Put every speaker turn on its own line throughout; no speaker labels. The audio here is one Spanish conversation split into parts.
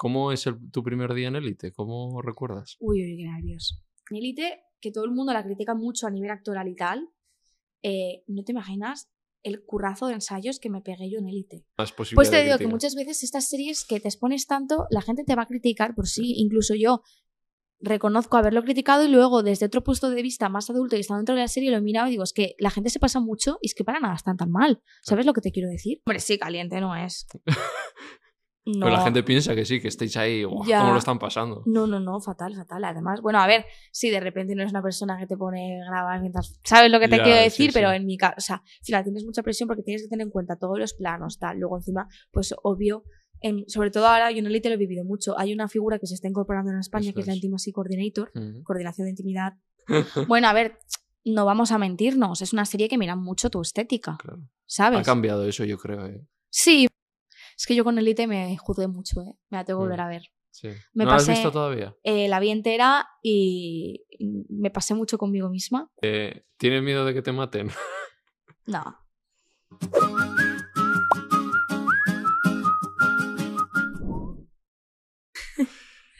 ¿Cómo es el- tu primer día en élite? ¿Cómo recuerdas?
Uy, uy, qué nervios. En Elite, que todo el mundo la critica mucho a nivel actoral y tal, eh, no te imaginas el currazo de ensayos que me pegué yo en Elite.
Posible
Pues te digo que muchas veces estas series que te expones tanto, la gente te va a criticar por sí. Incluso yo reconozco haberlo criticado y luego desde otro punto de vista más adulto y estando dentro de la serie lo he mirado y digo, es que la gente se pasa mucho y es que para nada están tan mal. ¿Sabes lo que te quiero decir? Hombre, sí, caliente no es. No.
Pero la gente piensa que sí, que estáis ahí, "Guau,
Ya.
¿cómo lo están pasando?
No, no, no, fatal, fatal. Además, bueno, a ver, si de repente no eres una persona que te pone a grabar mientras. ¿Sabes lo que te
Ya,
quiero decir?
sí.
Pero en mi caso, o sea, al final tienes mucha presión porque tienes que tener en cuenta todos los planos, tal. Luego, encima, pues obvio, en- sobre todo ahora, yo en Elite lo he vivido mucho. Hay una figura que se está incorporando en España
Eso
que es la
es.
Intimacy Coordinator, coordinación de intimidad. Bueno, a ver, no vamos a mentirnos, es una serie que mira mucho tu estética,
Claro. Ha
¿sabes?
cambiado eso, yo creo. eh.
Sí. Es que yo con Elite me juzgué mucho, ¿eh? Me la tengo que
Mm.
volver a ver.
Sí.
Me
¿No lo has
pasé-
visto todavía?
Eh, la vi entera y me pasé mucho conmigo misma.
Eh, ¿Tienes miedo de que te maten?
No.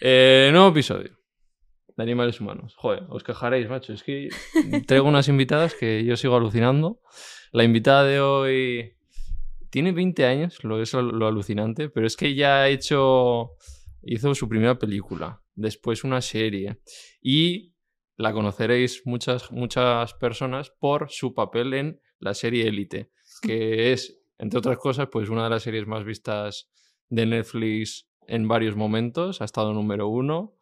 Eh, nuevo episodio de Animales Humanos. Joder, os quejaréis, macho. Es que traigo unas invitadas que yo sigo alucinando. La invitada de hoy tiene 20 años, lo es lo alucinante, pero es que ya ha hecho. hizo su primera película, después una serie. Y la conoceréis muchas, muchas personas por su papel en la serie Élite, que es, entre otras cosas, pues una de las series más vistas de Netflix en varios momentos, ha estado número uno.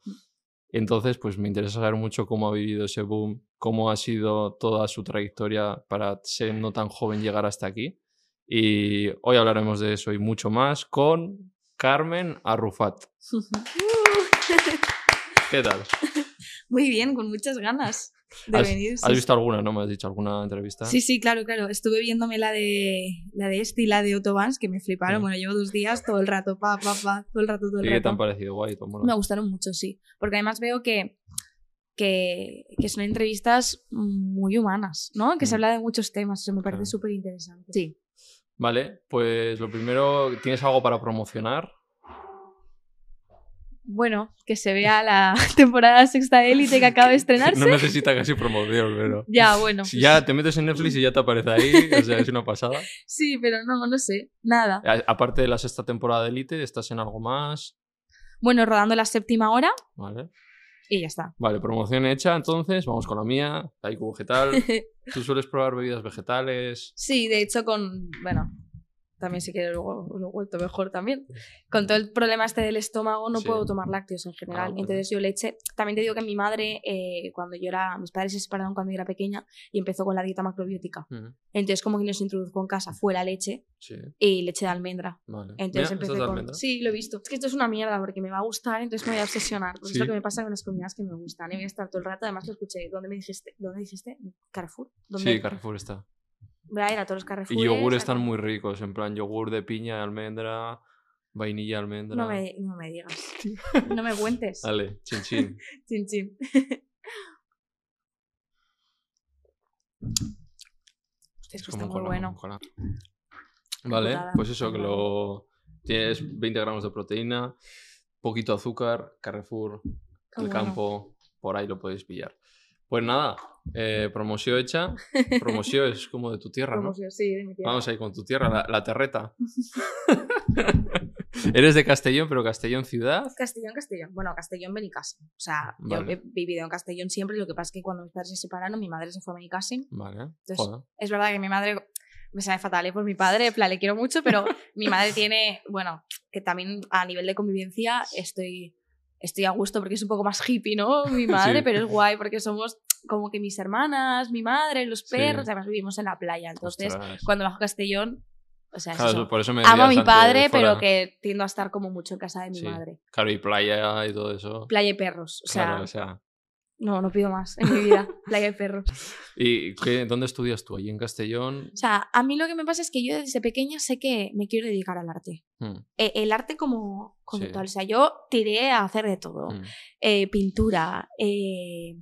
Entonces, pues me interesa saber mucho cómo ha vivido ese boom, cómo ha sido toda su trayectoria para siendo tan joven llegar hasta aquí. Y hoy hablaremos de eso y mucho más con Carmen Arrufat. ¿Qué tal?
Muy bien, con muchas ganas de
¿Has,
venir.
has
sí,
visto alguna, no? ¿Me has dicho alguna entrevista?
Sí, sí, claro, claro. Estuve viéndome la de la de este y la de Autobans, que me fliparon.
Mm.
Bueno, llevo dos días todo el rato, pa, pa, pa, todo el rato, todo el
¿Y qué te
rato.
han parecido? Guay.
Me gustaron mucho, sí. Porque además veo que, que, que son entrevistas muy humanas, ¿no? Que se
Mm.
habla de muchos temas. Eso me parece
Claro.
súper interesante. Sí.
Vale, pues lo primero, ¿tienes algo para promocionar?
Bueno, que se vea la temporada sexta de Élite que acaba de estrenarse.
No necesita casi promoción, pero...
Ya, bueno.
Si ya te metes en Netflix y ya te aparece ahí, o sea, es una pasada.
Sí, pero no, no sé. Nada.
A- Aparte de la sexta temporada de Elite, ¿estás en algo más?
Bueno, rodando la séptima hora
Vale.
Y ya está.
Vale, promoción hecha, entonces, vamos con la mía. Taiku Vegetal. ¿Tú sueles probar bebidas vegetales?
Sí, de hecho, con. Bueno, también si quieres luego lo vuelto mejor también. Con todo el problema este del estómago no
Sí.
puedo tomar lácteos en general.
Ah, vale.
Entonces yo leche. También te digo que mi madre, eh, cuando yo era. Mis padres se separaron cuando yo era pequeña y empezó con la dieta macrobiótica.
Ujú,
Entonces, como que nos introdujo en casa fue la leche
Sí,
y leche de almendra.
vale.
Entonces
Mira,
empecé
¿estás de
con. Sí, lo he visto. Es que esto es una mierda porque me va a gustar, entonces me voy a obsesionar. Porque es lo
Sí.
que me pasa con las comidas que me gustan. Y voy a estar todo el rato. Además, lo escuché. ¿Dónde me dijiste? ¿Dónde dijiste? ¿Carrefour? ¿Dónde?
Sí, Carrefour está.
Voy a todos los Carrefour.
Y yogur están muy ricos, en plan yogur de piña, almendra, vainilla, almendra.
No me, no me digas. No me cuentes.
Vale, chin chin.
Chin, chin. Es que está muy bueno.
Vale,
putada,
pues eso, que lo tienes 20 gramos de proteína, poquito azúcar, Carrefour,
Qué
el
bueno.
campo, por ahí lo podéis pillar. Pues nada, eh, promoción hecha. Promoción es como de tu tierra, ¿no?
Promoción, sí, de mi tierra.
Vamos ahí con tu tierra, la, la terreta. Eres de Castellón, pero Castellón ciudad.
Castellón, Castellón. Bueno, Castellón, Benicàssim. O sea,
Vale.
yo he vivido en Castellón siempre. Lo que pasa es que cuando mis padres se separaron, mi madre se fue a Benicàssim.
Vale,
Entonces,
joder.
Es verdad que mi madre me sabe fatal ¿eh? por mi padre, en plan, le quiero mucho, pero mi madre tiene, bueno, que también a nivel de convivencia estoy, estoy a gusto porque es un poco más hippie, ¿no? Mi madre,
Sí.
pero es guay porque somos como que mis hermanas, mi madre, los
Sí.
perros, además vivimos en la playa, entonces
Ostras.
cuando bajo Castellón, o sea,
Claro,
eso.
por eso me
Amo a mi padre, pero que tiendo a estar como mucho en casa de mi
Sí.
madre.
Claro, y playa y todo eso.
Playa y perros, o sea,
Claro, o sea.
no, no pido más en mi vida, playa y perros.
¿Y qué, dónde estudias tú? ¿Allí en Castellón?
O sea, a mí lo que me pasa es que yo desde pequeña sé que me quiero dedicar al arte.
Hmm,
Eh, el arte como
Sí.
conceptual. O sea, yo tiré a hacer de todo.
hmm.
Eh, pintura, eh,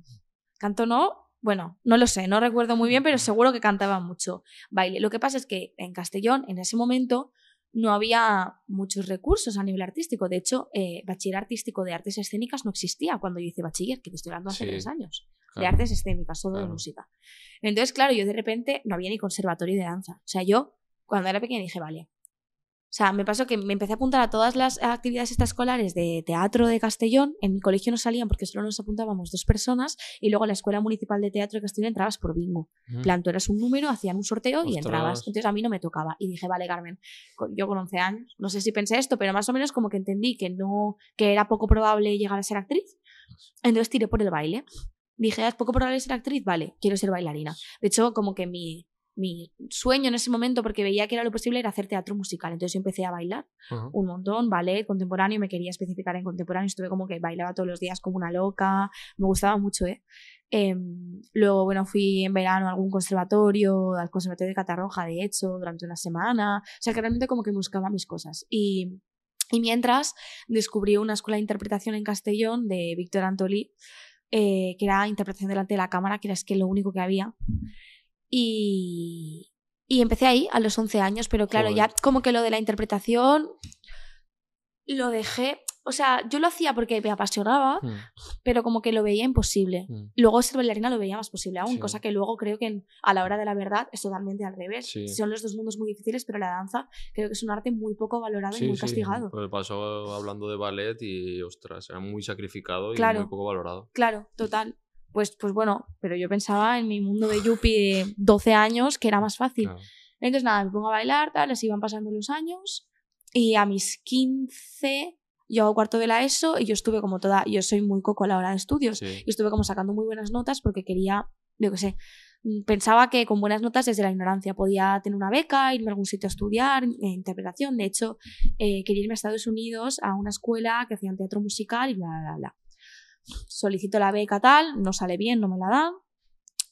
canto no. Bueno, no lo sé, no recuerdo muy bien, pero seguro que cantaba mucho. Baile. Lo que pasa es que en Castellón, en ese momento, no había muchos recursos a nivel artístico. De hecho, eh, bachiller artístico de artes escénicas no existía cuando yo hice bachiller, que te estoy hablando hace
Sí,
tres años. De artes escénicas, solo de música. Entonces, claro, yo de repente no había ni conservatorio de danza. O sea, yo cuando era pequeña dije, vale. O sea, me pasó que me empecé a apuntar a todas las actividades extraescolares de teatro de Castellón. En mi colegio no salían porque solo nos apuntábamos dos personas. Y luego a la Escuela Municipal de Teatro de Castellón entrabas por bingo. En plan, tú eras un número, hacían un sorteo y entrabas. Entonces a mí no me tocaba. Y dije, vale, Carmen, yo con 11 años, no sé si pensé esto, pero más o menos como que entendí que no, que era poco probable llegar a ser actriz. Entonces tiré por el baile. Dije, "Ah, es poco probable ser actriz, vale, quiero ser bailarina. De hecho, como que mi, mi sueño en ese momento, porque veía que era lo posible, era hacer teatro musical. Entonces yo empecé a bailar un montón, ballet, contemporáneo, me quería especificar en contemporáneo, estuve como que bailaba todos los días como una loca, me gustaba mucho, ¿eh? Em, luego, bueno, fui en verano a algún conservatorio, al conservatorio de Catarroja, de hecho, durante una semana, o sea que realmente como que buscaba mis cosas. Y, y mientras descubrí una escuela de interpretación en Castellón de Víctor Antolí, eh, que era interpretación delante de la cámara, que era es que lo único que había. Y, y empecé ahí a los 11 años, pero claro,
Joder.
ya como que lo de la interpretación lo dejé. O sea, yo lo hacía porque me apasionaba,
Mm,
pero como que lo veía imposible.
mm.
Luego ser bailarina lo veía más posible aún,
Sí.
cosa que luego creo que en- a la hora de la verdad es totalmente al revés.
Sí.
Son los dos mundos muy difíciles, pero la danza creo que es un arte muy poco valorado y muy castigado.
Pues pasó hablando de ballet y, ostras, era muy sacrificado y
Claro.
muy poco valorado.
Claro, total. Pues, pues bueno, pero yo pensaba en mi mundo de yuppie de 12 años que era más fácil.
Claro.
Entonces nada, me pongo a bailar, tal, así iban pasando los años y a mis 15 yo hago cuarto de la ESO y yo estuve como toda, yo soy muy coco a la hora de estudios
Sí.
y estuve como sacando muy buenas notas porque quería, yo qué sé, mm, pensaba que con buenas notas desde la ignorancia podía tener una beca, irme a algún sitio a estudiar eh, interpretación. De hecho, eh, quería irme a Estados Unidos a una escuela que hacían teatro musical y bla, bla, bla. Solicito la beca tal, no sale bien, no me la dan.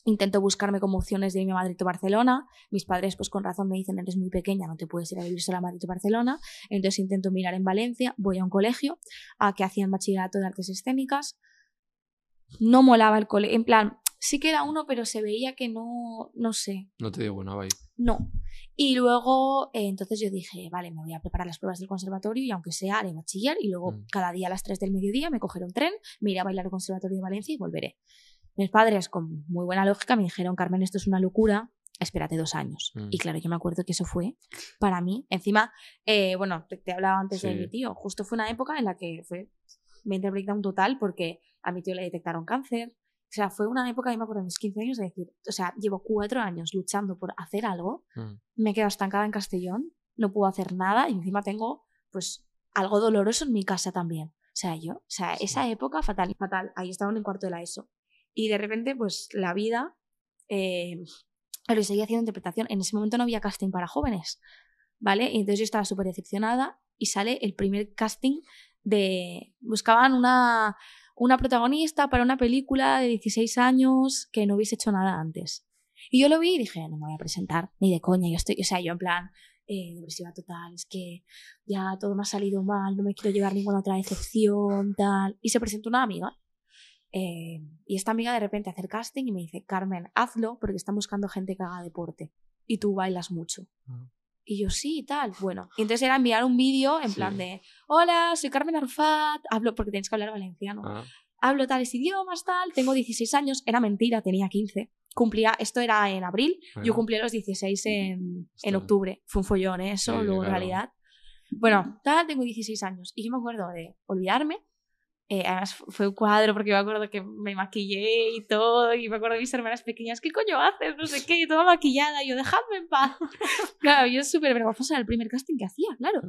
Intento buscarme como opciones de irme a Madrid o Barcelona. Mis padres, pues con razón, me dicen, eres muy pequeña, no te puedes ir a vivir sola a Madrid o Barcelona. Entonces intento mirar en Valencia, voy a un colegio a que hacían bachillerato de artes escénicas. No molaba el colegio, en plan, sí que era uno, pero se veía que no, no sé,
No te dio buena vibe.
no. Y luego, eh, entonces yo dije, vale, me voy a preparar las pruebas del conservatorio y aunque sea haré bachiller y luego
Mm.
cada día a las 3 del mediodía me cogeré un tren, me iré a bailar al conservatorio de Valencia y volveré. Mis padres, con muy buena lógica, me dijeron, Carmen, esto es una locura, espérate dos años.
Mm.
Y claro, yo me acuerdo que eso fue para mí. Encima, eh, bueno, te, te hablaba antes de
Sí.
mi tío, justo fue una época en la que fue mente breakdown total porque a mi tío le detectaron cáncer. O sea, fue una época, yo me acuerdo, de mis 15 años de decir, o sea, llevo cuatro años luchando por hacer algo
Mm.
me he quedado estancada en Castellón, no puedo hacer nada y encima tengo pues algo doloroso en mi casa también. O sea, yo, o sea,
Sí.
esa época fatal, fatal. Ahí estaba en el cuarto de la ESO. Y de repente, pues la vida, eh, pero seguía haciendo interpretación. En ese momento no había casting para jóvenes, ¿vale? Y entonces yo estaba súper decepcionada y sale el primer casting de... Buscaban una, una protagonista para una película de 16 años que no hubiese hecho nada antes. Y yo lo vi y dije, no me voy a presentar, ni de coña, yo estoy, o sea, yo en plan, eh, depresiva total, es que ya todo me ha salido mal, no me quiero llevar ninguna otra decepción, tal. Y se presentó una amiga. eh, y esta amiga de repente hace el casting y me dice, Carmen, hazlo porque están buscando gente que haga deporte. Y tú bailas mucho. Y yo, sí, tal, bueno. Y entonces era enviar un vídeo en
Sí.
plan de, hola, soy Carmen Arfat, hablo porque tienes que hablar valenciano
Ah,
hablo tales idiomas, tal, tengo 16 años, era mentira, tenía 15. Cumplía, esto era en abril, yo cumplí los 16 en, en octubre. Fue un follón, ¿eh? eso,
Sí,
luego en realidad. Bueno, tal, tengo 16 años. Y yo me acuerdo de olvidarme. Eh, además fu- fue un cuadro porque me acuerdo que me maquillé y todo. Y me acuerdo de mis hermanas pequeñas, ¿qué coño haces? No sé qué, y toda maquillada. Y yo, dejadme en paz. claro, yo súper vergonzosa era el primer casting que hacía, claro.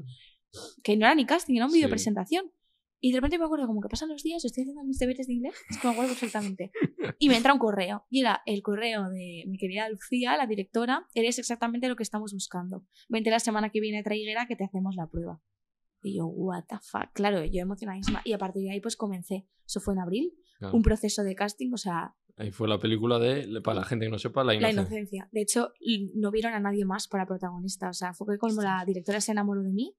Que no era ni casting, era un
Sí.
presentación. Y de repente me acuerdo como que pasan los días, estoy haciendo mis deberes de inglés, es que me acuerdo perfectamente. Y me entra un correo. Y era el correo de mi querida Lucía, la directora. Eres exactamente lo que estamos buscando. Vente la semana que viene a Traiguera que te hacemos la prueba. Y yo, what the fuck. Claro, yo emocionadísima. Y a partir de ahí pues comencé. Eso fue en abril.
claro.
Un proceso de casting, o sea,
Ahí fue la película de, para la gente que no sepa, La
la
Inocencia.
inocencia. De hecho, no vieron a nadie más para protagonista. O sea, fue que como la directora se enamoró de mí.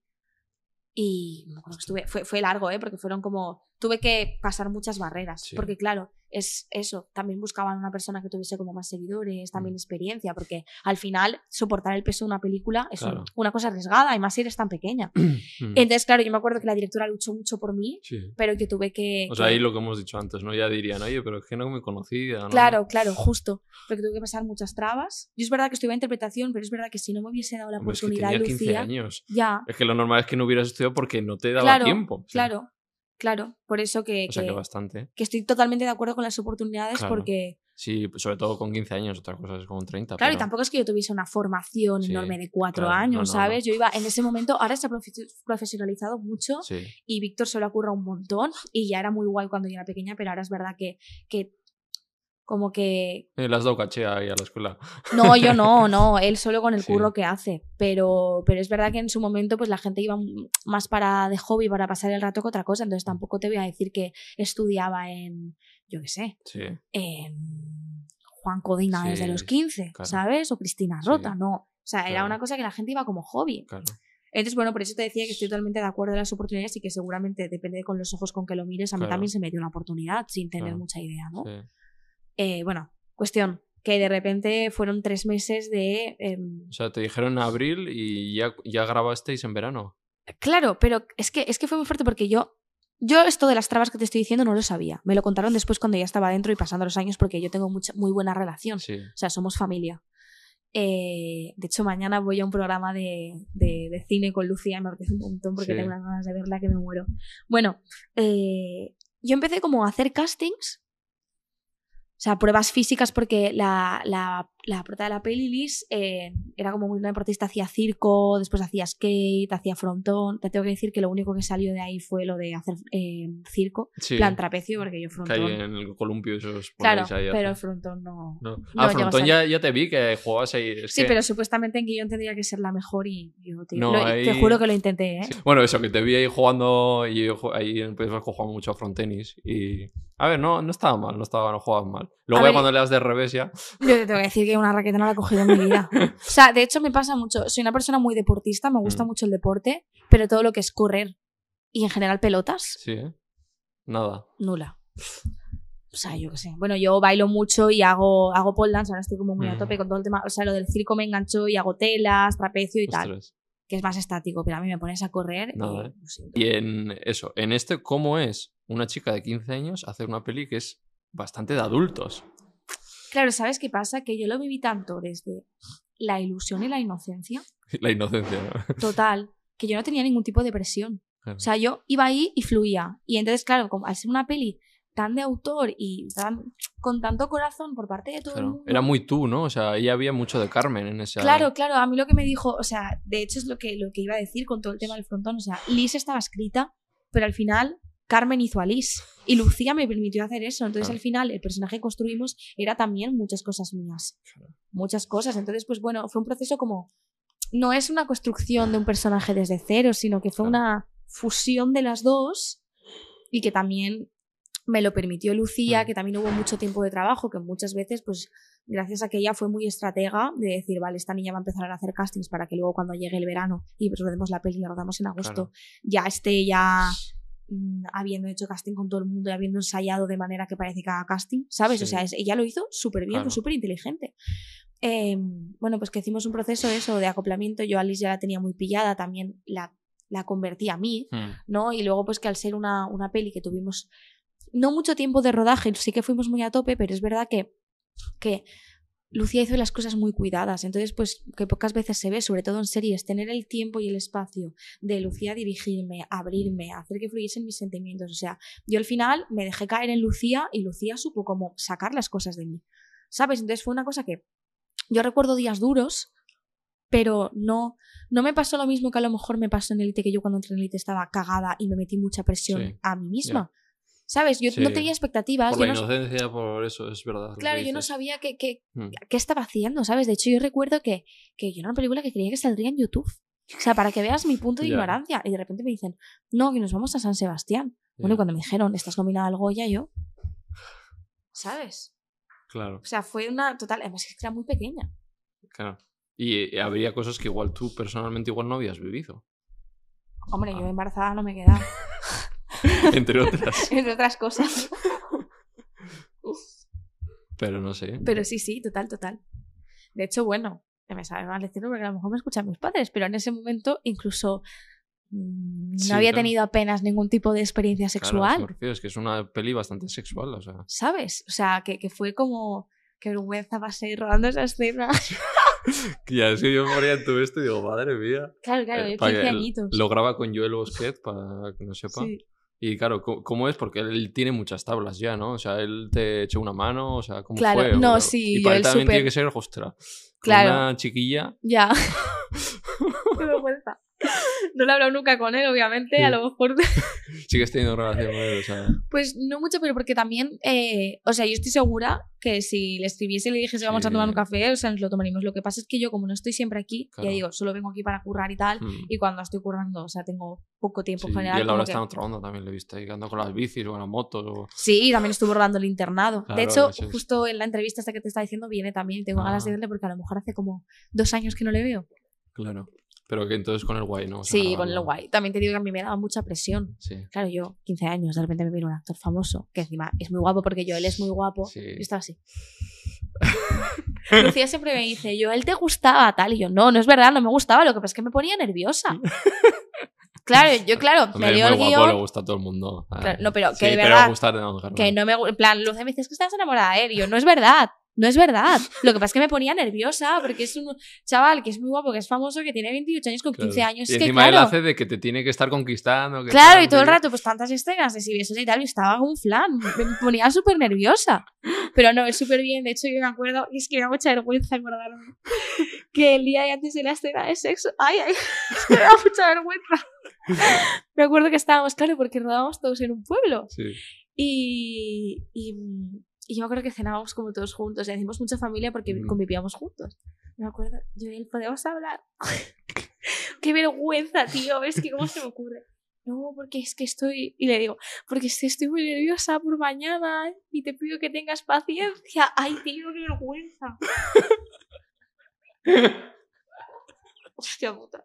Y me acuerdo que estuve, fue, fue largo, ¿eh? Porque fueron como. Tuve que pasar muchas barreras.
Sí.
Porque, claro, es eso. También buscaban una persona que tuviese como más seguidores, también
Mm.
experiencia, porque al final soportar el peso de una película es
Claro.
una cosa arriesgada, y más si eres tan pequeña.
Mm.
Entonces, claro, yo me acuerdo que la directora luchó mucho por mí,
Sí.
pero yo tuve que...
O sea,
que-
ahí lo que hemos dicho antes, ¿no? Ya dirían, oye, pero es que no me conocía, ¿no?
Claro, claro, justo. Porque tuve que pasar muchas trabas. Yo es verdad que estudié interpretación, pero es verdad que si no me hubiese dado la
Hombre, es que
oportunidad,
tenía 15
Lucía,
años.
ya,
Es que lo normal es que no hubieras estudiado porque no te daba
claro,
tiempo.
Claro, claro. Por eso que,
O sea, que
que-
bastante.
que estoy totalmente de acuerdo con las oportunidades
Claro.
porque,
Sí, sobre todo con 15 años, otra cosa es con 30.
claro, y tampoco es que yo tuviese una formación
Sí,
enorme de cuatro
claro,
años,
no, no.
¿sabes? Yo iba en ese momento, ahora se ha profe- profesionalizado mucho
Sí,
y Víctor se lo ha currado un montón y ya era muy guay cuando yo era pequeña, pero ahora es verdad que, que como que
Eh, le has dado caché ahí a la escuela.
No, yo no, no, él solo con el
Sí.
curro que hace. Pero, pero es verdad que en su momento, pues la gente iba más para de hobby, para pasar el rato que otra cosa. Entonces tampoco te voy a decir que estudiaba en, yo qué sé,
Sí,
en Juan Codina
Sí,
desde los 15,
claro.
¿sabes? O Cristina. Rota, no. O sea, era una cosa que la gente iba como hobby.
claro.
Entonces, bueno, por eso te decía que estoy totalmente de acuerdo en las oportunidades y que seguramente depende con los ojos con que lo mires. A mí también se me dio una oportunidad sin tener mucha idea, ¿no? Eh, bueno, cuestión, que de repente fueron tres meses de... em,
O sea, te dijeron en abril y ya, ya grabasteis en verano.
Claro, pero es que, es que fue muy fuerte porque yo, yo esto de las trabas que te estoy diciendo no lo sabía. Me lo contaron después cuando ya estaba dentro y pasando los años porque yo tengo mucha, muy buena relación.
Sí.
O sea, somos familia. Eh, de hecho, mañana voy a un programa de, de- de cine con Lucía me apetece un montón porque
Sí.
tengo unas ganas de verla que me muero. Bueno, eh, yo empecé como a hacer castings. O sea, pruebas físicas porque la, la, la prota de la peli, Liz, eh, era como muy una deportista, hacía circo, después hacía skate, hacía frontón. Te tengo que decir que lo único que salió de ahí fue lo de hacer eh, circo,
Sí.
plan trapecio, porque yo frontón...
en el columpio esos
Claro,
ahí
pero el frontón no...
No.
no
Ah,
a
Frontón ya, ya te vi que jugabas ahí. es
Sí,
que-
pero supuestamente en guion tendría que ser la mejor y yo te,
No,
lo- te
ahí-
juro que lo intenté, ¿eh?
Sí. Bueno, eso, que te vi ahí jugando y yo ahí en País Vasco jugando mucho a frontenis y... A ver, no, no estaba mal, no estaba, no jugabas mal. Luego
ver,
cuando le das de revés ya...
Yo te tengo que decir que una raqueta no la he cogido en mi vida. O sea, de hecho me pasa mucho. Soy una persona muy deportista, me gusta
Mm.
mucho el deporte, pero todo lo que es correr y en general pelotas,
Sí, ¿eh? Nada.
nula. O sea, yo qué sé. Bueno, yo bailo mucho y hago, hago pole dance, ahora estoy como muy a
Mm.
tope con todo el tema. O sea, lo del circo me enganchó y hago telas, trapecio y tal,
Ostras.
que es más estático, pero a mí me pones a correr
Nada,
y
¿eh? Y en eso, en este, ¿cómo es una chica de 15 años hacer una peli que es bastante de adultos?
Claro, ¿sabes qué pasa? Que yo lo viví tanto desde la ilusión y la inocencia
La inocencia, ¿no?
total, que yo no tenía ningún tipo de presión.
Claro.
O sea, yo iba ahí y fluía. Y entonces, claro, como al ser una peli tan de autor y tan- con tanto corazón por parte de todo el
Claro.
mundo.
Era muy tú, ¿no? O sea, ahí había mucho de Carmen en esa...
Claro, claro, a mí lo que me dijo, o sea, de hecho es lo que, lo que iba a decir con todo el tema del frontón, o sea, Liz estaba escrita, pero al final Carmen hizo a Liz y Lucía me permitió hacer eso, entonces al final el personaje que construimos era también muchas cosas mías,
Claro.
muchas cosas, entonces pues bueno, fue un proceso como, no es una construcción de un personaje desde cero, sino que fue
Claro.
una fusión de las dos y que también me lo permitió Lucía, que también hubo mucho tiempo de trabajo, que muchas veces, pues, gracias a que ella fue muy estratega de decir, vale, esta niña va a empezar a hacer castings para que luego cuando llegue el verano y pues rodemos la peli y la rodamos en agosto,
Claro.
ya esté ya habiendo hecho casting con todo el mundo y habiendo ensayado de manera que parece que haga casting, ¿sabes? O sea, es- ella lo hizo súper bien,
Claro.
súper inteligente. Eh, bueno, pues que hicimos un proceso eso de acoplamiento, yo a Alice ya la tenía muy pillada, también la, la convertí a mí,
Mm,
¿no? Y luego, pues que al ser una, una peli que tuvimos no mucho tiempo de rodaje, sí que fuimos muy a tope, pero es verdad que, que Lucía hizo las cosas muy cuidadas. Entonces, pues que pocas veces se ve, sobre todo en series, tener el tiempo y el espacio de Lucía dirigirme, abrirme, hacer que fluyesen mis sentimientos. O sea, yo al final me dejé caer en Lucía y Lucía supo como sacar las cosas de mí. ¿Sabes? Entonces fue una cosa que yo recuerdo días duros, pero no, no me pasó lo mismo que a lo mejor me pasó en Elite, que yo cuando entré en Elite estaba cagada y me metí mucha presión
Sí,
a mí misma. ¿Sabes? Yo
Sí.
no tenía expectativas.
Por
yo
la
no-
inocencia, por eso, es verdad. que
Claro, yo no sabía qué, qué,
Mm.
qué estaba haciendo, ¿sabes? De hecho, yo recuerdo que, que yo era una película que creía que saldría en YouTube. O sea, para que veas mi punto de ignorancia. Y de repente me dicen, no, que nos vamos a San Sebastián. Bueno, y cuando me dijeron, estás nominada al Goya, yo. ¿Sabes?
Claro,
O sea, fue una total. Además, es que era muy pequeña.
claro. Y eh, habría cosas que igual tú personalmente igual no habías vivido.
Hombre,
Ah.
yo embarazada no me quedaba.
Entre otras.
entre otras cosas.
Pero no sé.
Pero sí, sí, total, total. De hecho, bueno, me sabe mal decirlo porque a lo mejor me escuchan mis padres, pero en ese momento incluso mm, no
Sí,
había
claro.
tenido apenas ningún tipo de experiencia
Claro,
sexual.
me refiero, es que es una peli bastante sexual, o sea.
¿Sabes? O sea, que, que fue como. Qué vergüenza pasé rodando esa escena.
Ya, es que yo me moría en todo esto y digo, madre mía.
claro, claro,
Eh,
yo
para
15
que
añitos.
Lo graba con Joel Bosquet, para que no sepa.
Sí.
Y claro, ¿cómo es? Porque él tiene muchas tablas ya, ¿no? O sea, él te echó una mano, o sea, ¿cómo
Claro,
fue?
no, sí,
Y para él también tiene que ser, ostras, con
Claro.
una chiquilla.
Ya. Qué vergüenza. No le he hablado nunca con él, obviamente. A lo mejor.
Sigues teniendo relación con él, o sea.
Pues no mucho, pero porque también. eh, o sea, yo estoy segura que si le escribiese y le dijese vamos a
Sí.
tomar un café, o sea, nos lo tomaríamos. Lo que pasa es que yo, como no estoy siempre aquí,
Claro.
ya digo, solo vengo aquí para currar y tal.
mm,
Y cuando estoy currando, o sea, tengo poco tiempo
sí.
en general.
Y él ahora
que-
está en otra onda también, le he visto ahí, que anda con las bicis o con las motos. O...
Sí, y también estuvo rodando el internado.
Claro,
de hecho, justo en la entrevista esta que te estaba diciendo, viene también. Tengo ganas de
Ah.
verle porque a lo mejor hace como dos años que no le veo.
Claro. Pero que entonces con el guay, ¿no? O sea,
sí, con lo guay. También te digo que a mí me daba mucha presión.
Sí.
Claro, yo, 15 años, de repente me viene un actor famoso, que encima es muy guapo porque yo, él es muy guapo.
Sí.
Yo estaba así. Lucía siempre me dice, yo, él te gustaba, tal. Y yo, no, no es verdad, no me gustaba, lo que pasa es que me ponía nerviosa. claro, yo, claro,
Hombre,
me
muy
el
guapo, le gusta a todo el mundo. Ah,
Claro, no, pero que
sí,
de
pero
verdad,
gustar, no, claro,
Que no me En plan, Lucía me dice, es que estás enamorada de él. Y yo, no es verdad. No es verdad. Lo que pasa es que me ponía nerviosa porque es un chaval que es muy guapo, que es famoso, que tiene 28 años con 15
Claro.
años.
Y
Es que,
encima él
claro,
hace de que te tiene que estar conquistando. que
Claro, y todo el rato, pues tantas escenas de si besos y tal, y estaba un flan. Me ponía súper nerviosa. Pero no, es súper bien. De hecho, yo me acuerdo, y es que me da mucha vergüenza acordarme, que el día de antes de la escena de sexo, ay, ay, es que me da mucha vergüenza. Me acuerdo que estábamos, claro, porque rodábamos todos en un pueblo.
Sí.
Y, y, y yo me acuerdo que cenábamos como todos juntos. Y hacíamos mucha familia porque
Mm.
convivíamos juntos. Me acuerdo, yo y él, ¿podemos hablar? Qué vergüenza, tío. Es que, ¿cómo se me ocurre? No, porque es que estoy. Y le digo, porque es que estoy muy nerviosa por mañana y te pido que tengas paciencia. Ay, tío, qué vergüenza. Hostia puta,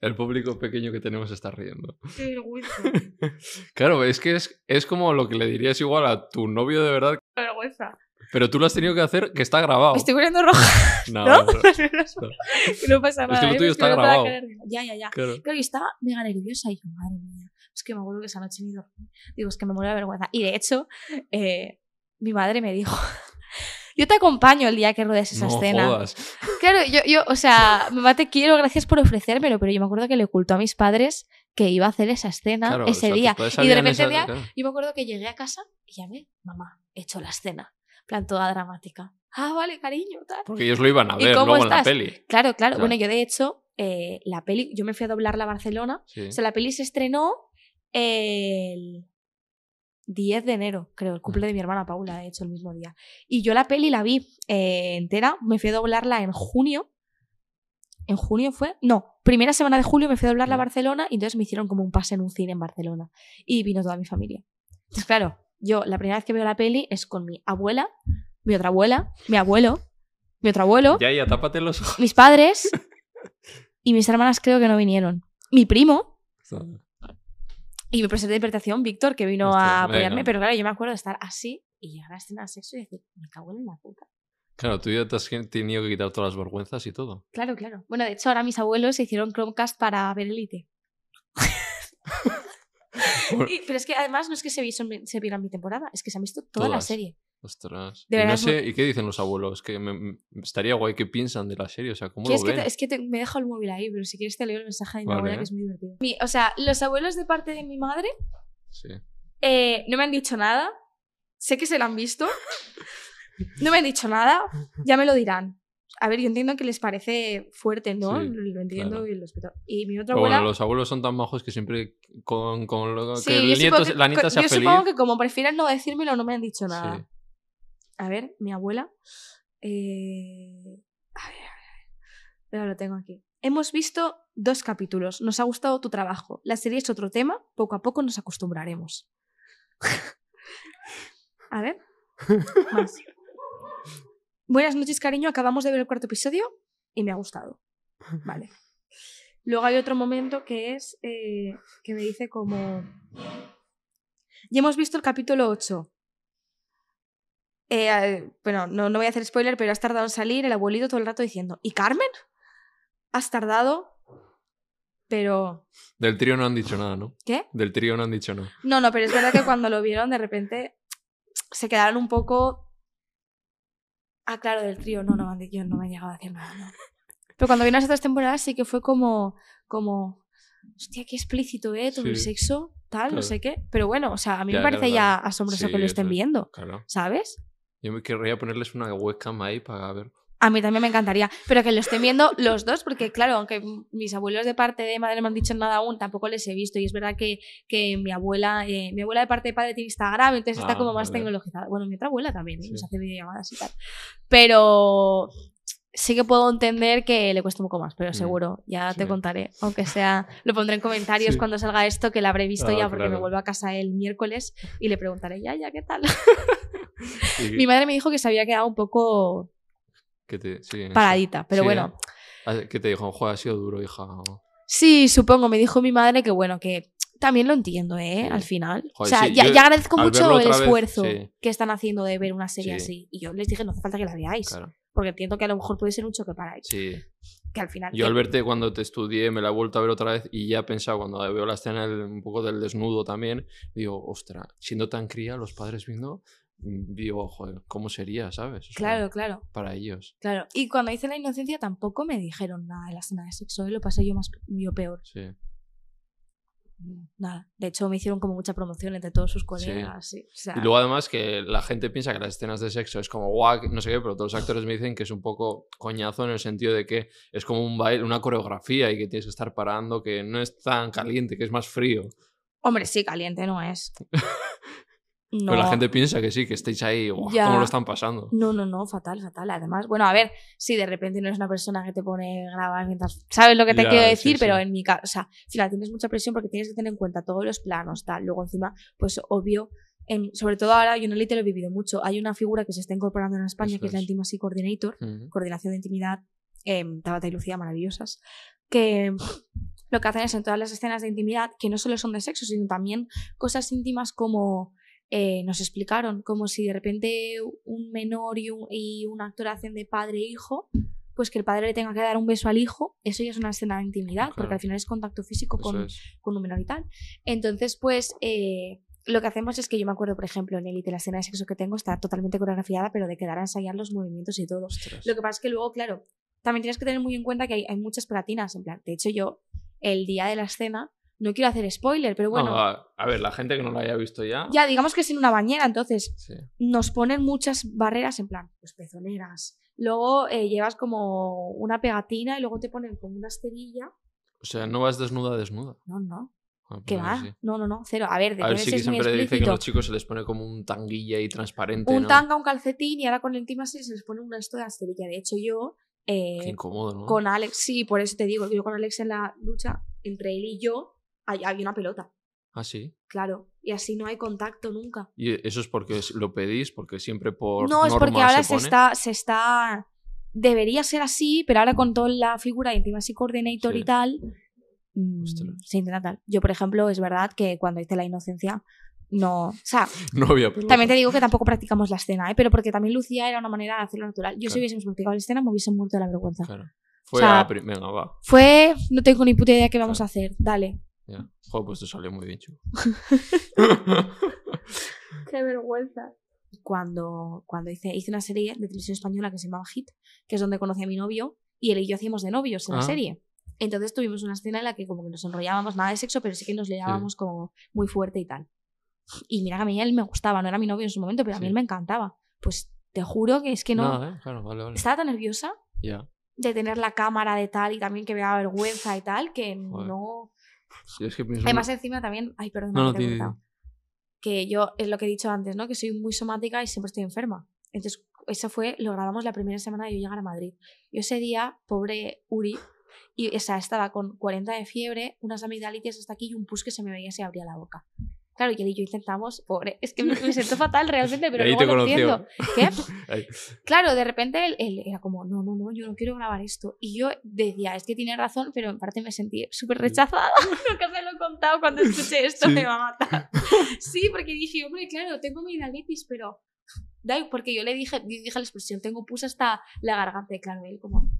El público pequeño que tenemos está riendo.
qué vergüenza.
Claro, es que es, es como lo que le dirías igual a tu novio de verdad,
Qué vergüenza.
pero tú lo has tenido que hacer que está grabado.
Me estoy poniendo roja,
No,
¿no?
no,
no. Que no pasa
que
nada.
lo
¿eh?
tuyo está grabado.
Ya, ya, ya.
claro.
Claro, yo estaba mega nerviosa y yo, madre mía, es que me acuerdo que esa noche me Digo, es que me muero de vergüenza. Y de hecho, eh, mi madre me dijo, yo te acompaño el día que rodes esa
no
escena.
jodas.
Claro, yo, yo, o sea, mamá te quiero, gracias por ofrecérmelo, pero yo me acuerdo que le ocultó a mis padres que iba a hacer esa escena
Claro, o
ese
sea, tus
día. Y de repente
esa-
día,
claro.
yo me acuerdo que llegué a casa y llamé, mamá, hecho la escena. En plan, toda dramática. Ah, vale, cariño, tal.
Porque ellos lo iban a
¿Y
ver luego en la peli.
Claro, claro. Bueno, yo de hecho, eh, la peli, yo me fui a doblarla a Barcelona
Sí.
o sea, la peli se estrenó el 10 de enero, creo, el cumple de mi hermana Paula, de hecho, el mismo día. Y yo la peli la vi eh, entera, me fui a doblarla en junio. ¿En junio fue? No, primera semana de julio me fui a doblarla a. Barcelona y entonces me hicieron como un pase en un cine en Barcelona. Y vino toda mi familia. Entonces, claro, yo la primera vez que veo la peli es con mi abuela, mi otra abuela, mi abuelo, mi otro abuelo,
Ya, ya, tápate los ojos.
mis padres y mis hermanas creo que no vinieron. Mi primo, y mi profesor de interpretación, Víctor, que vino
Hostia,
a apoyarme,
venga.
pero claro, yo me acuerdo de estar así y llegar a la escena de sexo y decir, me cago en la puta.
Claro, tú ya te has tenido que quitar todas las vergüenzas y todo.
Claro, claro. Bueno, de hecho, ahora mis abuelos se hicieron Chromecast para ver Elite. Y- pero es que además no es que se, viso- se vieran mi temporada, es que se han visto toda la serie.
Ostras.
De
y no sé, ¿y qué dicen los abuelos? Que me- me- estaría guay que piensan de la serie, o sea, ¿cómo lo
es, que
ven?
te- es que te- me dejo el móvil ahí, pero si quieres te leo el mensaje de mi
Vale.
abuela, que es muy divertido. Mi- o sea, los abuelos de parte de mi madre
Sí.
eh, no me han dicho nada. Sé que se la han visto. No me han dicho nada. Ya me lo dirán. A ver, yo entiendo que les parece fuerte, ¿no?
Sí,
lo, entiendo
claro.
y lo respeto. Y mi otra abuela.
bueno, los abuelos son tan majos que siempre con, con lo
Sí,
que el nieto,
que-
la nieta
co-
sea
yo
feliz.
supongo que como prefieren no decírmelo, no me han dicho nada.
Sí.
A ver, mi abuela. eh, A ver, a ver, a ver. Pero lo tengo aquí. Hemos visto dos capítulos. Nos ha gustado tu trabajo. La serie es otro tema. Poco a poco nos acostumbraremos. a ver. Más. Buenas noches, cariño. Acabamos de ver el cuarto episodio y me ha gustado. Vale. Luego hay otro momento que es eh, que me dice como... Ya hemos visto el capítulo 8. eh, bueno, no, no voy a hacer spoiler, pero has tardado en salir el abuelito todo el rato diciendo, ¿y Carmen? ¿Has tardado? Pero...
Del trío no han dicho nada, ¿no?
¿Qué?
Del trío no han dicho nada.
No, no, pero es verdad que cuando lo vieron de repente se quedaron un poco... Ah, claro, del trío, no, no, yo no me han llegado a decir nada, no. Pero cuando vino las otras temporadas sí que fue como, como, hostia, qué explícito, ¿eh? Todo el sexo, tal, no sé qué. Pero bueno, o sea, a mí
Ya,
me parece ya asombroso
Sí,
que lo estén
eso
viendo,
Claro.
¿sabes?
Yo me querría ponerles una webcam ahí para ver.
A mí también me encantaría, pero que lo estén viendo los dos, porque claro, aunque mis abuelos de parte de madre no me han dicho nada aún, tampoco les he visto. Y es verdad que, que mi abuela, eh, mi abuela de parte de padre tiene Instagram, entonces está
Ah,
como más
vale.
tecnologizada. Bueno, mi otra abuela también, ¿eh?
Sí.
nos hace videollamadas y tal. Pero sí que puedo entender que le cuesta un poco más, pero
Mm.
seguro, ya te contaré. Aunque sea, lo pondré en comentarios
Sí.
cuando salga esto, que la habré visto
Ah,
ya, porque me vuelvo a casa el miércoles y le preguntaré, ya, ya, ¿qué tal? Mi madre me dijo que se había quedado un poco
que te, sí,
paradita, pero
Sí,
bueno.
¿eh? Ah, ¿Qué te dijo? Joder, ha sido duro, hija.
Sí, supongo, me dijo mi madre que bueno, que también lo entiendo, ¿eh?
Sí.
Al final. o
Joder,
sea,
sí,
ya,
yo
ya agradezco mucho el
otra vez,
esfuerzo
sí.
que están haciendo de ver una serie
Sí.
así. Y yo les dije, no hace falta que la veáis.
Claro.
Porque entiendo que a lo mejor puede ser un choque para ellos.
Sí.
Que al final.
Yo
que-
al verte cuando te estudié me la he vuelto a ver otra vez y ya he pensado, cuando veo la escena un poco del desnudo también, digo, ostra, siendo tan cría, los padres viendo, digo, joder, ¿cómo sería, sabes? O sea,
Claro, claro,
Para ellos,
claro. Y cuando hice la inocencia tampoco me dijeron nada de la escena de sexo. ¿eh? Lo pasé yo más yo peor.
sí.
Nada. De hecho, me hicieron como mucha promoción entre todos sus colegas. sí. O sea,
Y luego además que la gente piensa que las escenas de sexo es como guau, no sé qué, pero todos los actores me dicen que es un poco coñazo en el sentido de que es como un baile, una coreografía y que tienes que estar parando, que no es tan caliente, que es más frío.
Hombre, sí, caliente no es. No.
Pero la gente piensa que sí, que estáis ahí. ¿cómo lo están pasando?
No, no, no, fatal, fatal. Además, bueno, a ver, si de repente no eres una persona que te pone grabar mientras. ¿Sabes lo que te
Ya,
quiero
sí,
decir? Pero
sí.
en mi caso, o sea, al final tienes mucha presión porque tienes que tener en cuenta todos los planos, tal. Luego, encima, pues obvio, sobre todo ahora, yo en Elite lo he vivido mucho. Hay una figura que se está incorporando en España
Eso
que es la. Intimacy Coordinator,
Ujú.
coordinación de intimidad, em, Tabata y Lucía, maravillosas, que lo que hacen es en todas las escenas de intimidad, que no solo son de sexo, sino también cosas íntimas como eh, nos explicaron, como si de repente un menor y un, y actor hacen de padre e hijo, pues que el padre le tenga que dar un beso al hijo, eso ya es una escena de intimidad, porque
Claro.
al final es contacto físico con,
es.
con un menor y tal. Entonces, pues eh, lo que hacemos es que yo me acuerdo, por ejemplo, en Elite, la escena de sexo que tengo está totalmente coreografiada, pero de quedar a ensayar los movimientos y todo.
Ostras.
Lo que pasa es que luego, claro, también tienes que tener muy en cuenta que hay, hay muchas pegatinas. En plan, de hecho, yo, el día de la escena, no quiero hacer spoiler, pero bueno,
No, a, a ver, la gente que no lo haya visto ya.
ya digamos que es en una bañera, entonces
Sí.
nos ponen muchas barreras en plan, pues pezoneras. Luego eh, llevas como una pegatina y luego te ponen como una esterilla.
O sea, no vas desnuda, desnuda.
No, no.
Ah,
¿Qué
pues
va?
sí.
No, no, no. Cero. A ver, de
A ver, sí que siempre dice que a los chicos se les pone como un tanguilla y transparente,
Un
¿no?
tanga, un calcetín y ahora con el intimacy se les pone una esto de esterilla. De hecho, yo eh,
Qué incómodo, ¿no?
con Alex, sí, por eso te digo, yo con Alex en la lucha, entre él y yo, hay- había una pelota.
Ah, sí.
Claro. Y así no hay contacto nunca.
Y eso es porque lo pedís, porque siempre por.
no, es porque
norma
ahora
se
se, está, se está. Debería ser así, pero ahora con toda la figura de Intimacy Coordinator
Sí.
y tal, mm,
Ostras.
se intenta tal. Yo, por ejemplo, es verdad que cuando hice la inocencia, no. O sea,
No había
también te digo que tampoco practicamos la escena, ¿eh? pero porque también Lucía era una manera de hacerlo natural. Yo, si
Claro.
hubiésemos practicado la escena, me hubiesen muerto de la vergüenza.
Claro. Fue
sea,
a prim- Venga, va.
Fue. No tengo ni puta idea qué vamos
Claro.
a hacer. Dale.
Ya. Joder, pues te salió muy bien, chico.
Qué vergüenza. Cuando, cuando hice, hice una serie de televisión española que se llamaba Hit, que es donde conocí a mi novio, y él y yo hacíamos de novios en la
Ah.
serie. Entonces tuvimos una escena en la que como que nos enrollábamos, nada de sexo, pero sí que nos liábamos como muy fuerte y tal. Y mira que a mí él me gustaba, no era mi novio en su momento, pero a mí
Sí.
él me encantaba. Pues te juro que es que no...
Nada, ¿eh? Claro, vale, vale.
Estaba tan nerviosa
Ya.
de tener la cámara de tal y también que me daba vergüenza y tal, que
Joder.
no...
Es que pienso.
Además, encima también. Ay, perdón,
No, no,
que te he yo, es lo que he dicho antes, ¿no? Que soy muy somática y siempre estoy enferma. Entonces, eso fue, lo grabamos la primera semana de yo llegar a Madrid. Yo ese día, pobre Uri, y, o sea, estaba con 40 de fiebre, unas amigdalitis hasta aquí y un pus que se me veía se abría la boca. Claro, y él y yo intentamos, pobre, es que me, me siento fatal realmente, pero luego
te
lo entiendo. Claro, de repente él, él era como, no, no, no, yo no quiero grabar esto. Y yo decía, es que tiene razón, pero en parte me sentí súper rechazada. Nunca se lo he contado cuando escuché esto,
Sí.
me va a matar. Sí, porque dije, hombre, claro, tengo amigdalitis, pero Da igual, porque yo le dije, dije la expresión, tengo pus hasta la garganta, y claro, él como...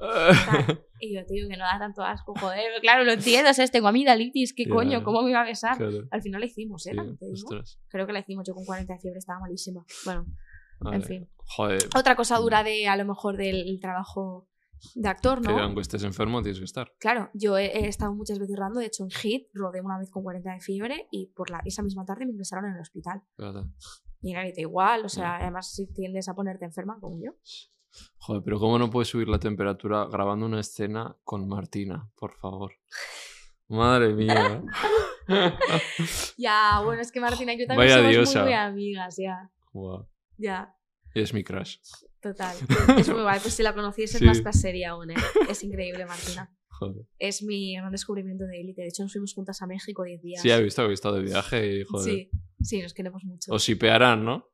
tal. Y yo, tío, que no da tanto asco, joder. Claro, lo entiendo, ¿sabes? Tengo amigdalitis, ¿qué
Ya,
coño? ¿Cómo me iba a besar?
claro.
Al final la hicimos, ¿eh? Te
ostras.
Creo que la hicimos yo con 40 de fiebre, estaba malísima. Bueno,
Vale.
en fin.
Joder,
Otra cosa dura de, a lo mejor, del trabajo de actor,
que
¿no?
aunque estés enfermo tienes que estar.
Claro, yo he, he estado muchas veces rodando, de hecho en HIT rodé una vez con 40 de fiebre y por la, esa misma tarde me ingresaron en el hospital.
Claro.
Y era da igual, o sea, además si tiendes a ponerte enferma como yo.
Joder, pero ¿cómo no puedes subir la temperatura grabando una escena con Martina? Por favor. Madre mía.
Ya, bueno, es que Martina y yo también
Vaya
somos
diosa.
muy, muy amigas, ya,
Guau.
ya,
Es mi crush.
total. Es muy guay, pues si la conocieses
Sí.
más sería aún, ¿eh? Es increíble, Martina.
Joder.
Es mi gran descubrimiento de élite. De hecho, nos fuimos juntas a México 10 días.
Sí, he visto que he estado de viaje y joder.
sí, sí, nos queremos mucho.
Os sipearán, ¿no?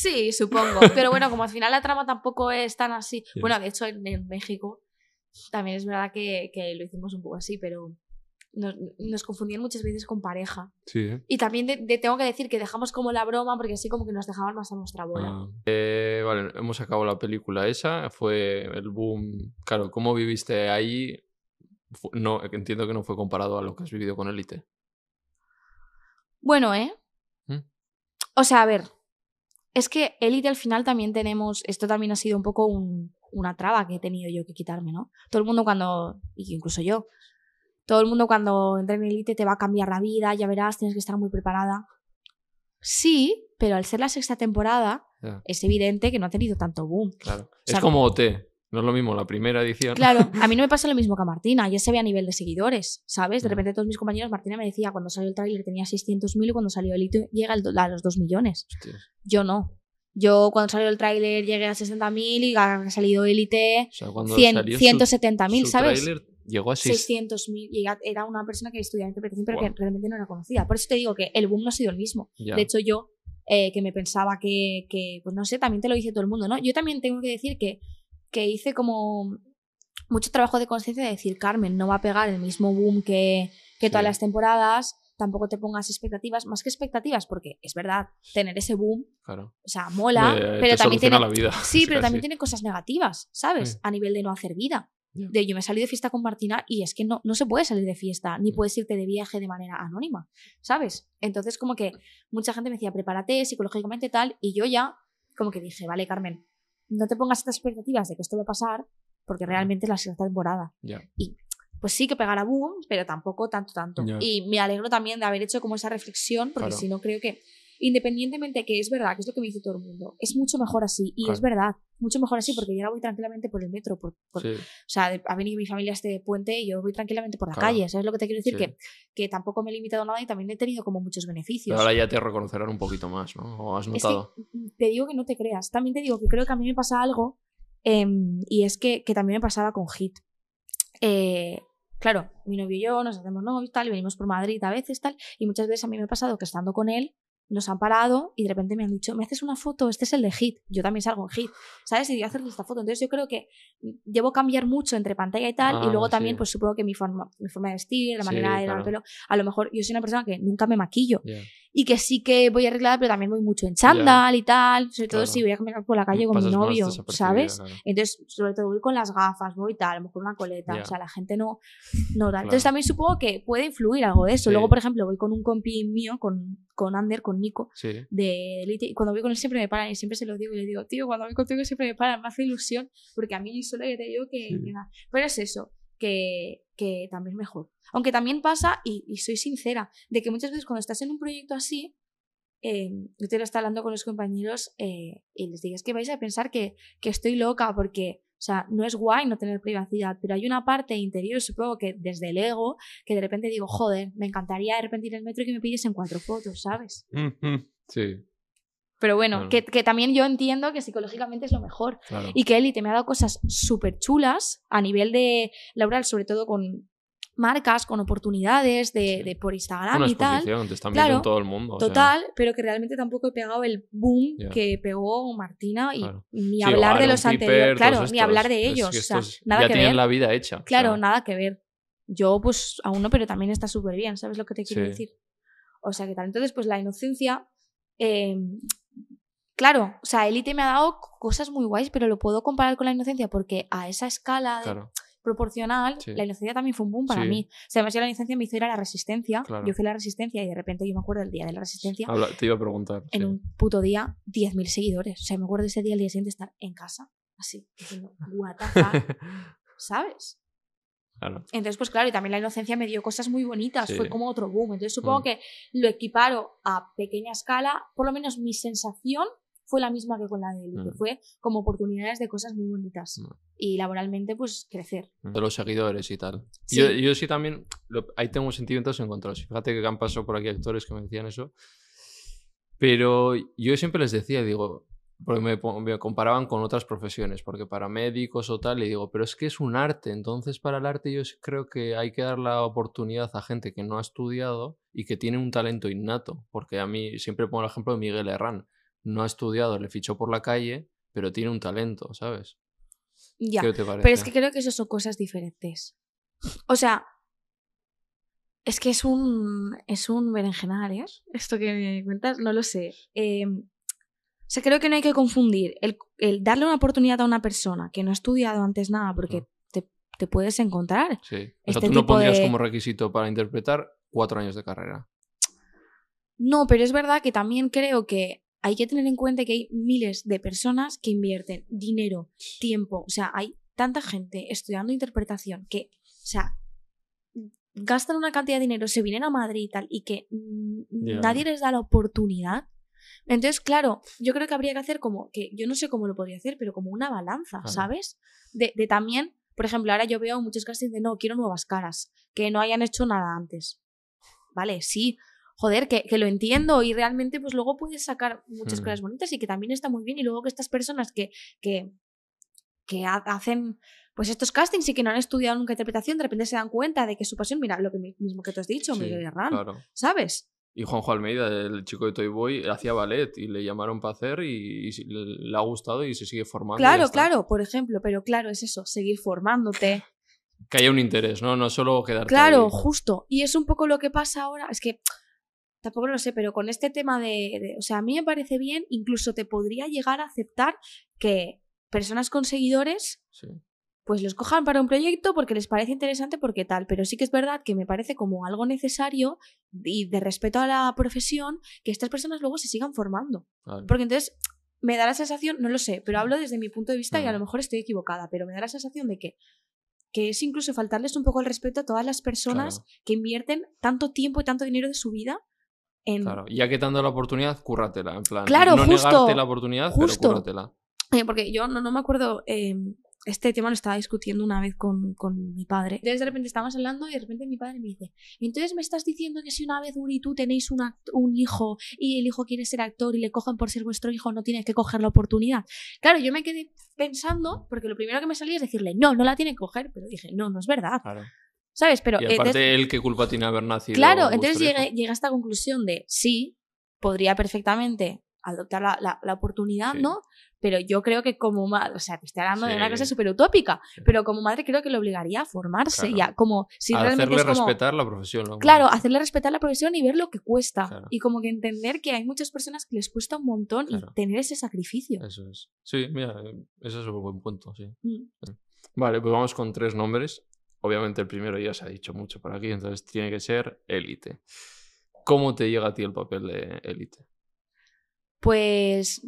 Sí, supongo. Pero bueno, como al final la trama tampoco es tan así. Bueno, de hecho, en, en México también es verdad que, que lo hicimos un poco así, pero nos, nos confundían muchas veces con pareja.
Sí, ¿eh?
Y también de- de- tengo que decir que dejamos como la broma porque así como que nos dejaban más a nuestra bola.
Ah. Eh, vale, hemos acabado la película esa. Fue el boom. Claro, ¿cómo viviste ahí? No, entiendo que no fue comparado a lo que has vivido con Elite.
Bueno, ¿eh?
¿Mm?
O sea, a ver, es que Elite al final también tenemos, esto también ha sido un poco un- una traba que he tenido yo que quitarme, ¿no? Todo el mundo cuando, incluso yo, todo el mundo cuando entra en Elite te va a cambiar la vida, ya verás, tienes que estar muy preparada. Sí, pero al ser la sexta temporada, es evidente que no ha tenido tanto boom.
claro.
sea,
es como OT. No es lo mismo la primera edición.
Claro, a mí no me pasa lo mismo que a Martina, ya se ve a nivel de seguidores, ¿sabes? De repente todos mis compañeros, Martina me decía, cuando salió el tráiler tenía 600.000 y cuando salió Elite llega al do- a los 2 millones. Yo no. Yo cuando salió el tráiler llegué a 60.000 y ha salido Elite
O sea, cuando
100
salió su-
170.000,
su
¿sabes?
tráiler, llegó a 6.
600.000. Y era- una persona que estudiaba interpretación pero
Guau.
que realmente no era conocida. Por eso te digo que el boom no ha sido el mismo. De hecho, yo, eh, que me pensaba que, que, pues no sé, también te lo dice todo el mundo, ¿no? Yo también tengo que decir que, que hice como mucho trabajo de conciencia de decir, Carmen, no va a pegar el mismo boom que, que todas las temporadas, tampoco te pongas expectativas, más que expectativas, porque es verdad, tener ese boom,
Claro.
o sea, mola,
Eh,
pero
te
también tiene...
la vida.
Sí, pero también tiene cosas negativas, ¿sabes?
Sí.
A nivel de no hacer vida. De yo me salido de fiesta con Martina y es que no, no se puede salir de fiesta, ni puedes irte de viaje de manera anónima, ¿sabes? Entonces como que mucha gente me decía, prepárate psicológicamente tal, y yo ya como que dije, vale, Carmen, no te pongas estas expectativas de que esto va a pasar, porque realmente es la sexta temporada.
Ya.
Pues sí que pegará boom, pero tampoco tanto, tanto. Y me alegro también de haber hecho como esa reflexión, porque
Claro.
si no creo que, independientemente que es verdad, que es lo que me dice todo el mundo, es mucho mejor así. Y es
Claro.
verdad, mucho mejor así, porque yo ahora voy tranquilamente por el metro. Por, por-
Sí.
O sea, ha venido mi familia a este puente y yo voy tranquilamente por la
Claro.
calle. ¿Sabes lo que te quiero decir?
Sí.
Que, que tampoco me he limitado nada y también he tenido como muchos beneficios.
Pero ahora ya te reconocerán un poquito más, ¿no? ¿O has
Es
notado?
que mm, te digo que no te creas. También te digo que creo que a mí me pasa algo em, y es que, que también me pasaba con Hit. Eh, claro, mi novio y yo nos hacemos novios tal y venimos por Madrid a veces tal y muchas veces a mí me ha pasado que estando con él nos han parado y de repente me han dicho, ¿me haces una foto? Este es el de Hit. Yo también salgo en Hit, ¿sabes? Y voy a hacerle esta foto. Entonces yo creo que debo cambiar mucho entre pantalla y tal y
Ah,
luego también
sí.
pues supongo que mi forma, mi forma de vestir, la
Sí,
manera de dar el
claro.
pelo, a lo mejor yo soy una persona que nunca me maquillo
Ya.
Y que sí que voy arreglada, pero también voy mucho en chándal y tal, sobre todo si voy a caminar por la calle con mi
Pasas
novio, ¿sabes?
claro.
Entonces, sobre todo voy con las gafas, voy tal, a lo mejor una coleta, o sea, la gente no, no tal.
Claro.
Entonces también supongo que puede influir algo de eso.
Sí.
Luego, por ejemplo, voy con un compi mío, con, con Ander, con Nico,
Sí.
de Elite, y cuando voy con él siempre me paran y siempre se lo digo y le digo, tío, cuando voy contigo siempre me paran, me hace ilusión, porque a mí solo ya te digo que,
Sí.
que nada. Pero es eso, que, que también mejor. Aunque también pasa, y, soy sincera, de que muchas veces cuando estás en un proyecto así, eh, yo te lo estaba hablando con los compañeros eh, y les digo, es que vais a pensar que, que estoy loca porque, o sea, no es guay no tener privacidad, pero hay una parte interior, supongo que desde el ego, que de repente digo, joder, me encantaría de repente ir al metro y que me pidiesen cuatro fotos, ¿sabes?
Sí,
Pero bueno,
Claro.
que, que también yo entiendo que psicológicamente es lo mejor.
claro.
Y que Elite me ha dado cosas súper chulas a nivel de laboral, sobre todo con marcas, con oportunidades de,
Sí.
de por Instagram
Una
y tal.
te están
Claro,
viendo en todo el mundo. o sea,
Total, pero que realmente tampoco he pegado el boom que pegó Martina y ni hablar de los anteriores. Claro, ni hablar de
Es
ellos.
que
o sea,
estos
nada
ya
que
tienen
ver.
la vida hecha. o
Claro,
sea,
nada que ver. Yo, pues, aún no, pero también está súper bien, ¿sabes lo que te quiero
Sí.
decir? O sea, que tal. Entonces, pues la inocencia. eh, claro, o sea, Élite me ha dado cosas muy guays, pero lo puedo comparar con la inocencia porque a esa escala de-
Claro.
proporcional,
Sí.
la inocencia también fue un boom para
Sí.
mí. O sea, además yo la inocencia me hizo ir a la resistencia.
Claro.
Yo fui a la resistencia y de repente yo me acuerdo del día de la resistencia.
Habla- te iba a preguntar.
En
sí.
un puto día, 10.000 seguidores. O sea, me acuerdo ese día, el día siguiente, estar en casa, así, diciendo, what the fuck", ¿sabes?
claro.
Entonces, pues claro, y también la inocencia me dio cosas muy bonitas,
Sí.
fue como otro boom. Entonces supongo
Mm.
que lo equiparo a pequeña escala, por lo menos mi sensación fue la misma que con la de él, que
Mm.
fue como oportunidades de cosas muy bonitas.
Mm.
Y laboralmente, pues crecer.
De los seguidores y tal.
Sí.
Yo, yo sí también, lo- ahí tengo sentimientos encontrados. Fíjate que han pasado por aquí actores que me decían eso. Pero yo siempre les decía, digo, porque me, me comparaban con otras profesiones, porque para médicos o tal, y digo, pero es que es un arte, entonces para el arte yo creo que hay que dar la oportunidad a gente que no ha estudiado y que tiene un talento innato, porque a mí siempre pongo el ejemplo de Miguel Herrán, no ha estudiado, le fichó por la calle, pero tiene un talento, ¿sabes?
Ya.
¿Qué te parece?
Pero es que creo que eso son cosas diferentes. O sea, es que es un, es un berenjenal, ¿eh? Esto que me cuentas, no lo sé. Eh, o sea, creo que no hay que confundir el, el darle una oportunidad a una persona que no ha estudiado antes nada, porque te, te puedes encontrar.
Sí. O sea,
este
tú no pondrías
de-
como requisito para interpretar cuatro años de carrera.
No, pero es verdad que también creo que hay que tener en cuenta que hay miles de personas que invierten dinero, tiempo, o sea, hay tanta gente estudiando interpretación que, o sea, gastan una cantidad de dinero, se vienen a Madrid y tal, y que mm, nadie les da la oportunidad. Entonces, claro, yo creo que habría que hacer como, que yo no sé cómo lo podría hacer, pero como una balanza. ¿sabes? De, de también, por ejemplo, ahora yo veo muchos castings de no, quiero nuevas caras, que no hayan hecho nada antes. Vale, sí, joder, que, que lo entiendo y realmente pues luego puedes sacar muchas
Mm.
cosas bonitas y que también está muy bien y luego que estas personas que, que, que ha- hacen pues estos castings y que no han estudiado nunca interpretación de repente se dan cuenta de que su pasión, mira, lo que mi- mismo que tú has dicho,
Sí,
Miguel Herrán,
Claro.
¿sabes?
Y Juanjo Almeida, el chico de Toy Boy, hacía ballet y le llamaron para hacer y, y le, ha gustado y se sigue formando.
Claro, claro, por ejemplo, pero claro, es eso, seguir formándote.
Que haya un interés, ¿no? No solo quedarte
Claro,
ahí.
justo. Y es un poco lo que pasa ahora. Es que tampoco lo sé, pero con este tema de, de- O sea, a mí me parece bien, incluso te podría llegar a aceptar que personas con seguidores
Sí.
pues los cojan para un proyecto porque les parece interesante, porque tal. Pero sí que es verdad que me parece como algo necesario y de respeto a la profesión que estas personas luego se sigan formando.
Vale.
Porque entonces me da la sensación, no lo sé, pero hablo desde mi punto de vista y a lo
Mm.
mejor estoy equivocada, pero me da la sensación de que, que es incluso faltarles un poco el respeto a todas las personas
Claro.
que invierten tanto tiempo y tanto dinero de su vida en...
Claro, ya que te han dado la oportunidad, cúrratela, en plan.
Claro,
no
justo,
negarte la oportunidad,
justo.
pero cúrratela.
Eh, porque yo no, no me acuerdo, eh, este tema lo estaba discutiendo una vez con, con mi padre. Entonces de repente estábamos hablando y de repente mi padre me dice, entonces me estás diciendo que si una vez Uri y tú tenéis un, un hijo y el hijo quiere ser actor y le cogen por ser vuestro hijo, no tienes que coger la oportunidad. Claro, yo me quedé pensando, porque lo primero que me salía es decirle, no, no la tiene que coger, pero dije, no, no es verdad.
Claro.
¿Sabes? Pero
Y aparte,
entonces-
él, ¿qué culpa tiene haber nacido?
Claro, entonces llegué, llegué a esta conclusión de sí, podría perfectamente adoptar la, la- la oportunidad,
Sí.
¿no? Pero yo creo que como madre, o sea, te estoy hablando de una
Sí.
cosa súper utópica,
Sí.
pero como madre creo que le obligaría a formarse
Claro.
ya, como si
A
realmente
hacerle
es como...
respetar la profesión. ¿no?
Claro, hacerle respetar la profesión y ver lo que cuesta.
Claro.
Y como que entender que hay muchas personas que les cuesta un montón
Claro.
y tener ese sacrificio.
Eso es. Sí, mira, eh, eso es un buen punto, sí.
Mm.
Vale, pues vamos con tres nombres. Obviamente el primero ya se ha dicho mucho por aquí, entonces tiene que ser élite. ¿Cómo te llega a ti el papel de élite?
Pues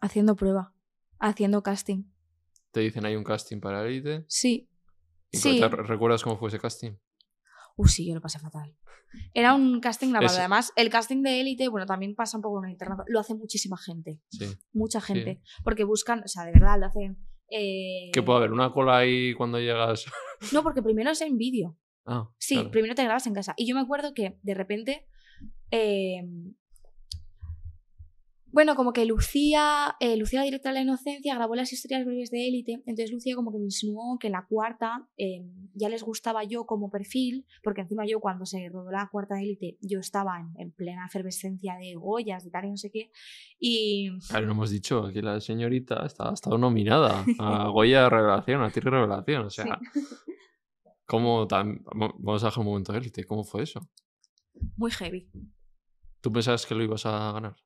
haciendo prueba, haciendo casting.
Te dicen hay un casting para élite.
Sí.
¿Y
Sí.
te ¿Recuerdas cómo fue ese casting?
Uh, sí, yo lo pasé fatal. Era un casting grabado.
Es-
Además, el casting de élite, bueno, también pasa un poco en internet. Lo hace muchísima gente.
Sí.
Mucha gente. Porque buscan, o sea, de verdad, lo hacen. Eh,
¿Qué puede haber? ¿Una cola ahí cuando llegas?
No, porque primero es en vídeo.
Ah,
Sí,
claro.
primero te grabas en casa. Y yo me acuerdo que de repente. eh, bueno, como que Lucía, eh, Lucía, la directora de la inocencia, grabó las historias breves de élite. Entonces Lucía como que me insinuó que la cuarta eh, ya les gustaba yo como perfil, porque encima yo cuando se rodó la cuarta de élite, yo estaba en, en plena efervescencia de Goyas, de tal y no sé qué. Y
Claro, no hemos dicho, aquí la señorita está, ha estado nominada a Goya Revelación, a Tigre Revelación. O sea, ¿cómo tan... Vamos a dejar un momento élite, ¿cómo fue eso?
muy heavy.
¿Tú pensabas que lo ibas a ganar?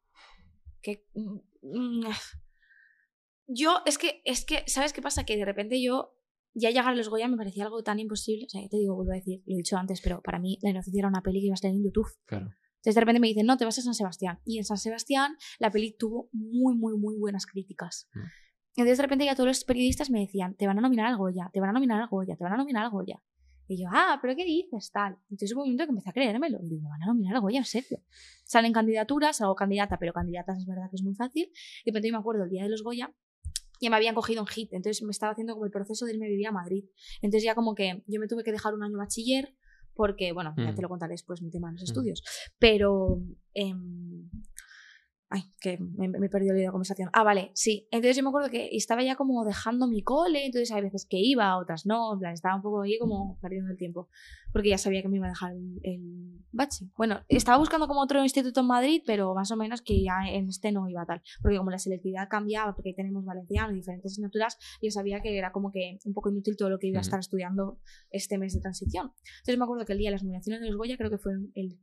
Que... mm, mm, Yo, es que, es que, ¿sabes qué pasa? Que de repente yo, ya llegar a los Goya me parecía algo tan imposible. O sea, ya te digo, vuelvo a decir, lo he dicho antes, pero para mí La Inocencia era una peli que iba a estar en YouTube.
Claro.
Entonces de repente me dicen, no, te vas a San Sebastián. Y en San Sebastián la peli tuvo muy, muy, muy buenas críticas.
Mm.
Entonces de repente ya todos los periodistas me decían, te van a nominar al Goya, te van a nominar al Goya, te van a nominar al Goya. Y yo, ah, pero ¿qué dices? Tal. Entonces hubo un momento que empecé a creérmelo. Y digo, me van a nominar al Goya, en serio. Salen candidaturas, hago candidata, pero candidatas es verdad que es muy fácil. Y de repente yo me acuerdo, el día de los Goya, ya me habían cogido en hit. Entonces me estaba haciendo como el proceso de irme a vivir a Madrid. Entonces ya como que yo me tuve que dejar un año bachiller porque, bueno, ya
Mm.
te lo contaré después, mi tema en los
Mm.
estudios. Pero... em, Ay, que me, me he perdido la conversación. Ah, vale, sí. Entonces yo me acuerdo que estaba ya como dejando mi cole, entonces hay veces que iba, otras no, en plan, estaba un poco ahí como perdiendo el tiempo, porque ya sabía que me iba a dejar el, el bachi. Bueno, estaba buscando como otro instituto en Madrid, pero más o menos que ya en este no iba tal, porque como la selectividad cambiaba, porque tenemos valenciano y diferentes asignaturas, yo sabía que era como que un poco inútil todo lo que iba a estar estudiando este mes de transición. Entonces me acuerdo que el día de las nominaciones de los Goya creo que fue el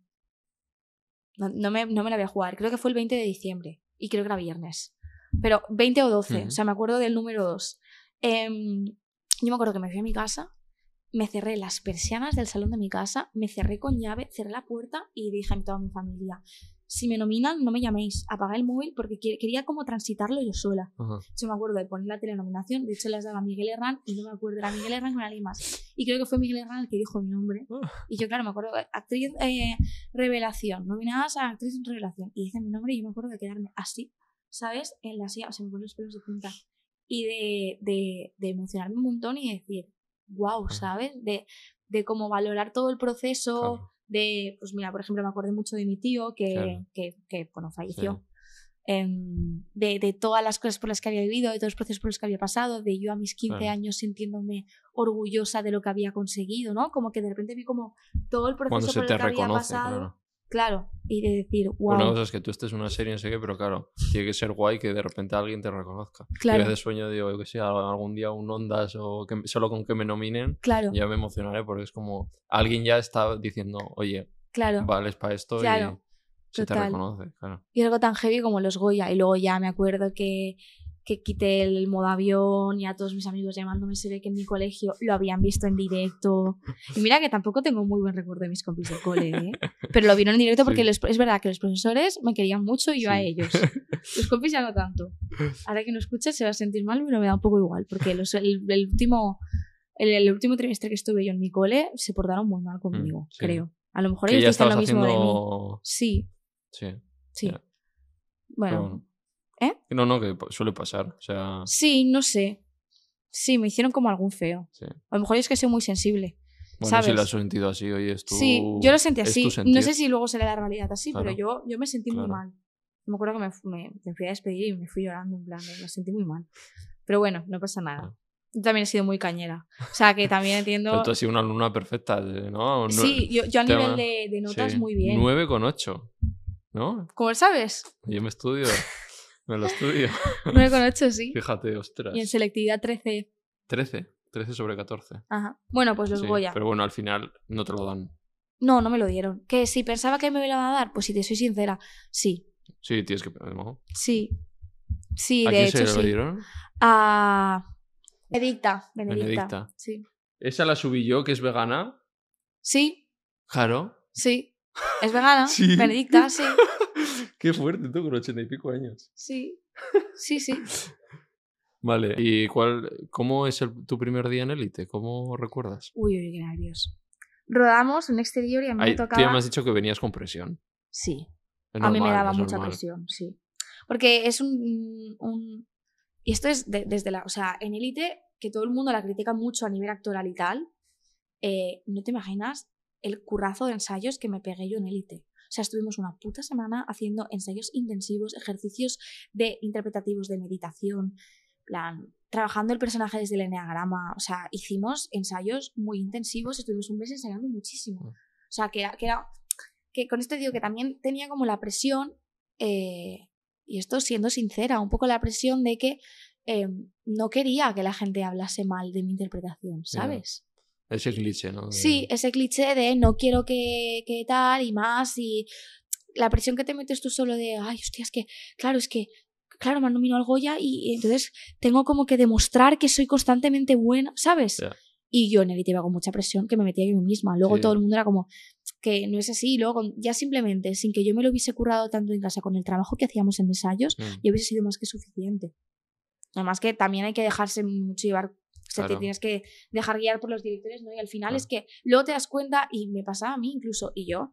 no, no me, no me la voy a jugar. Creo que fue el 20 de diciembre. Y creo que era viernes. Pero 20 o 12.
Ujú.
O sea, me acuerdo del número 2. yo me acuerdo que me fui a mi casa, me cerré las persianas del salón de mi casa, me cerré con llave, cerré la puerta y dije a toda mi familia, si me nominan, no me llaméis, apaga el móvil porque que- quería como transitarlo yo sola.
Ajá.
Yo me acuerdo de poner la telenominación, de hecho las daba Miguel Herrán y no me acuerdo, era Miguel Herrán con alguien más. Y creo que fue Miguel Herrán el que dijo mi nombre.
Ah.
Y yo, claro, me acuerdo, actriz eh, revelación, nominadas a actriz revelación. Y dice mi nombre y yo me acuerdo de quedarme así, ¿sabes? En la silla, o sea, me ponen los pelos de punta. Y de, de, de emocionarme un montón y decir, wow. ¿sabes? De, de cómo valorar todo el proceso,
Claro.
De, pues mira, por ejemplo, me acordé mucho de mi tío que,
Claro.
que, que, bueno, falleció. Em, de, de todas las cosas por las que había vivido, de todos los procesos por los que había pasado, de yo a mis 15
Claro.
años sintiéndome orgullosa de lo que había conseguido, ¿no? Como que de repente vi como todo el proceso por el que había pasado.
claro.
Claro, y de decir, wow.
Una cosa es que tú estés en una serie, no sé qué, pero claro, tiene que ser guay que de repente alguien te reconozca.
Claro.
Y a veces sueño, digo, yo que sé, algún día un Ondas o que, solo con que me nominen,
Claro,
ya me emocionaré porque es como alguien ya está diciendo, oye,
claro.
vales para esto
Claro,
y se te reconoce, claro.
Y algo tan heavy como los Goya. Y luego ya me acuerdo que, que quité el modo avión y a todos mis amigos llamándome. Se ve que en mi colegio lo habían visto en directo. Y mira que tampoco tengo muy buen recuerdo de mis compis del cole, ¿eh? Pero lo vieron en directo porque
Sí.
los- es verdad que los profesores me querían mucho y yo a ellos. Los compis ya no tanto. Ahora que no escuches se va a sentir mal, pero me da un poco igual. Porque los- el, el último, el, el último trimestre que estuve yo en mi cole se portaron muy mal conmigo,
Mm, sí.
creo. A lo mejor
Que
ellos dicen lo mismo de mí.
haciendo...
Sí,
Sí.
sí. Bueno, ¿eh?
No, no, que suele pasar. O sea,
Sí, no sé. Sí, me hicieron como algún feo.
sí.
A lo mejor es que soy muy sensible.
Bueno,
¿sabes?
si lo has sentido así, oye, es tu...
Sí, yo lo sentí así. No sé si luego será la realidad así,
Claro.
pero yo, yo me sentí muy
Claro.
mal. Me acuerdo que me, me, me fui a despedir y me fui llorando, en plan, me, sentí muy mal. Pero bueno, no pasa nada.
Claro.
Yo también he sido muy cañera. O sea, que también entiendo...
Pero tú has sido una alumna perfecta, ¿no?
Sí, yo, yo a nivel de, de notas
Sí.
muy bien.
9 con 8, ¿no?
¿Cómo sabes?
Yo me estudio, me lo estudio.
9,8 sí.
Fíjate, ostras.
Y en selectividad 13.
13, 13 sobre 14.
Ajá. Bueno, pues los
Sí,
Goya.
Pero bueno, al final no te lo dan.
No, no me lo dieron. Que si pensaba que me lo iban a dar, pues si te soy sincera, sí.
Sí, tienes que... ¿no?
Sí. Sí,
¿A
de
quién
hecho
se lo
sí.
dieron?
A Benedicta. Benedicta.
Benedicta.
Sí.
¿Esa la subí yo, que es vegana?
Sí,
Claro.
sí. Es vegana.
Sí.
Benedicta, sí.
Qué fuerte tú con ochenta y pico años.
Sí. Sí, sí.
Vale. ¿Y cuál, cómo es el- tu primer día en élite? ¿Cómo recuerdas?
Uy, uy, qué nervios. Rodamos un exterior y a mí
Ay,
me
tú
tocaba.
ya me has dicho que venías con presión.
Sí. A mí me daba mucha
normal.
presión, sí. Porque es un. un- y esto es de- desde la. O sea, en élite, que todo el mundo la critica mucho a nivel actoral y tal, eh, no te imaginas el currazo de ensayos que me pegué yo en élite. O sea, estuvimos una puta semana haciendo ensayos intensivos, ejercicios de interpretativos de meditación, plan, trabajando el personaje desde el enneagrama. O sea, hicimos ensayos muy intensivos, estuvimos un mes ensayando muchísimo.
Mm.
O sea, que era, que era que con esto digo que también tenía como la presión, eh, y esto siendo sincera, un poco la presión de que eh, no quería que la gente hablase mal de mi interpretación. ¿sabes?
Ese cliché, ¿no?
Sí, ese cliché de no quiero que, que tal y más y la presión que te metes tú solo de, ay, hostia, es que, claro, es que, claro, me han nominado al Goya y, y entonces tengo como que demostrar que soy constantemente buena, ¿sabes?
Ya.
Y yo en Elite iba con mucha presión que me metía yo misma. Luego
Sí.
todo el mundo era como que no es así. Y luego ya simplemente, sin que yo me lo hubiese currado tanto en casa con el trabajo que hacíamos en ensayos,
Mm.
ya hubiese sido más que suficiente. Además que también hay que dejarse mucho llevar, o sea, te
Claro.
tienes que dejar guiar por los directores, ¿no? Y al final
Claro.
es que luego te das cuenta, y me pasaba a mí incluso, y yo,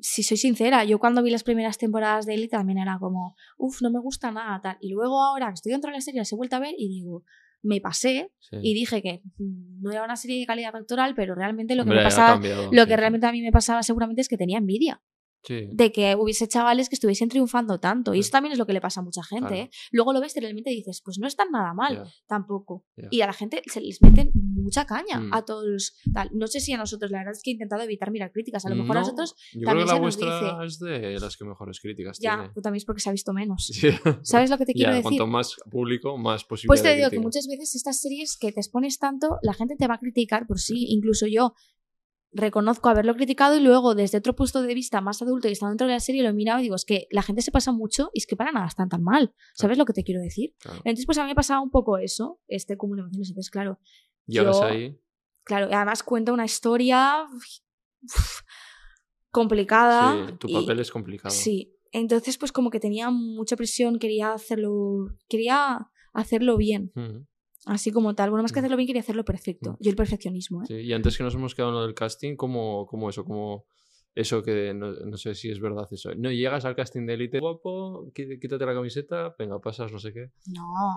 si soy sincera, yo cuando vi las primeras temporadas de Elite también era como, uff, no me gusta nada, tal. Y luego ahora que estoy dentro de la serie, las he vuelto a ver y digo, me pasé
Sí.
y dije que no era una serie de calidad actoral, pero realmente lo que
Hombre,
me pasaba, lo que
sí.
realmente a mí me pasaba seguramente es que tenía envidia
Sí.
de que hubiese chavales que estuviesen triunfando tanto. Y
Sí.
eso también es lo que le pasa a mucha gente.
Claro.
¿eh? Luego lo ves y realmente dices, pues no están nada mal,
Ya.
tampoco.
Ya.
Y a la gente se les meten mucha caña
Mm.
a todos. Tal. No sé si a nosotros, la verdad es que he intentado evitar mirar críticas. A lo mejor a
No,
nosotros,
Yo creo
también
que la
se nos
vuestra es de las que mejores críticas
ya,
tiene.
pues también es porque se ha visto menos.
Sí.
¿Sabes lo que te quiero
Ya,
decir?
Cuanto más público, más posible.
Pues te digo que muchas veces estas series que te expones tanto, la gente te va a criticar por sí. Incluso yo reconozco haberlo criticado y luego desde otro punto de vista más adulto y estando dentro de la serie lo he mirado y digo, es que la gente se pasa mucho y es que para nada están tan mal. ¿Sabes lo que te quiero decir?
Claro.
Entonces, pues a mí me pasaba un poco eso, este cúmulo de emociones. Entonces, claro,
Llegas
yo-
ahí.
claro, y además cuenta una historia uf, complicada.
Sí, tu
y-
papel es complicado.
Sí, entonces pues como que tenía mucha presión, quería hacerlo, quería hacerlo bien, así como tal. Bueno, más que
Mm.
hacerlo bien, quería hacerlo perfecto.
Mm.
Yo el perfeccionismo, ¿eh?
sí. Y antes que nos hemos quedado en lo del casting, ¿cómo, cómo eso? ¿Cómo eso que no, no sé si es verdad eso? No llegas al casting de élite, guapo, quí- quítate la camiseta, venga, pasas, no sé qué.
No.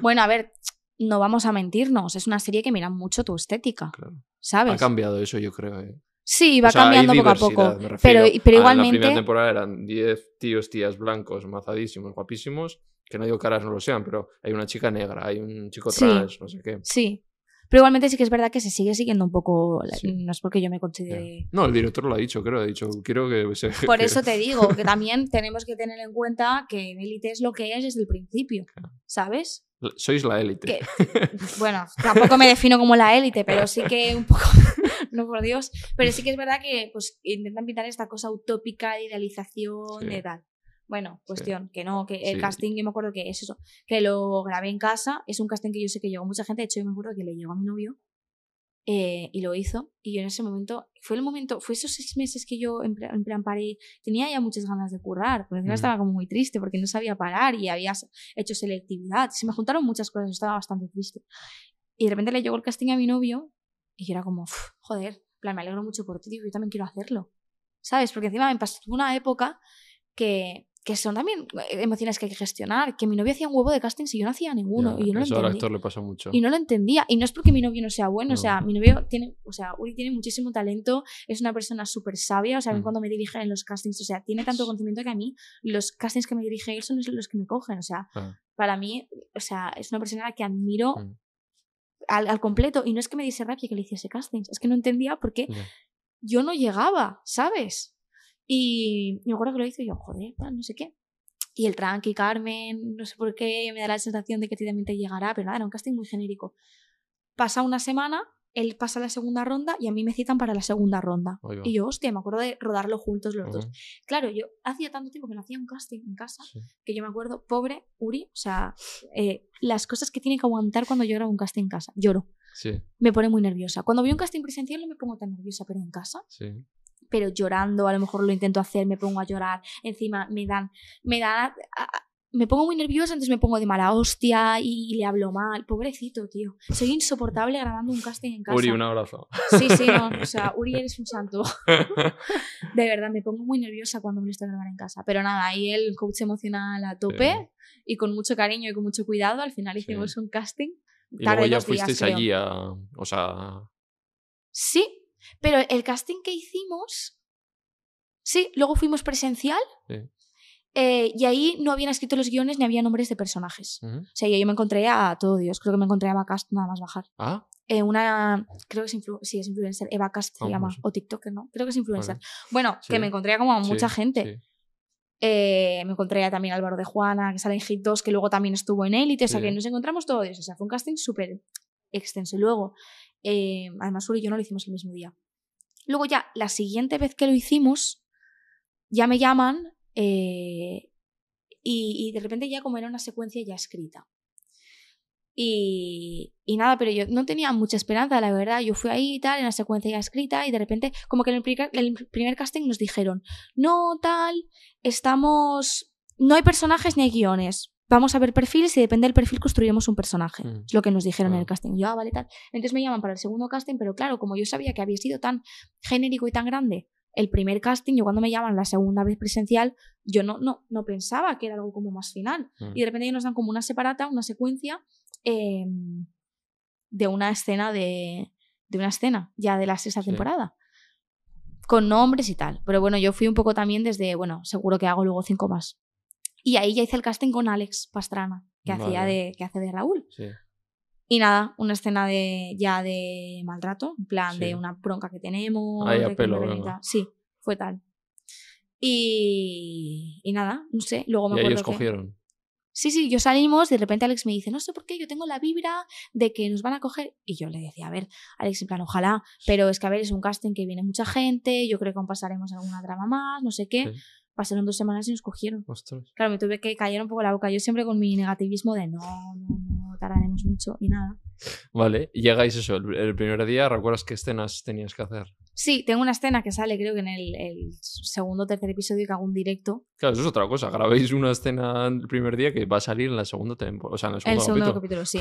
bueno, a ver, no vamos a mentirnos, es una serie que mira mucho tu estética,
Claro. Ha
¿sabes?
cambiado eso, yo creo. eh.
Sí, va
O sea,
cambiando poco a poco.
me
Pero, pero
Ah, En la
igualmente...
primera temporada eran 10 tíos, tías blancos, mazadísimos, guapísimos, que no digo caras no lo sean, pero hay una chica negra, hay un chico
Sí.
trans, no sé qué.
Sí. Pero igualmente sí que es verdad que se sigue siguiendo un poco. la-
Sí.
No es porque yo me considere.
No, el director lo ha dicho, creo, ha dicho, quiero que se...
Por eso te digo que también tenemos que tener en cuenta que en élite es lo que es desde el principio. ¿Sabes?
Sois la élite.
Bueno, tampoco me defino como la élite, pero sí que un poco. no por Dios. Pero sí que es verdad que pues intentan pintar esta cosa utópica de idealización,
Sí.
de tal. Bueno, cuestión, que no, que el
Sí.
casting, yo me acuerdo que es eso, que lo grabé en casa, es un casting que yo sé que llegó mucha gente, de hecho yo me acuerdo que le llegó a mi novio eh, y lo hizo, y yo en ese momento, fue el momento, fue esos seis meses que yo en plan, en plan paré, tenía ya muchas ganas de currar, porque encima
Mm.
estaba como muy triste porque no sabía parar y había hecho selectividad, se me juntaron muchas cosas, estaba bastante triste. Y de repente le llegó el casting a mi novio y yo era como, "Uf, joder, plan, me alegro mucho por ti, yo también quiero hacerlo. ¿Sabes? Porque encima me pasó una época que, que son también eh, emociones que hay que gestionar, que mi novio hacía un huevo de castings y yo no hacía ninguno, y yo no lo
eso al
entendí.
actor le pasa mucho.
Y no lo entendía. Y no es porque mi novio no sea bueno,
No.
o sea, mi novio tiene, o sea, Uri tiene muchísimo talento, es una persona súper sabia, o sea,
Mm.
cuando me dirigen en los castings, o sea, tiene tanto conocimiento que a mí los castings que me dirige él son los que me cogen, o sea,
Ah,
para mí, o sea, es una persona a la que admiro
Mm.
al, al completo. Y no es que me diese rabia que le hiciese castings, es que no entendía por qué yo no llegaba, ¿sabes? Y me acuerdo que lo hizo y yo, joder, no sé qué. Y el tranqui, Carmen, no sé por qué, me da la sensación de que también te llegará, pero nada, era un casting muy genérico. Pasa una semana, él pasa la segunda ronda y a mí me citan para la segunda ronda. Y yo, hostia, me acuerdo de rodarlo juntos los dos.
Ujú,
Claro, yo hacía tanto tiempo que no hacía un casting en casa
sí.
que yo me acuerdo, pobre Uri, o sea, eh, las cosas que tiene que aguantar cuando yo grabo un casting en casa. Lloro,
Sí,
me pone muy nerviosa. Cuando veo un casting presencial no me pongo tan nerviosa, pero en casa
sí.
Pero llorando, a lo mejor lo intento hacer, me pongo a llorar, encima me dan, me dan, me pongo muy nerviosa, entonces me pongo de mala hostia y le hablo mal, pobrecito, tío. Soy insoportable grabando un casting en casa.
Uri, un abrazo.
Sí, sí, no, o sea, Uri eres un santo. De verdad, me pongo muy nerviosa cuando me lo estoy grabando en casa. Pero nada, ahí el coach emocional a tope
Sí.
y con mucho cariño y con mucho cuidado, al final
Sí.
hicimos un casting.
Y luego ya
días,
fuisteis allí a... O sea...
Sí, pero el casting que hicimos, sí, luego fuimos presencial
Sí.
eh, y ahí no habían escrito los guiones ni había nombres de personajes.
ujú.
O sea, yo me encontré a todo Dios, creo que me encontré a Eva Cast nada más bajar.
Ah,
Eh, una, creo que es, influ- sí, es influencer, Eva Cast se
Ah,
llama,
pues
o TikToker, ¿no? Creo que es influencer.
Vale.
Bueno,
Sí.
que me encontré como a mucha
sí,
gente. Eh, me encontré a también Álvaro de Juana, que sale en Hit 2, que luego también estuvo en Élite, o sea que nos encontramos todos. O sea, fue un casting súper extenso. Y luego, eh, además, Uri y yo no lo hicimos el mismo día. Luego ya, la siguiente vez que lo hicimos, ya me llaman eh, y, de repente ya como era una secuencia ya escrita. Y, y, nada, pero yo no tenía mucha esperanza, la verdad. Yo fui ahí y tal, en la secuencia ya escrita, y de repente, como que en el primer, el primer casting nos dijeron: No, tal, estamos. No hay personajes ni hay guiones. Vamos a ver perfiles y depende del perfil construiremos un personaje.
Mm.
Es lo que nos dijeron en el casting. Yo, ah, vale, tal. Entonces me llaman para el segundo casting, pero claro, como yo sabía que había sido tan genérico y tan grande el primer casting, yo cuando me llaman la segunda vez presencial, yo no, no, no pensaba que era algo como más final.
Mm.
Y de repente nos dan como una separata, una secuencia eh, de una escena de, de una escena ya de la sexta
Sí.
temporada. Con nombres y tal. Pero bueno, yo fui un poco también desde, bueno, seguro que hago luego cinco más. Y ahí ya hice el casting con Alex Pastrana, que hacía de, que hace de Raúl.
Sí.
Y nada, una escena de ya de maltrato, en plan
Sí.
de una bronca que tenemos.
Ahí a
de
pelo,
y. Sí, fue tal. Y, y nada, no sé, luego me
Y ahí
acuerdo
os
que...
cogieron.
Sí, sí, yo salimos, de repente Alex me dice, no sé por qué, yo tengo la vibra de que nos van a coger. Y yo le decía, a ver, Alex, en plan, ojalá, pero es que a ver, es un casting que viene mucha gente, yo creo que aún pasaremos alguna trama más, no sé qué.
Sí.
Pasaron dos semanas y nos cogieron.
Ostras.
Claro, me tuve que callar un poco la boca. Yo siempre con mi negativismo de no, no, no, tardaremos mucho y nada.
Vale, llegáis eso, el, el primer día, ¿recuerdas qué escenas tenías que hacer?
Sí, tengo una escena que sale, creo que en el, el segundo o tercer episodio que hago un directo.
Claro, eso es otra cosa. Grabéis una escena el primer día que va a salir en la segunda temporada. O sea, en el segundo,
el segundo
capítulo.
capítulo, sí.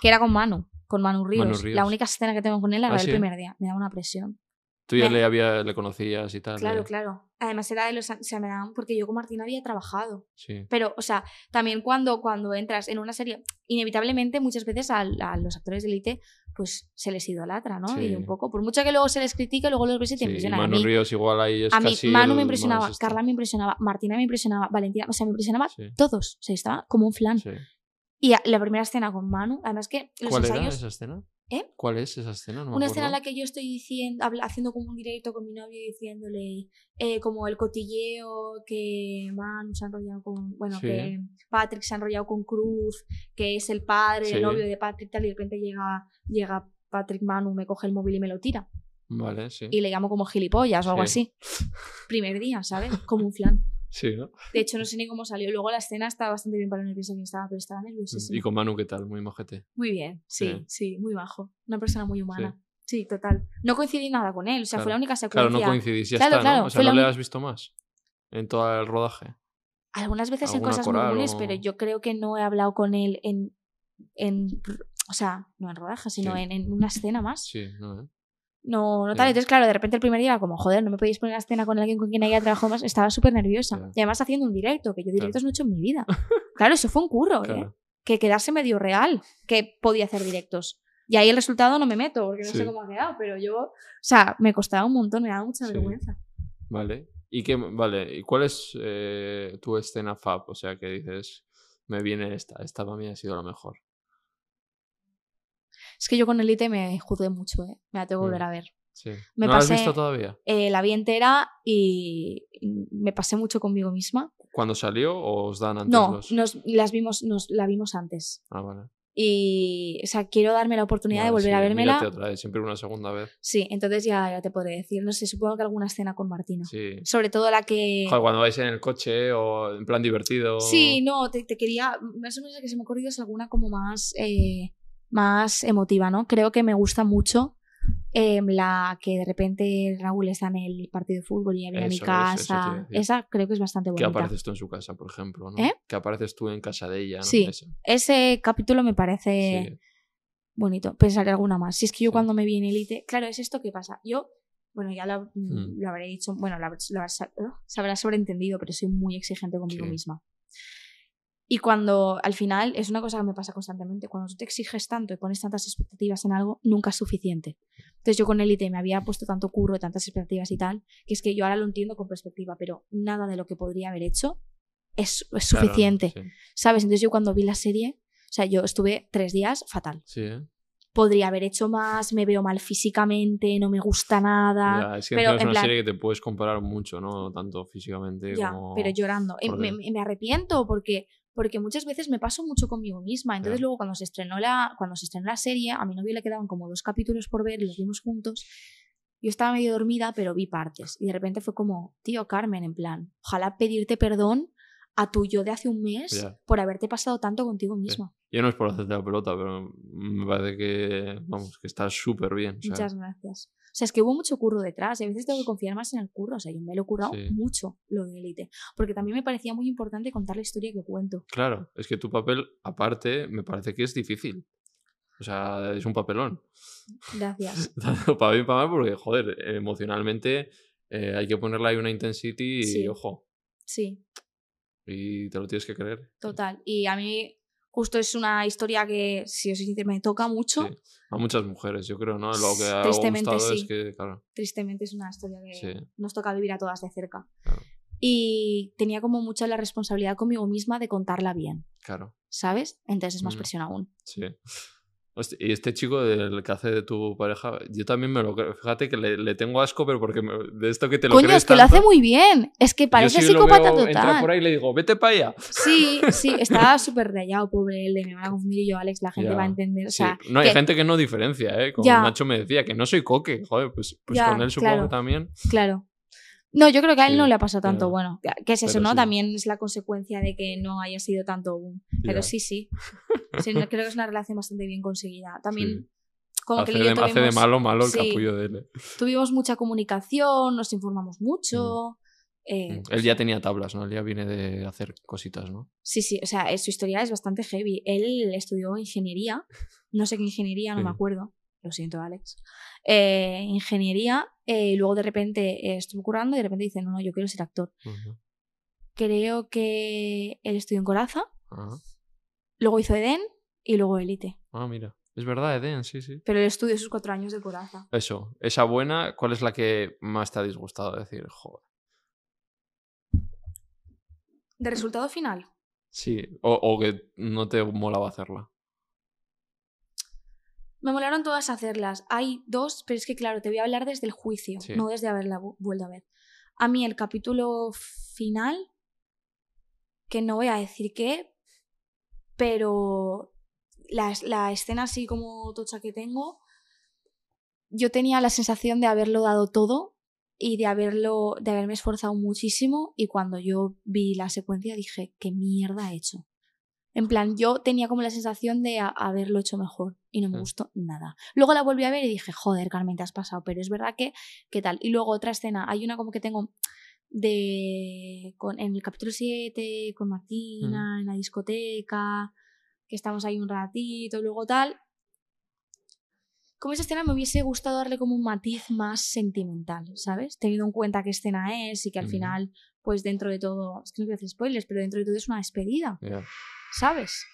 Que era con Manu, con Manu Ríos.
Manu Ríos.
La única escena que tengo con él
Ah,
la del
¿sí?
primer día. Me da una presión.
Tú ya
Me-
le, había, le conocías y tal.
Claro,
eh,
claro. Además era de los... O sea, me daban... Porque yo con Martín había trabajado.
Sí.
Pero, o sea, también cuando, cuando entras en una serie, inevitablemente muchas veces a, a los actores de élite, pues se les idolatra, ¿no?
Sí.
Y un poco, por mucho que luego se les critique, luego los ves y te
Sí, y
impresionan. A
Manu
mí,
Ríos igual ahí es
a mí
casi
Manu me impresionaba. Carla me impresionaba, Martina me impresionaba, Valentina, o sea, me impresionaba todos. O sea, estaba como un flan.
sí.
Y a- la primera escena con Manu, además que los
¿Cuál era esa escena?
¿Eh?
¿Cuál es esa escena? No me
Una escena en la que yo estoy diciendo, haciendo como un directo con mi novio y diciéndole eh, como el cotilleo que Manu se ha enrollado con, bueno,
Sí.
que Patrick se ha enrollado con Cruz, que es el padre,
Sí.
el novio de Patrick tal, y de repente llega, llega Patrick Manu, me coge el móvil y me lo tira.
Vale, sí.
Y le llamo como gilipollas o algo
Sí.
así. Primer día, ¿sabes? Como un flan.
Sí, ¿no?
De hecho, no sé ni cómo salió. Luego la escena estaba bastante bien para lo nerviosa que estaba, pero estaba nerviosísima.
Y con Manu, ¿qué tal? Muy mojete.
Muy bien, sí,
Sí.
sí, muy bajo. Una persona muy humana. Sí, total. No coincidí nada con él, o sea, fue la única secuencia.
Claro, no coincidís, ya
Claro,
está,
claro,
¿no? O sea, no le has visto más en todo el rodaje.
Algunas veces en
¿Alguna
cosas muy
coral o-
pero yo creo que no he hablado con él en. en o sea, no en rodaje, sino
Sí.
en, en una escena más.
Sí, ¿no? eh?
No, no tal. Entonces, claro, de repente el primer día como, joder, no me podéis poner una escena con alguien con quien haya trabajado más. Estaba súper nerviosa. Y además haciendo un directo, que yo
Claro.
directos no he hecho en mi vida. claro, eso fue un curro, ¿eh? Que quedase medio real que podía hacer directos. Y ahí el resultado no me meto, porque no
Sí.
sé cómo ha quedado, pero yo, o sea, me costaba un montón, me daba mucha
Sí.
vergüenza.
Vale. ¿Y qué, vale, ¿y cuál es eh, tu escena fab? O sea, que dices, me viene esta, esta para mí ha sido la mejor.
Es que yo con Elite me juzgué mucho, ¿eh? Me la tengo que
Mm.
volver a ver.
Sí.
Me
¿No la has
pasé-
visto todavía?
Eh, la vi entera y me pasé mucho conmigo misma.
¿Cuándo salió o os dan antes
No,
los...?
nos, las vimos, nos, la vimos antes.
Ah, vale.
Y, o sea, quiero darme la oportunidad de
Vale,
volver
sí,
a vérmela.
otra vez, siempre una segunda vez.
Sí, entonces ya, ya te podré decir. No sé, supongo que alguna escena con Martina.
Sí.
Sobre todo la que...
Joder, cuando vais en el coche o en plan divertido.
Sí, no, te, te quería. Más o menos que se me ha ocurrido es alguna como más, eh, más emotiva, ¿no? Creo que me gusta mucho eh, la que de repente Raúl está en el partido de fútbol y viene a mi
es,
casa. Esa creo que es bastante
Que
bonita.
apareces tú en su casa, por ejemplo, ¿no?
¿Eh?
Que apareces tú en casa de ella, ¿no?
Sí. Ese capítulo me parece
Sí.
bonito. Pensaré alguna más. Si es que yo
Sí.
cuando me vi en Elite. Claro, es esto que pasa. Yo. Bueno, ya lo,
Mm.
lo habré dicho, bueno, lo, lo se habrá sobreentendido, pero soy muy exigente conmigo
Sí.
misma. Y cuando al final es una cosa que me pasa constantemente, cuando tú te exiges tanto y pones tantas expectativas en algo, nunca es suficiente. Entonces yo con Elite me había puesto tanto curro, tantas expectativas y tal, que es que yo ahora lo entiendo con perspectiva, pero nada de lo que podría haber hecho es, es
Claro,
suficiente.
sí.
¿Sabes? Entonces yo cuando vi la serie, o sea, yo estuve tres días fatal.
Sí, ¿eh?
Podría haber hecho más, me veo mal físicamente, no me gusta nada.
Ya, es que
pero
es una
plan-
serie que te puedes comparar mucho, ¿no? Tanto físicamente
Ya,
como...
pero llorando. Me, me- me arrepiento porque, porque muchas veces me paso mucho conmigo misma. Entonces luego cuando se estrenó la, cuando se estrenó la serie, a mi novio le quedaban como dos capítulos por ver y los vimos juntos. Yo estaba medio dormida, pero vi partes. Y de repente fue como, tío Carmen, en plan, ojalá pedirte perdón a tu yo de hace un mes por haberte pasado tanto contigo misma.
Yo no es por hacerte la pelota, pero me parece que, vamos, que está súper bien.
Muchas gracias. O sea, es que hubo mucho curro detrás y a veces tengo que confiar más en el curro. O sea, yo me lo he currado
Sí.
mucho lo de élite. Porque también me parecía muy importante contar la historia que cuento.
Claro, es que tu papel, aparte, me parece que es difícil. O sea, es un papelón.
Gracias.
Tanto para bien para mal, porque, joder, emocionalmente eh, hay que ponerle ahí una intensity y,
Sí.
ojo,
Sí,
y te lo tienes que creer.
total. Y a mí justo es una historia que, si os sincera, me toca mucho.
Sí. A muchas mujeres, yo creo, ¿no? Lo que ha
Tristemente,
gustado
sí.
es que, claro,
Tristemente es una historia que
Sí.
nos toca vivir a todas de cerca.
Claro.
Y tenía como mucha la responsabilidad conmigo misma de contarla bien,
claro,
¿sabes? Entonces es más
Mm.
presión aún.
sí. Y este chico del que hace de tu pareja, yo también me lo creo. Fíjate que le, le tengo asco, pero porque me- de esto que te lo
Coño,
crees
es que lo hace muy bien. Es que
yo
parece
si lo
psicópata total.
por ahí y le digo, vete para allá.
Sí, sí, estaba súper rayado, pobre él, de me van a confundir y yo, Alex, la gente
Ya,
va a entender. O
Sí,
sea,
No, hay
que-
gente que no diferencia, ¿eh? Como
Ya.
Nacho me decía, que no soy coque. Joder, pues, pues
Ya,
con él supongo
claro.
también.
Claro. No, yo creo que a él
Sí,
no le ha pasado tanto.
pero-
bueno, que- es eso, ¿no?
sí.
También es la consecuencia de que no haya sido tanto boom. Pero sí, sí. Creo que es una relación bastante bien conseguida. También, como
Hace
que
de,
yo
hace de
tuvimos,
malo, malo el capullo de él. ¿eh?
tuvimos mucha comunicación, nos informamos mucho. eh,
Mm. Él ya tenía tablas, ¿no? Él ya viene de hacer cositas, ¿no?
Sí, sí, o sea, eh, su historia es bastante heavy. Él estudió ingeniería, no sé qué ingeniería, no me acuerdo. Lo siento, Alex. Eh, ingeniería, eh, luego de repente eh, estuvo currando y de repente dice, no, no, yo quiero ser actor. Creo que él estudió en Coraza, luego hizo Eden y luego Elite.
Ah, mira. Es verdad, Eden, sí, sí.
Pero él estudió sus cuatro años de Coraza.
Eso, esa buena, ¿cuál es la que más te ha disgustado? Decir, joder.
De resultado final,
Sí, o, o que no te molaba hacerla.
Me molaron todas hacerlas. Hay dos, pero es que claro, te voy a hablar desde el juicio,
Sí.
no desde haberla vu- vuelto a ver. A mí el capítulo final, que no voy a decir qué, pero la, la escena así como tocha que tengo, yo tenía la sensación de haberlo dado todo y de haberlo, de haberme esforzado muchísimo y cuando yo vi la secuencia dije, ¿qué mierda he hecho? En plan, yo tenía como la sensación de haberlo hecho mejor y no me
Mm.
gustó nada. Luego la volví a ver y dije, joder, Carmen, te has pasado, pero es verdad que, ¿qué tal? Y luego otra escena, hay una como que tengo de, con, en el capítulo 7, con Martina, en la discoteca, que estamos ahí un ratito, luego tal. Como esa escena me hubiese gustado darle como un matiz más sentimental, ¿sabes? Teniendo en cuenta qué escena es y que al final, pues dentro de todo, es que no quiero hacer spoilers, pero dentro de todo es una despedida.
Ya.
¿Sabes?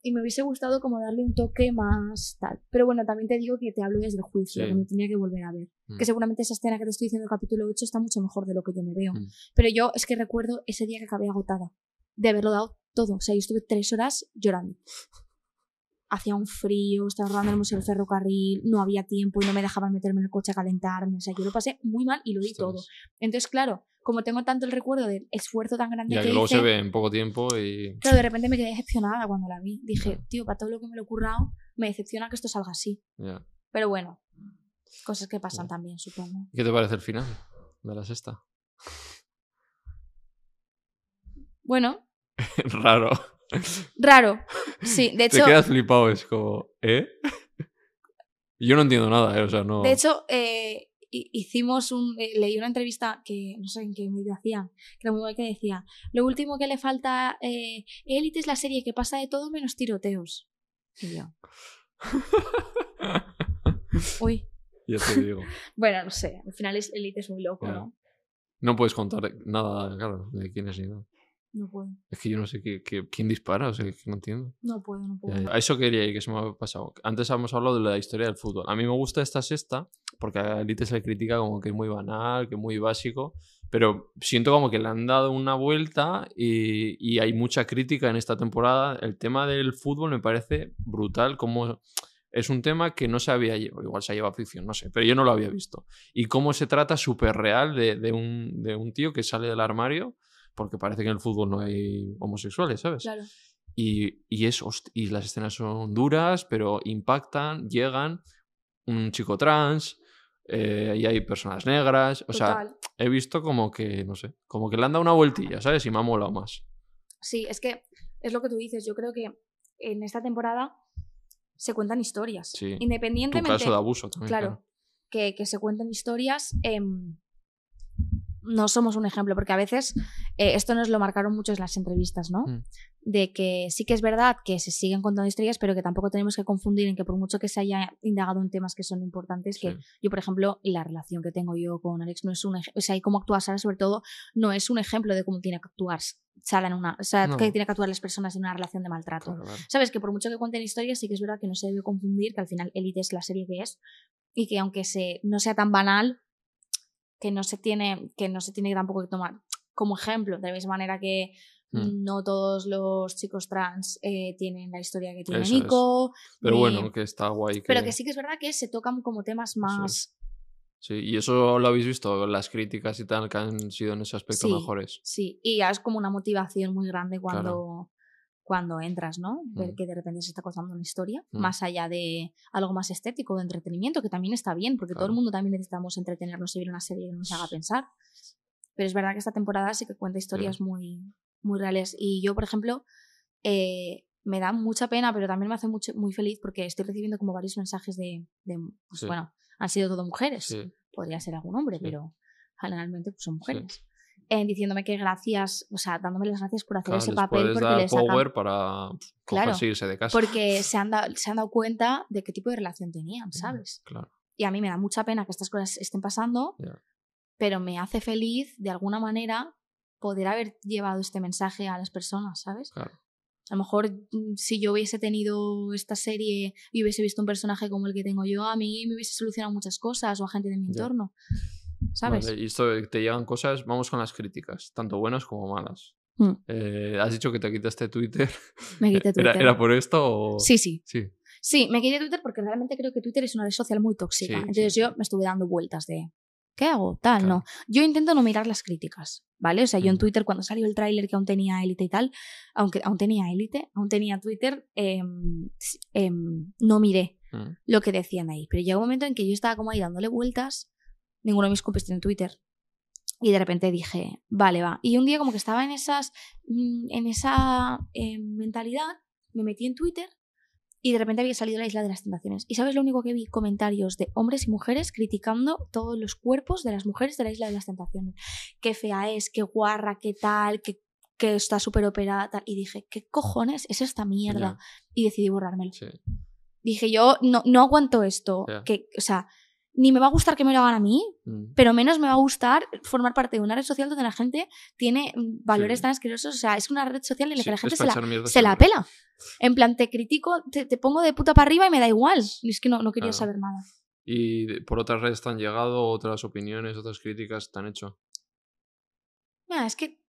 Y me hubiese gustado como darle un toque más tal. Pero bueno, también te digo que te hablo desde el juicio,
Sí.
que me tenía que volver a ver.
Mm.
Que seguramente esa escena que te estoy diciendo del capítulo 8 está mucho mejor de lo que yo me veo.
Mm.
Pero yo es que recuerdo ese día que acabé agotada de haberlo dado todo. O sea, yo estuve tres horas llorando. Hacía un frío, estaba rodando en el Museo del Ferrocarril, no había tiempo y no me dejaban meterme en el coche a calentarme. O sea, yo lo pasé muy mal y lo di todo. Entonces, claro, como tengo tanto el recuerdo del esfuerzo tan grande
Ya
que
que luego
hice,
se ve en poco tiempo y.
Claro, de repente me quedé decepcionada cuando la vi. Dije, tío, para todo lo que me lo he currado, me decepciona que esto salga así. Pero bueno, cosas que pasan también, supongo.
¿Qué te parece el final de la sexta?
Bueno,
Raro.
raro. Sí, de
Te
hecho,
quedas flipado, es como, ¿eh? Yo no entiendo nada, ¿eh? O sea, no.
de hecho eh, hicimos un. eh, leí una entrevista que no sé en qué medio hacían, que era muy que decía: Lo último que le falta. Eh, Élite es la serie que pasa de todo menos tiroteos. Y yo, uy.
ya te digo.
Bueno, no sé, al final es Élite es muy loco. ¿no?
No puedes contar nada, claro, de quién es ni nada.
No puedo,
Es que yo no sé qué, qué- quién dispara, o sea, que no entiendo.
no puedo, no puedo.
Ya. A eso quería ir, que se me ha pasado. Antes hemos hablado de la historia del fútbol. A mí me gusta esta sexta, porque a Elite se le critica como que es muy banal, que es muy básico, pero siento como que le han dado una vuelta y, y hay mucha crítica en esta temporada. El tema del fútbol me parece brutal, como es un tema que no se había llevado, igual se ha llevado ficción, no sé, pero yo no lo había visto. Y cómo se trata súper real de, de un, de un tío que sale del armario, porque parece que en el fútbol no hay homosexuales, ¿sabes?
Claro.
Y, y, es, y las escenas son duras, pero impactan, llegan. Un chico trans, eh, y hay personas negras. O sea,
Total.
he visto como que, no sé, como que le han dado una vueltilla, ¿sabes? Y me ha molado más.
Sí, es que es lo que tú dices. Yo creo que en esta temporada se cuentan historias.
Sí. Tu
Independientemente.
caso de abuso también.
claro, que, que se cuenten historias. em, no somos un ejemplo, porque a veces eh, esto nos lo marcaron mucho en las entrevistas, ¿no?
Mm.
De que sí que es verdad que se siguen contando historias, pero que tampoco tenemos que confundir en que por mucho que se haya indagado en temas que son importantes, que
Sí.
yo, por ejemplo, la relación que tengo yo con Alex no es un o sea, y cómo actúa Sara, sobre todo, no es un ejemplo de cómo tiene que actuar Sara en una, o sea,
No.
que tiene que actuar las personas en una relación de maltrato.
Claro, claro.
Sabes que por mucho que cuenten historias, sí que es verdad que no se debe confundir, que al final Elite es la serie que es, y que aunque se, no sea tan banal, que no se tiene, que no se tiene tampoco que tomar como ejemplo, de la misma manera que
Mm.
no todos los chicos trans eh, tienen la historia que tiene
Eso es.
Nico.
Pero
ni-
bueno, que está guay. Que...
Pero que sí que es verdad que se tocan como temas más.
Sí, y eso lo habéis visto, las críticas y tal, que han sido en ese aspecto
Sí.
mejores.
Sí, y ya es como una motivación muy grande cuando, cuando entras, ¿no? Ver
Mm.
que de repente se está contando una historia,
Mm.
más allá de algo más estético, de entretenimiento, que también está bien, porque todo el
Claro.
mundo también necesitamos entretenernos y ver una serie que nos haga pensar. Pero es verdad que esta temporada sí que cuenta historias muy, muy reales. Y yo, por ejemplo, eh, me da mucha pena, pero también me hace mucho, muy feliz porque estoy recibiendo como varios mensajes de, de, pues,
Sí.
bueno, han sido todo mujeres
Sí,
podría ser algún hombre,
Sí.
pero generalmente pues, son mujeres. Eh, diciéndome que gracias, o sea, dándome las gracias por hacer
claro,
ese papel
puedes
porque
dar
les sacan-
power para pff,
Claro.
de casa.
porque se han, dado, se han dado cuenta de qué tipo de relación tenían, ¿sabes?
Claro.
Y a mí me da mucha pena que estas cosas estén pasando,
Ya.
pero me hace feliz de alguna manera poder haber llevado este mensaje a las personas, ¿sabes?
Claro.
A lo mejor mm, si yo hubiese tenido esta serie y hubiese visto un personaje como el que tengo yo, a mí me hubiese solucionado muchas cosas o a gente de mi
Ya.
entorno. ¿Sabes?
Vale, y esto te llegan cosas, vamos con las críticas, tanto buenas como malas.
Mm.
Eh, has dicho que te quitaste Twitter.
Me quité
¿Era,
Twitter.
era por esto o...?
Sí, sí.
Sí,
Sí, me quité Twitter porque realmente creo que Twitter es una red social muy tóxica.
Sí,
Entonces
sí.
yo me estuve dando vueltas de ¿qué hago? Tal,
Claro.
no. Yo intento no mirar las críticas, ¿vale? O sea, yo en. Twitter cuando salió el tráiler que aún tenía élite y tal, aunque aún tenía élite, aún tenía Twitter, s- em, no miré
Mm.
lo que decían ahí. Pero llegó un momento en que yo estaba como ahí dándole vueltas, ninguno de mis compis tiene Twitter. Y de repente dije, vale, va. Y un día como que estaba en esas, mm, en esa eh, mentalidad, me metí en Twitter y de repente había salido la isla de las tentaciones. ¿Y sabes lo único que vi? Comentarios de hombres y mujeres criticando todos los cuerpos de las mujeres de la isla de las tentaciones. Qué fea es, qué guarra, qué tal, qué que está súper operada, tal. Y dije, ¿qué cojones es esta mierda? Y decidí borrármelo.
Sí.
Dije, yo no, no aguanto esto. Que, o sea, ni me va a gustar que me lo hagan a mí,
Mm.
pero menos me va a gustar formar parte de una red social donde la gente tiene mm, valores
Sí.
tan asquerosos. O sea, es una red social en la
Sí,
que la gente se la, se la pela. En plan, te critico, te, te pongo de puta para arriba y me da igual. Y es que no, no quería
Claro.
saber nada.
Y por otras redes te han llegado otras opiniones, otras críticas te han hecho.
Mira, es que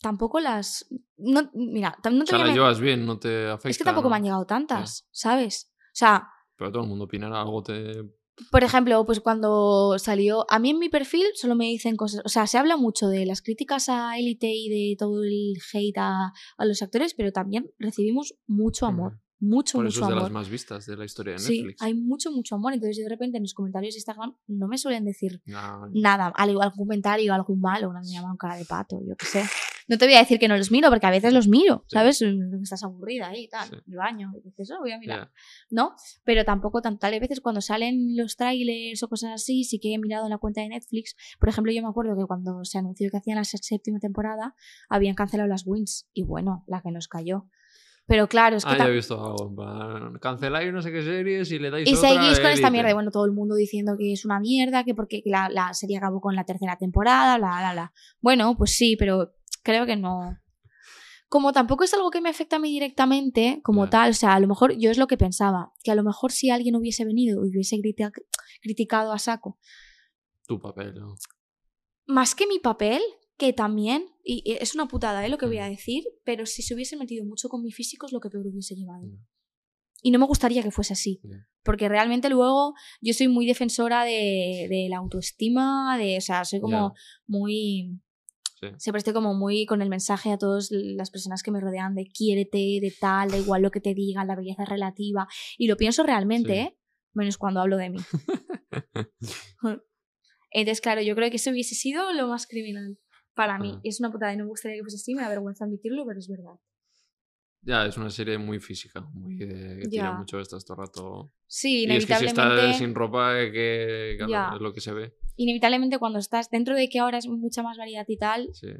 tampoco las. No, mira, no
O
te
sea,
voy a
las llevas bien, no te afecta.
Es que tampoco
¿no?
me han llegado tantas, ¿sabes? O sea,
Pero todo el mundo opinará algo te...
Por ejemplo, pues cuando salió, a mí en mi perfil solo me dicen cosas, o sea, se habla mucho de las críticas a Elite y de todo el hate a, a los actores, pero también recibimos mucho amor, mucho,
Por
mucho
eso es de las más vistas de la historia de
Sí,
Netflix.
hay mucho, mucho amor. Entonces, de repente en los comentarios de Instagram no me suelen decir
Nah,
nada, al- algún comentario, algún malo, una me llaman cara de pato, yo qué sé. No te voy a decir que no los miro, porque a veces los miro,
Sí.
¿sabes? Estás aburrida ahí, tal,
Sí.
baño, y dices, oh, voy a mirar.
ya.
¿no? Pero tampoco tanto. Tal veces cuando salen los trailers o cosas así, sí que he mirado en la cuenta de Netflix. Por ejemplo, yo me acuerdo que cuando se anunció que hacían la séptima temporada, habían cancelado las wins. Y bueno, la que nos cayó. Pero claro, es que...
Ah, ya he visto algo. plan, Canceláis no sé qué series y le dais
y
otra
seguís con esta mierda. Y bueno, todo el mundo diciendo que es una mierda, que porque la, la serie acabó con la tercera temporada, bla, bla, bla. Bueno, pues sí, pero creo que no. Como tampoco es algo que me afecta a mí directamente, como tal, o sea, a lo mejor yo es lo que pensaba, que a lo mejor si alguien hubiese venido y hubiese critica- criticado a saco,
Tu papel, ¿no?
más que mi papel, que también, y es una putada ¿eh? lo que voy a decir, pero si se hubiese metido mucho con mi físico es lo que peor hubiese llevado. Y no me gustaría que fuese así. Porque realmente luego yo soy muy defensora de, de la autoestima, de, o sea, soy como muy...
Sí.
Siempre estoy como muy con el mensaje a todas las personas que me rodean de quiérete, de tal, da igual lo que te digan, la belleza relativa. Y lo pienso realmente,
Sí.
¿eh? menos cuando hablo de mí. Entonces, claro, yo creo que eso hubiese sido lo más criminal para mí. Es una putada y no me gustaría que fuese así, me da vergüenza admitirlo, pero es verdad.
Ya, es una serie muy física, muy de, que tira mucho esto todo el rato.
Sí,
Y es que si
inevitablemente,
estás sin ropa, eh, que claro, es lo que se ve.
inevitablemente cuando estás dentro de que ahora es mucha más variedad y tal,
Sí,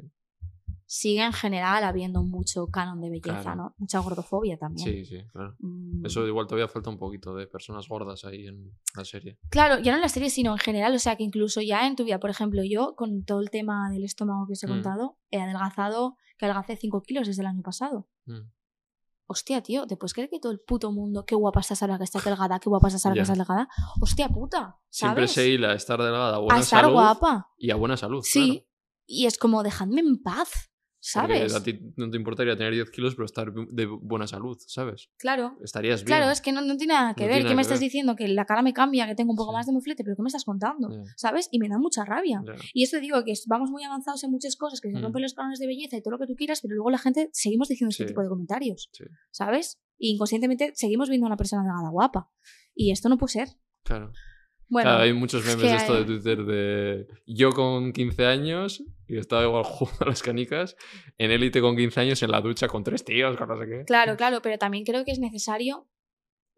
sigue en general habiendo mucho canon de belleza,
Claro.
¿no? Mucha gordofobia también.
sí, sí, claro.
Mm,
Eso igual todavía falta un poquito de personas gordas ahí en la serie.
Claro, ya no en la serie, sino en general, o sea que incluso ya en tu vida, por ejemplo, yo con todo el tema del estómago que os he
Mm.
contado, he adelgazado, que adelgacé 5 kilos desde el año pasado.
Mm.
Hostia, tío, ¿te puedes creer que todo el puto mundo, qué guapa estás ahora que estás delgada, qué guapa estás ahora que estás delgada? Hostia puta,
Siempre se hila a estar delgada, a buena
a estar
salud
guapa.
y a buena salud.
Sí, y es como, dejadme en paz, ¿sabes?
a ti no te importaría tener 10 kilos, pero estar de buena salud, ¿sabes?
Claro.
Estarías bien.
Claro, es que no, no tiene nada que
No
ver. ¿Qué me
que
estás
ver.
diciendo? Que la cara me cambia, que tengo un poco
Sí.
más de muflete, pero ¿qué me estás contando?
Ya,
¿Sabes? Y me da mucha rabia.
ya.
Y esto digo que vamos muy avanzados en muchas cosas, que se
Mm.
rompen los cánones de belleza y todo lo que tú quieras, pero luego la gente seguimos diciendo este
Sí.
tipo de comentarios.
Sí.
¿Sabes? Y inconscientemente seguimos viendo a una persona delgada guapa. Y esto no puede ser.
Claro.
Bueno,
Claro, hay muchos memes de esto de Twitter de yo con 15 años y estaba igual jugando a las canicas, en élite con 15 años en la ducha con tres tíos, con no sé qué.
claro, claro, pero también creo que es necesario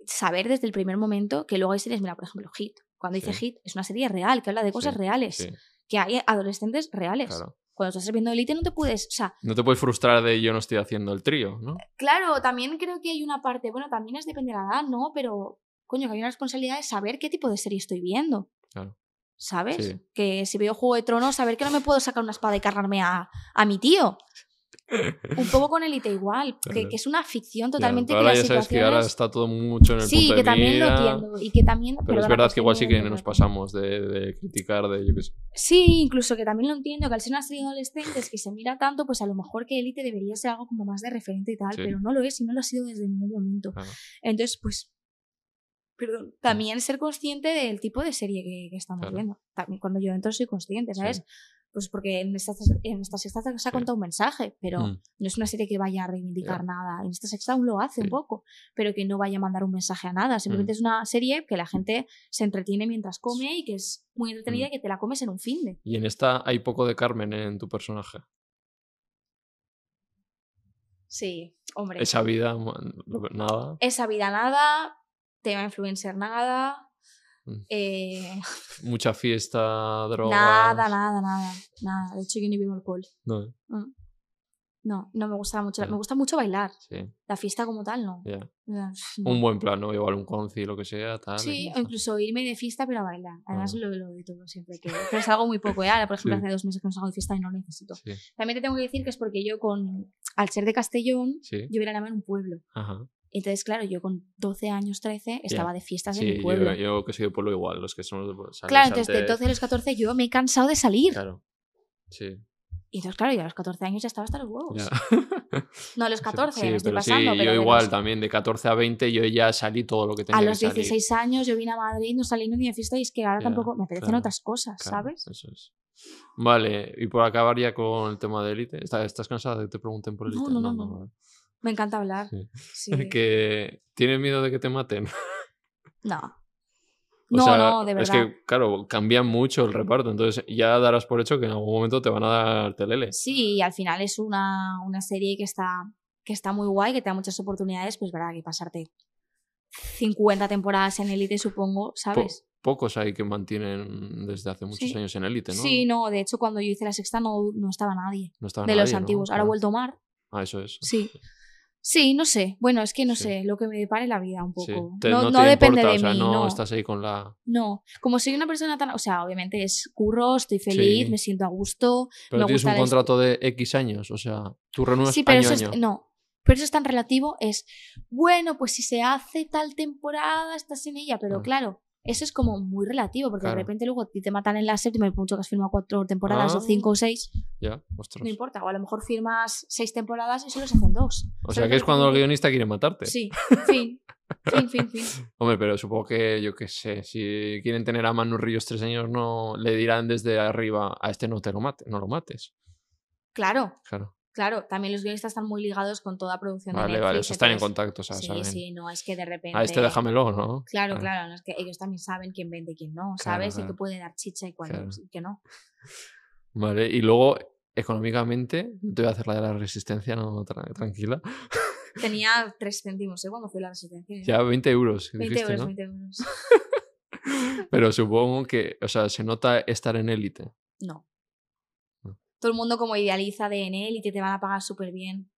saber desde el primer momento que luego hay series, mira, por ejemplo, Hit. Cuando dice
Sí.
Hit, es una serie real, que habla de cosas
Sí,
reales,
Sí,
que hay adolescentes reales.
claro.
Cuando estás viendo Elite no te puedes, o sea,
No te puedes frustrar de yo no estoy haciendo el trío, ¿no?
Claro, también creo que hay una parte, bueno, también es depende de la edad, ¿no? Pero, coño, que hay una responsabilidad de saber qué tipo de serie estoy viendo.
Claro.
¿Sabes?
Sí.
Que si veo Juego de Tronos, saber que no me puedo sacar una espada y cargarme a, a mi tío. Un poco con Elite igual, que,
Claro.
que es una ficción totalmente
pero
que
ahora ya sabes que ahora
situaciones...
está todo mucho en el
Sí,
punto de
que también lo
mira,
entiendo. Y que también...
Pero es
perdona,
verdad
pues
que igual sí que nos pasamos de, de criticar, de yo qué sé.
Sí, incluso que también lo entiendo, que al ser una serie de adolescentes que se mira tanto, pues a lo mejor que Elite debería ser algo como más de referente y tal,
Sí.
pero no lo es y no lo ha sido desde ningún momento.
Claro.
Entonces, pues, perdón, también ser consciente del tipo de serie que, que estamos
Claro.
viendo. También cuando yo entro soy consciente, ¿sabes?
Sí.
Pues porque en esta, en esta sexta se ha
Sí.
contado un mensaje, pero
Mm.
no es una serie que vaya a reivindicar nada. En esta sexta aún lo hace un poco, pero que no vaya a mandar un mensaje a nada. Simplemente
Mm.
es una serie que la gente se entretiene mientras come y que es muy entretenida
Mm.
y que te la comes en un fin de.
Y en esta hay poco de Carmen en tu personaje.
Sí, hombre.
Esa vida, nada.
Esa vida nada, tema influencer nada.
Mm.
Eh,
Mucha fiesta, drogas.
nada, nada, nada, nada. De hecho, yo ni bebo alcohol.
No,
Mm. No, no me gusta mucho.
Ya.
Me gusta mucho bailar.
sí,
La fiesta como tal, no. No.
Un buen plan, ¿no? Igual un conci, lo que sea, tal.
Sí, o incluso irme de fiesta pero a bailar. Además
Ah.
lo, lo de todo siempre. Que, pero salgo muy poco, ¿eh? Ahora, por ejemplo,
Sí.
hace dos meses que no salgo de fiesta y no lo necesito.
Sí,
También te tengo que decir que es porque yo con... Al ser de Castellón, yo era en un pueblo.
Ajá.
Entonces, claro, yo con 12 años, 13, estaba de fiestas en
Sí,
mi
yo,
pueblo.
yo que soy de pueblo igual, los que somos de pueblo.
claro, entonces de
antes-
12 a los 14 yo me he cansado de salir.
Claro. Sí,
Y entonces, claro, yo a los 14 años ya estaba hasta los huevos.
ya.
No a los 14,
Sí,
me estoy
pero
pasando.
sí,
pero
yo igual
los-
también, de 14 a 20 yo ya salí todo lo que tenía
A los
que salir.
16 años yo vine a Madrid, no salí ni de fiesta y es que ahora
Ya,
tampoco me apetecen
claro,
otras cosas,
Claro,
¿sabes?
Eso es. Vale, y por acabar ya con el tema de élite. ¿Estás, cansada de que te pregunten por
No,
élite?
no, no, no.
vale.
Me encanta hablar.
Sí.
Sí.
Que tienes miedo de que te maten.
No.
O
No,
sea,
no, de verdad.
Es que, claro, cambian mucho el reparto, entonces ya darás por hecho que en algún momento te van a dar telele.
Sí, y al final es una, una serie que está, que está muy guay, que te da muchas oportunidades, pues verdad, que pasarte 50 temporadas en Elite, supongo,
Po-
¿sabes?
pocos hay que mantienen desde hace muchos
Sí.
años en élite, ¿no?
Sí, no, de hecho cuando yo hice la sexta no, no estaba nadie
No estaba
de los antiguos. Ahora ha vuelto Omar.
Ah, eso es.
Sí. Sí, no sé. Bueno, es que no
Sí.
sé, lo que me depare la vida un poco.
Sí. Te-
no
no
no
te
depende
importa,
de
o sea,
mí,
no,
no.
estás ahí con la...
No, como soy una persona tan, o sea, obviamente es curro, estoy feliz,
Sí.
me siento a gusto.
Pero
me
tienes un
gusta
contrato de X años, o sea, tú renuevas
Sí, pero
año
eso es,
año.
no, pero eso es tan relativo, es, bueno, pues si se hace tal temporada, estás en ella, pero
Ah.
claro, eso es como muy relativo, porque
Claro.
de repente luego te matan en la séptima y mucho que has firmado cuatro temporadas o
Ah.
cinco o seis,
Ya, ostras.
no importa, o a lo mejor firmas seis temporadas y solo se hacen dos.
O
¿Sabes
sea, que es cuando el guionista quiere matarte.
Sí, fin, fin, fin, fin.
Hombre, pero supongo que, yo qué sé, si quieren tener a Manu Ríos tres años, no le dirán desde arriba a este no te lo mates, no lo mates.
Claro,
Claro.
Claro, también los guionistas están muy ligados con toda producción de
Vale,
Netflix.
vale, o sea, están en contacto, o sea,
Sí,
saben.
sí, no es que de repente.
Ah, este déjamelo, ¿no?
Claro, claro, no es que ellos también saben quién vende y quién no,
Claro,
¿sabes? Y que puede dar chicha y
Claro.
y que no.
Vale, y luego, económicamente, no te voy a hacer la de la resistencia, no, tra- tranquila.
Tenía 3 céntimos, ¿eh? Cuando fui a la resistencia.
Ya 20 euros,
20
dijiste,
euros,
¿no?
20 euros.
Pero supongo que, o sea, se nota estar en élite.
No. Todo el mundo como idealiza de en él y que te van a pagar súper bien.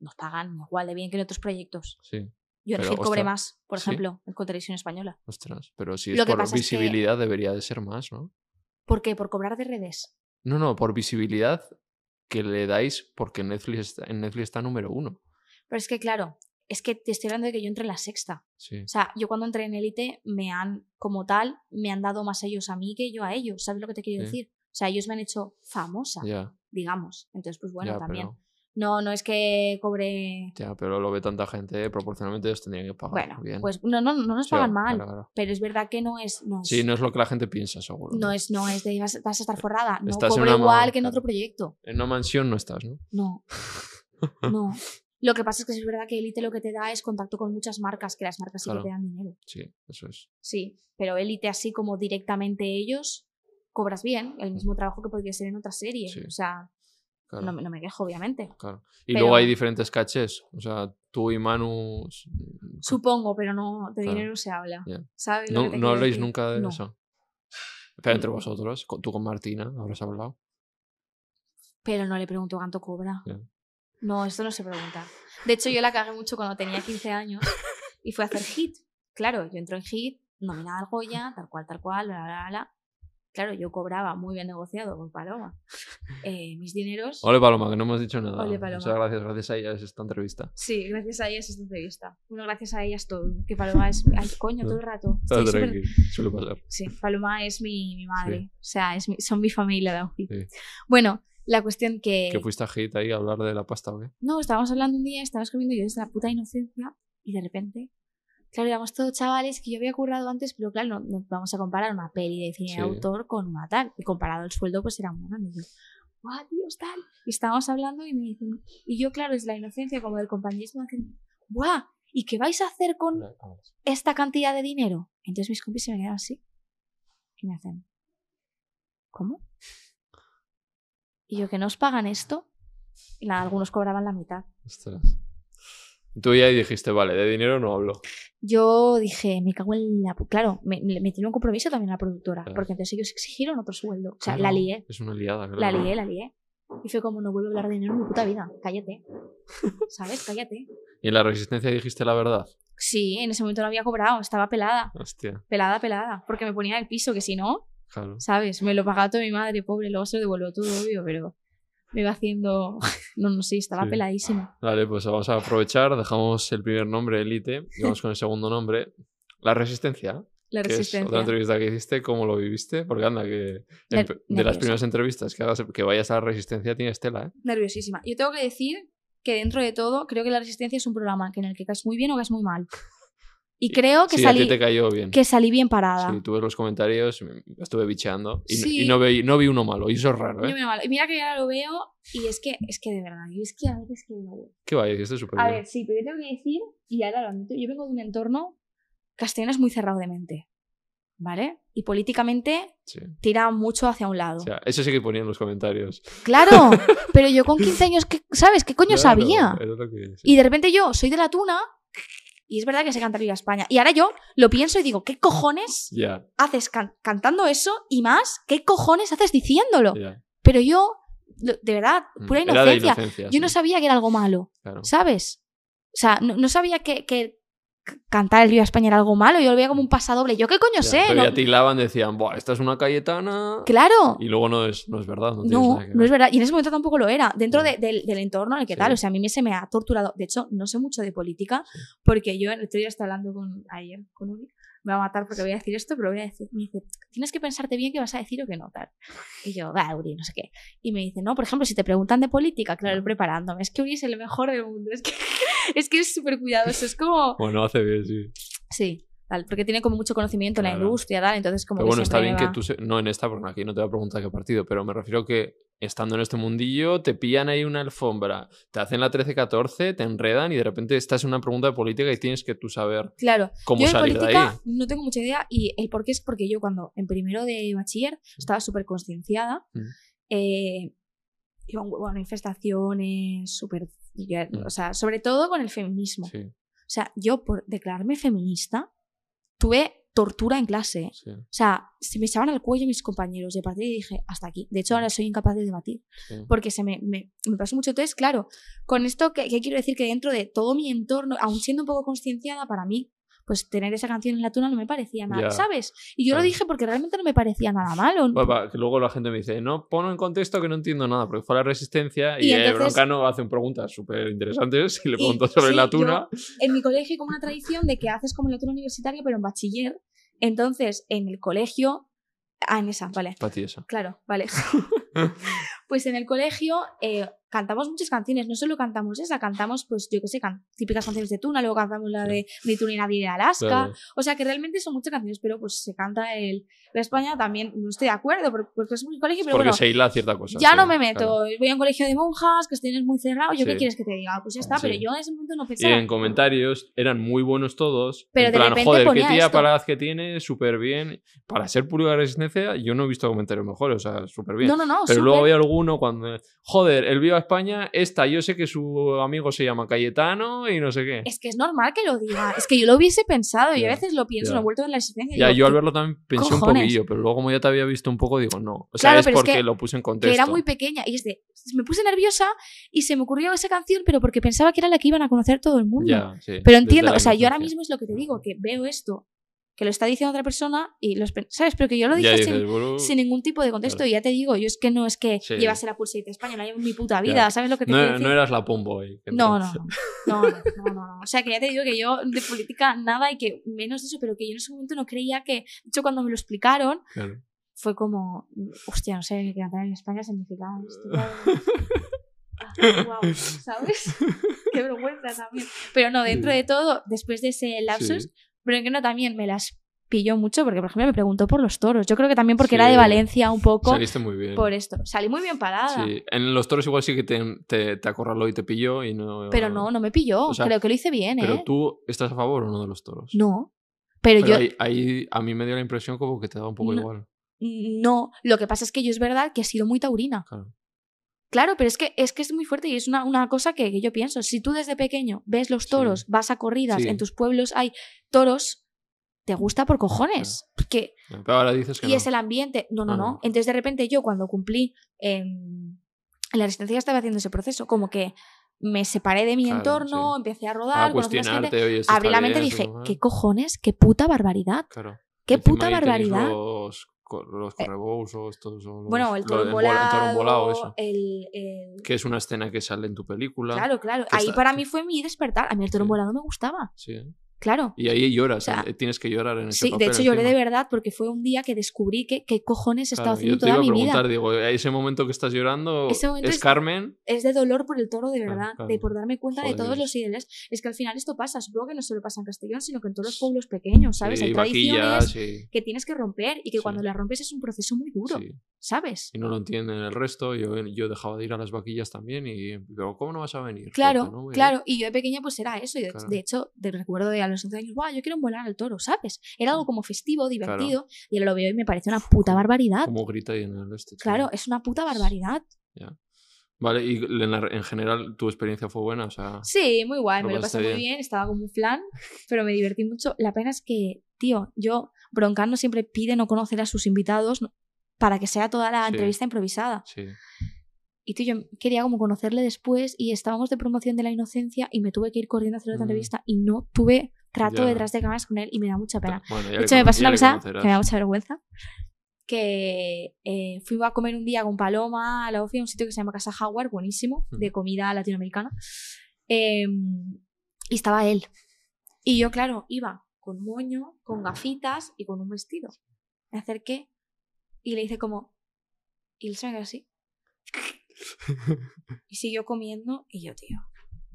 Nos pagan igual de bien que en otros proyectos.
Sí,
Yo cobré
ostras,
más, por
¿sí?
ejemplo, con televisión española.
ostras. Pero si es
Lo que
por
pasa es que-
visibilidad, debería de ser más, ¿no?
¿Por qué? Por cobrar de redes.
No, no, por visibilidad que le dais porque Netflix está, en Netflix está número uno.
Pero es que, claro, es que te estoy hablando de que yo entré en la sexta.
Sí,
O sea, yo cuando entré en élite me han, como tal, me han dado más ellos a mí que yo a ellos. ¿Sabes lo que te quiero
Sí.
decir? O sea, ellos me han hecho famosa,
ya,
digamos. Entonces, pues bueno, también.
pero,
No, no es que cobre.
ya, pero lo ve tanta gente, proporcionalmente ellos tendrían que pagar.
Bueno,
bien.
pues no, no, no nos
Sí,
pagan mal.
claro, claro.
Pero es verdad que no es. No es,
Sí, no es lo que la gente piensa, seguro.
no es, no es de vas, vas a estar forrada. No
Estás
cobro igual que en otro proyecto.
En una mansión no estás, ¿no?
No. No. Lo que pasa es que es verdad que Elite lo que te da es contacto con muchas marcas, que las marcas sí
Claro.
que te dan dinero.
Sí, eso es.
Sí, pero Elite así como directamente ellos, cobras bien, el mismo trabajo que podría ser en otra serie.
Sí.
O sea,
Claro,
no, me- no me quejo, obviamente.
claro. Y
pero-
luego hay diferentes cachés. O sea, tú y Manu.
Supongo, pero no de
Claro.
dinero se habla. ¿Sabes?
No, no habléis
decir?
nunca de
No.
eso. Pero entre vosotros, con- tú con Martina, habrás hablado.
Pero no le pregunto cuánto cobra. No, esto no se pregunta. De hecho, yo la cagué mucho cuando tenía 15 años y fue a hacer hit. Claro, yo entro en hit, nominada al Goya, tal cual, tal cual, bla, bla, bla. Claro, yo cobraba muy bien negociado con Paloma. Eh, mis dineros.
Ole, Paloma, que no hemos dicho nada.
Ole, Paloma.
Muchas gracias, gracias a ella es esta entrevista.
Sí, gracias a ellas esta entrevista. Bueno, gracias a ellas todo. Que Paloma es. Ay, coño, todo el rato.
Está tranqui, suele pasar.
Sí, Paloma es mi, mi madre. O sea, es mi- son mi familia de.
Sí.
Bueno, la cuestión que.
Que fuiste a Hit ahí a hablar de la pasta, ¿o qué?
No, estábamos hablando un día, estábamos comiendo yo desde la puta inocencia y de repente, claro, éramos todos chavales que yo había currado antes, pero claro, no, no vamos a comparar una peli de cine
Sí.
de autor con una tal. Y comparado el sueldo, pues era muy grande. Y yo, ¡guau, Dios, tal! Y estábamos hablando y me dicen, y yo, claro, es la inocencia como del compañerismo, dicen, ¡guau! ¿Y qué vais a hacer con esta cantidad de dinero? Entonces mis compis se me quedan así y me hacen, ¿cómo? Y yo, ¿que no os pagan esto? Y nada, algunos cobraban la mitad.
Ostras. Tú ya dijiste, vale, de dinero no hablo.
Yo dije, me cago en la... Claro, me, me en un compromiso también la productora,
Claro.
porque entonces ellos exigieron otro sueldo. O sea,
Claro,
la lié,
Es una liada, claro.
la lié, la lié. Y fue como, no vuelvo a hablar de dinero en mi puta vida, cállate. ¿Sabes? Cállate.
¿Y en la resistencia dijiste la verdad?
Sí, en ese momento no había cobrado, estaba pelada,
Hostia,
pelada, pelada, porque me ponía el piso, que si no,
claro.
¿sabes? Me lo pagaba toda mi madre, pobre, luego se lo devuelvo todo, obvio, pero me iba haciendo... No, no sé, estaba
Sí.
peladísima.
Vale, pues vamos a aprovechar, dejamos el primer nombre, Elite, y vamos con el segundo nombre, La Resistencia,
La
que es otra
resistencia.
entrevista que hiciste, ¿cómo lo viviste? Porque anda, que
Ner-
de las primeras entrevistas que, hagas, que vayas a la Resistencia tienes tela, ¿eh?
nerviosísima. Yo tengo que decir que dentro de todo, creo que La Resistencia es un programa que en el que caes muy bien o caes muy mal. Y creo que,
sí,
salí,
te cayó bien.
que salí bien parada.
Sí, tú ves los comentarios, me- estuve bicheando y,
Sí.
y no, vi, no vi uno malo, y eso es raro,
Yo
¿eh?
me mal. Y mira que ahora lo veo y es que, es que de verdad, y es que a veces que no.
¿Qué va? Hiciste súper
A
bien.
ver, sí, pero yo tengo que decir, y ahora lo admito, yo vengo de un entorno castellano es muy cerrado de mente. ¿Vale? Y políticamente
Sí.
tira mucho hacia un lado.
O sea, eso sí que ponía en los comentarios.
Claro, pero yo con 15 años, ¿qué- ¿sabes? ¿Qué coño
Claro,
sabía?
que-.
Y de repente yo soy de la tuna y es verdad que sé cantar Viva España. Y ahora yo lo pienso y digo, ¿qué cojones haces can- cantando eso? Y más, ¿qué cojones haces diciéndolo? Pero yo, de verdad,
Mm,
pura inocencia.
inocencia.
Yo no sabía que era algo malo,
claro.
¿sabes? O sea, no, no sabía que, cantar el Viva España era algo malo. Yo lo veía como un pasadoble. ¿Yo qué coño
Ya,
sé?
pero
No-
ya tilaban, decían, Buah, esta es una Cayetana.
Claro.
Y luego no es, no es verdad. No,
No,
nada que
no es verdad. Y en ese momento tampoco lo era. Dentro de- del, del entorno en el que
Sí.
tal. O sea, a mí me, se me ha torturado. De hecho, no sé mucho de política porque yo el otro día estaba hablando con ayer con Uri. Me va a matar porque voy a decir esto, pero voy a decir. Me dice, tienes que pensarte bien qué vas a decir o qué no, tal. Y yo, va, Uri, no sé qué. Y me dice, no, por ejemplo, si te preguntan de política, claro, preparándome. Es que Uri es el mejor del mundo. Es que es que es súper cuidadoso. Es como.
Bueno, hace bien, sí.
Sí, tal. Porque tiene como mucho conocimiento en la
Claro.
industria, tal. Entonces, como
Pero
que
bueno, está bien que
va-
tú... se- No en esta, porque aquí no te voy a preguntar qué partido, pero me refiero que estando en este mundillo, te pillan ahí una alfombra, te hacen la 13-14, te enredan y de repente estás en una pregunta de política y tienes que tú saber
Claro.
cómo
yo de
salir de
política
ahí.
no tengo mucha idea y el por qué es porque yo cuando en primero de bachiller estaba súper concienciada.
Mm.
eh, iba un huevo a manifestaciones, súper...
Mm.
O sea, sobre todo con el feminismo.
Sí,
O sea, yo por declararme feminista tuve tortura en clase.
sí,
O sea, se me echaban al cuello mis compañeros. Y a partir de ahí dije, hasta aquí. De hecho, ahora soy incapaz de debatir.
sí.
Porque se me, me, me pasó mucho. Entonces, claro, con esto, ¿qué, qué quiero decir? Que dentro de todo mi entorno, aun siendo un poco concienciada, para mí, pues tener esa canción en la tuna no me parecía nada,
Ya.
¿sabes? Y yo lo dije porque realmente no me parecía nada malo.
Va, que luego la gente me dice, no, ponlo en contexto que no entiendo nada, porque fue la resistencia y,
Y
el
entonces-
Broncano hace preguntas súper interesantes y le preguntó sobre
sí,
la
yo-
tuna.
En mi colegio hay como una tradición de que haces como la tuna universitaria, pero en bachiller. Entonces, en el colegio... Ah, en esa, vale.
Para ti esa.
Claro, vale. pues en el colegio eh, cantamos muchas canciones, no solo cantamos esa, cantamos, pues yo qué sé, can- típicas canciones de Tuna, luego cantamos la de Ni tú ni nadie de Alaska.
Claro.
O sea que realmente son muchas canciones, pero pues se canta el. La España también, no estoy de acuerdo, porque, es un colegio, pero
Porque
bueno.
se hila cierta cosa.
Ya
sí,
no me meto,
claro.
voy a un colegio de monjas, que estén muy cerrado, ¿yo qué
Sí.
quieres que te diga? Pues ya está,
Sí.
pero yo en ese momento no
Y
pensaba.
en comentarios eran muy buenos todos.
Pero
en
de
plan,
repente
joder, qué
ponía
tía
esto.
palaz que tiene, súper bien. Para ser pura resistencia, yo no he visto comentarios mejores, o sea, súper bien.
No, no, no,
Pero
súper.
luego había alguno cuando, joder, el Viva España, esta, yo sé que su amigo se llama Cayetano y no sé qué.
Es que es normal que lo diga. Es que yo lo hubiese pensado. y a veces lo pienso, lo he vuelto en la existencia.
Ya,
digo,
yo al
¿qué-
verlo también pensé un poquillo, pero luego como ya te había visto un poco, digo, no. O sea,
Claro,
es porque
que-
lo puse en
que
contexto.
era muy pequeña y es de me puse nerviosa y se me ocurrió esa canción pero porque pensaba que era la que iban a conocer todo el mundo
Ya, sí,
pero entiendo o sea yo ahora mismo es lo que te digo que veo esto que lo está diciendo otra persona y los sabes pero que yo lo dije sin,
dices, "Bueno,
sin ningún tipo de contexto
Claro.
y ya te digo yo es que no es que
Sí.
llevase la España no llevo en mi puta vida sabes lo que te quiero
no,
decir?
no eras la Pomboy.
no, no, no, no, no, no, no. O sea, que ya te digo que yo de política nada y que menos de eso, pero que yo en ese momento no creía que, de hecho, cuando me lo explicaron,
Claro.
fue como, hostia, no sé, que cantar en España significa esto. Ah, ¿Sabes? Qué vergüenza también. Pero no, dentro
Sí.
de todo, después de ese lapsus,
Sí.
Pero que no también me las pilló mucho, porque por ejemplo me preguntó por los toros. Yo creo que también porque era de. Valencia un poco
Saliste muy bien.
por esto. Salí muy bien parada.
Sí, en los toros igual sí que te, te, te acorraló y te pilló y no...
Pero no, no me pilló.
O sea,
creo que lo hice bien,
Pero
¿eh?
tú estás a favor o no de los toros.
No. Pero,
Pero
yo,
ahí, ahí a mí me dio la impresión como que te da un poco
No.
igual.
No, lo que pasa es que yo es verdad que he sido muy taurina.
Claro.
Claro, pero es que es, que es muy fuerte y es una, una cosa que, que yo pienso. Si tú desde pequeño ves los
Sí.
toros, vas a corridas,
Sí.
en tus pueblos hay toros, te gusta por cojones. Que,
Pero ahora dices que
y
no.
es el ambiente. No, no,
Ah,
no.
no.
Entonces de repente yo cuando cumplí en, en la resistencia estaba haciendo ese proceso. Como que me separé de mi
Claro,
entorno,
sí.
empecé a
a
rodar, gente.
oye, esto
Abrí la mente y dije, ¿qué cojones? ¿Qué puta barbaridad?
Claro.
¿Qué
Encima
puta barbaridad?
Los, los correbous o estos. o los-
Bueno, el toro
el bola- el
el,
Que es una escena que sale en tu película.
Claro, claro. Ahí
está-
para mí fue mi despertar. A mí el toro
Sí.
me gustaba.
Sí.
Claro.
Y ahí lloras,
O sea,
eh, tienes que llorar en ese
Sí, de
papel
hecho lloré de
encima.
verdad porque fue un día que descubrí que qué cojones he
Claro,
estado haciendo
yo te
toda
iba a
mi vida.
preguntar, digo, ese momento que estás llorando
Ese
es
es-
Carmen.
Es de dolor por el toro, de verdad.
claro.
De por darme cuenta de
Joder.
todos los ideales. Es que al final esto pasa. Supongo que no solo pasa en Castellón, sino que en todos los pueblos pequeños, ¿sabes?
sí,
Hay tradiciones
y,
que tienes que romper y que
Sí.
cuando las rompes es un proceso muy duro,
sí,
¿sabes?
y no lo entienden el resto. Yo, yo dejaba de ir a las vaquillas también y pero ¿cómo no vas a venir?
Claro,
Joder, no voy a ir".
claro. Y yo de pequeña pues era eso. Y de,
Claro.
de hecho, de recuerdo de los 11 años, ¡guau! Yo quiero volar al toro, ¿sabes? Era algo como festivo, divertido. Y ahora lo veo y me parece una puta barbaridad.
Como grita ahí en el este. tío.
Claro, es una puta barbaridad.
Vale, y en, la- en general tu experiencia fue buena, o sea.
Sí, muy guay, me lo pasé muy
bien.
estaba como un flan, pero me divertí mucho. La pena es que, tío, yo, Broncano siempre pide no conocer a sus invitados para que sea toda la
Sí.
entrevista improvisada.
Sí.
Y tío, yo quería como conocerle después y estábamos de promoción de la inocencia y me tuve que ir corriendo a hacer otra
Mm.
entrevista y no tuve trato
Ya.
detrás de cámaras con él y me da mucha pena.
Bueno,
De hecho, me pasó una cosa que me da mucha vergüenza. Que eh, fui a comer un día con Paloma a la OFI a un sitio que se llama Casa Howard, buenísimo,
Mm.
de comida latinoamericana. Eh, y estaba él. Y yo, claro, iba con moño, con gafitas y con un vestido. Me acerqué y le hice como. Y él se me quedó así. Y siguió comiendo y yo, tío.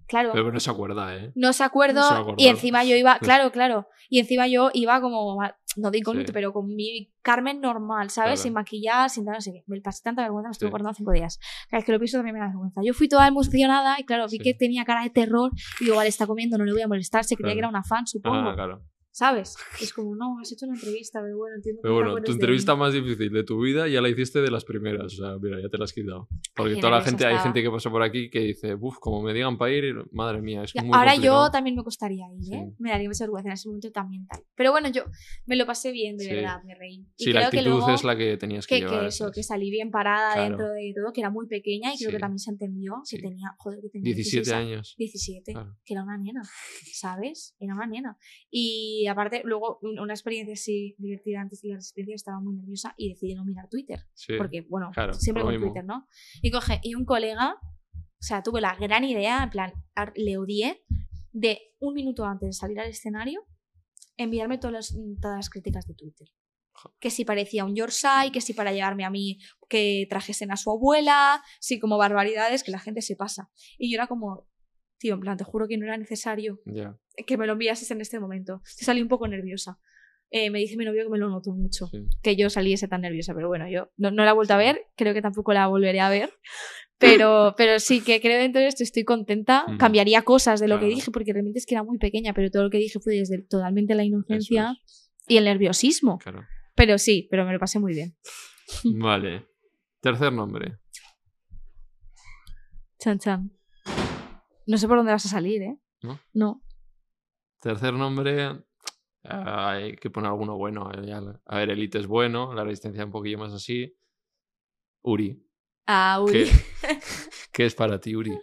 Claro.
Pero no se acuerda, ¿eh?
No se acuerdo.
No se va a acordar.
y encima yo iba, claro, claro. Y encima yo iba como, no de incógnito,
Sí.
pero con mi Carmen normal, ¿sabes?
Claro.
Sin maquillar, sin tal, no sé qué. Me pasé tanta vergüenza, me estuve
Sí.
guardando cinco días. Cada vez que lo pienso también me da vergüenza. Yo fui toda emocionada y claro, vi
Sí.
que tenía cara de terror y digo, vale, está comiendo, no le voy a molestar, se creía
Claro.
que era una fan, supongo.
Ah, claro.
¿Sabes? Es como, no, has hecho una entrevista, pero bueno, entiendo que
Pero bueno, tu entrevista más difícil de tu vida ya la hiciste de las primeras. O sea, mira, ya te la has quitado. Porque
qué
toda la gente, hay gente que pasa por aquí que dice, uff, como me digan para ir, madre mía, es
Ya,
muy
Ahora
complicado".
yo también me costaría ir, ¿eh?
Sí.
Me daría mucha vergüenza en ese momento también tal. Pero bueno, yo me lo pasé bien, de
Sí.
verdad, me reí. Y
Sí, la
creo que
actitud
luego
es la que tenías que,
que,
llevar.
que eso, que salí bien parada
Claro.
dentro de todo, que era muy pequeña y creo que
Sí.
también se entendió
Sí.
que tenía, joder, que tenía
17
16
años.
17,
Claro.
que era una nena, ¿sabes? Era una nena. Y aparte, luego un- una experiencia así divertida antes de la resistencia, estaba muy nerviosa y decidí no mirar Twitter.
Sí.
Porque, bueno,
claro,
siempre con
mismo.
Twitter, ¿no? Y coge, y un colega, o sea, tuve la gran idea, en plan, le odié, de un minuto antes de salir al escenario, enviarme todas las, todas las críticas de Twitter. Que si parecía un Yorkshire, que si para llevarme a mí que trajesen a su abuela, sí, como barbaridades que la gente se pasa. Y yo era como, tío, en plan, te juro que no era necesario que me lo enviases en este momento. Salí un poco nerviosa. Eh, me dice mi novio que me lo notó mucho
sí.
que yo saliese tan nerviosa, pero bueno, yo no, no la he vuelto a ver, creo que tampoco la volveré a ver, pero, pero sí que creo dentro de esto estoy contenta, cambiaría cosas de lo que dije, porque realmente es que era muy pequeña, pero todo lo que dije fue desde totalmente la inocencia
es,
y el nerviosismo,
claro.
pero sí, pero me lo pasé muy bien.
Vale. Tercer nombre.
Chan chan. No sé por dónde vas a salir, ¿eh?
¿No?
No.
Tercer nombre. ah, hay que poner alguno bueno. eh, A ver, Elite es bueno, la resistencia un poquillo más así. Uri.
Ah, Uri.
¿Qué, qué es para ti, Uri?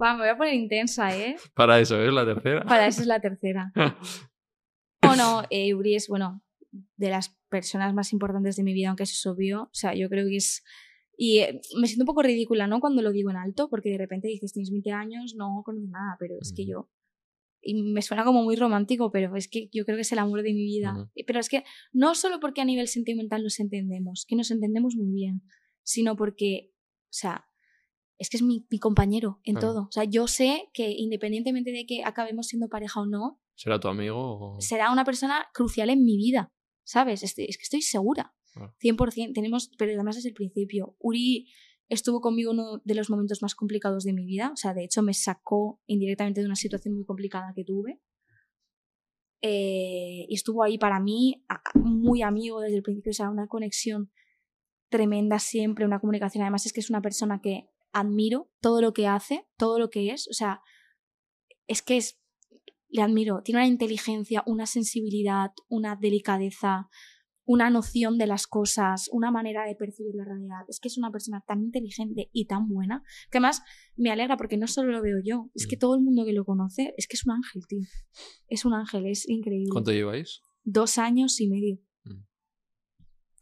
Va, me voy a poner intensa, ¿eh?
Para eso, ¿es la tercera?
Para eso es la tercera. No, no, eh, Uri es, bueno, de las personas más importantes de mi vida, aunque eso es obvio. O sea, yo creo que es... Y eh, me siento un poco ridícula, ¿no? Cuando lo digo en alto, porque de repente dices, tienes 20 años, no conoces nada, pero es que yo... Y me suena como muy romántico, pero es que yo creo que es el amor de mi vida.
Ujú.
Y- Pero es que no solo porque a nivel sentimental nos entendemos, que nos entendemos muy bien, sino porque, o sea, es que es mi, mi compañero en
Claro.
todo. O sea, yo sé que independientemente de que acabemos siendo pareja o no,
¿Será tu amigo? O...
será una persona crucial en mi vida, ¿sabes? Es que estoy segura.
Claro.
100%. Tenemos, pero además desde el principio. Uri estuvo conmigo uno de los momentos más complicados de mi vida. O sea, de hecho me sacó indirectamente de una situación muy complicada que tuve. Eh, y estuvo ahí para mí, muy amigo desde el principio. O sea, una conexión tremenda siempre, una comunicación. Además es que es una persona que admiro todo lo que hace, todo lo que es. O sea, es que es, le admiro. Tiene una inteligencia, una sensibilidad, una delicadeza, una noción de las cosas, una manera de percibir la realidad. Es que es una persona tan inteligente y tan buena que además me alegra porque no solo lo veo yo, es que
Mm.
todo el mundo que lo conoce es que es un ángel, tío. Es un ángel, es increíble.
¿Cuánto lleváis?
Dos años y medio.
Mm.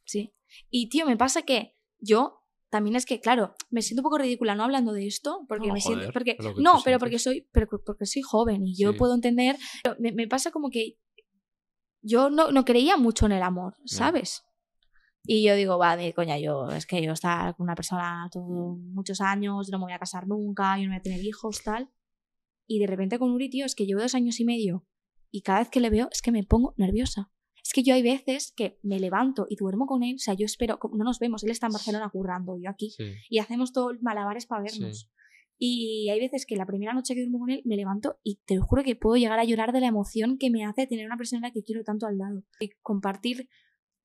Sí. Y tío, me pasa que yo también es que, claro, me siento un poco ridícula no hablando de esto, porque
No,
me siento. Porque, no, pero porque soy, pero porque soy joven y yo
Sí.
puedo entender. me pasa como que yo no, no creía mucho en el amor. ¿sabes? Y yo digo, va, de coña, yo, es que yo estar con una persona todo, muchos años, no me voy a casar nunca, yo no voy a tener hijos, tal. Y de repente con Uri, tío, es que llevo dos años y medio y cada vez que le veo es que me pongo nerviosa. Es que yo hay veces que me levanto y duermo con él, o sea, yo espero, no nos vemos, él está en Barcelona currando, yo aquí,
Sí.
y hacemos todo el malabares para vernos. Y hay veces que la primera noche que duermo con él me levanto y te lo juro que puedo llegar a llorar de la emoción que me hace tener una persona a la que quiero tanto al lado. Y compartir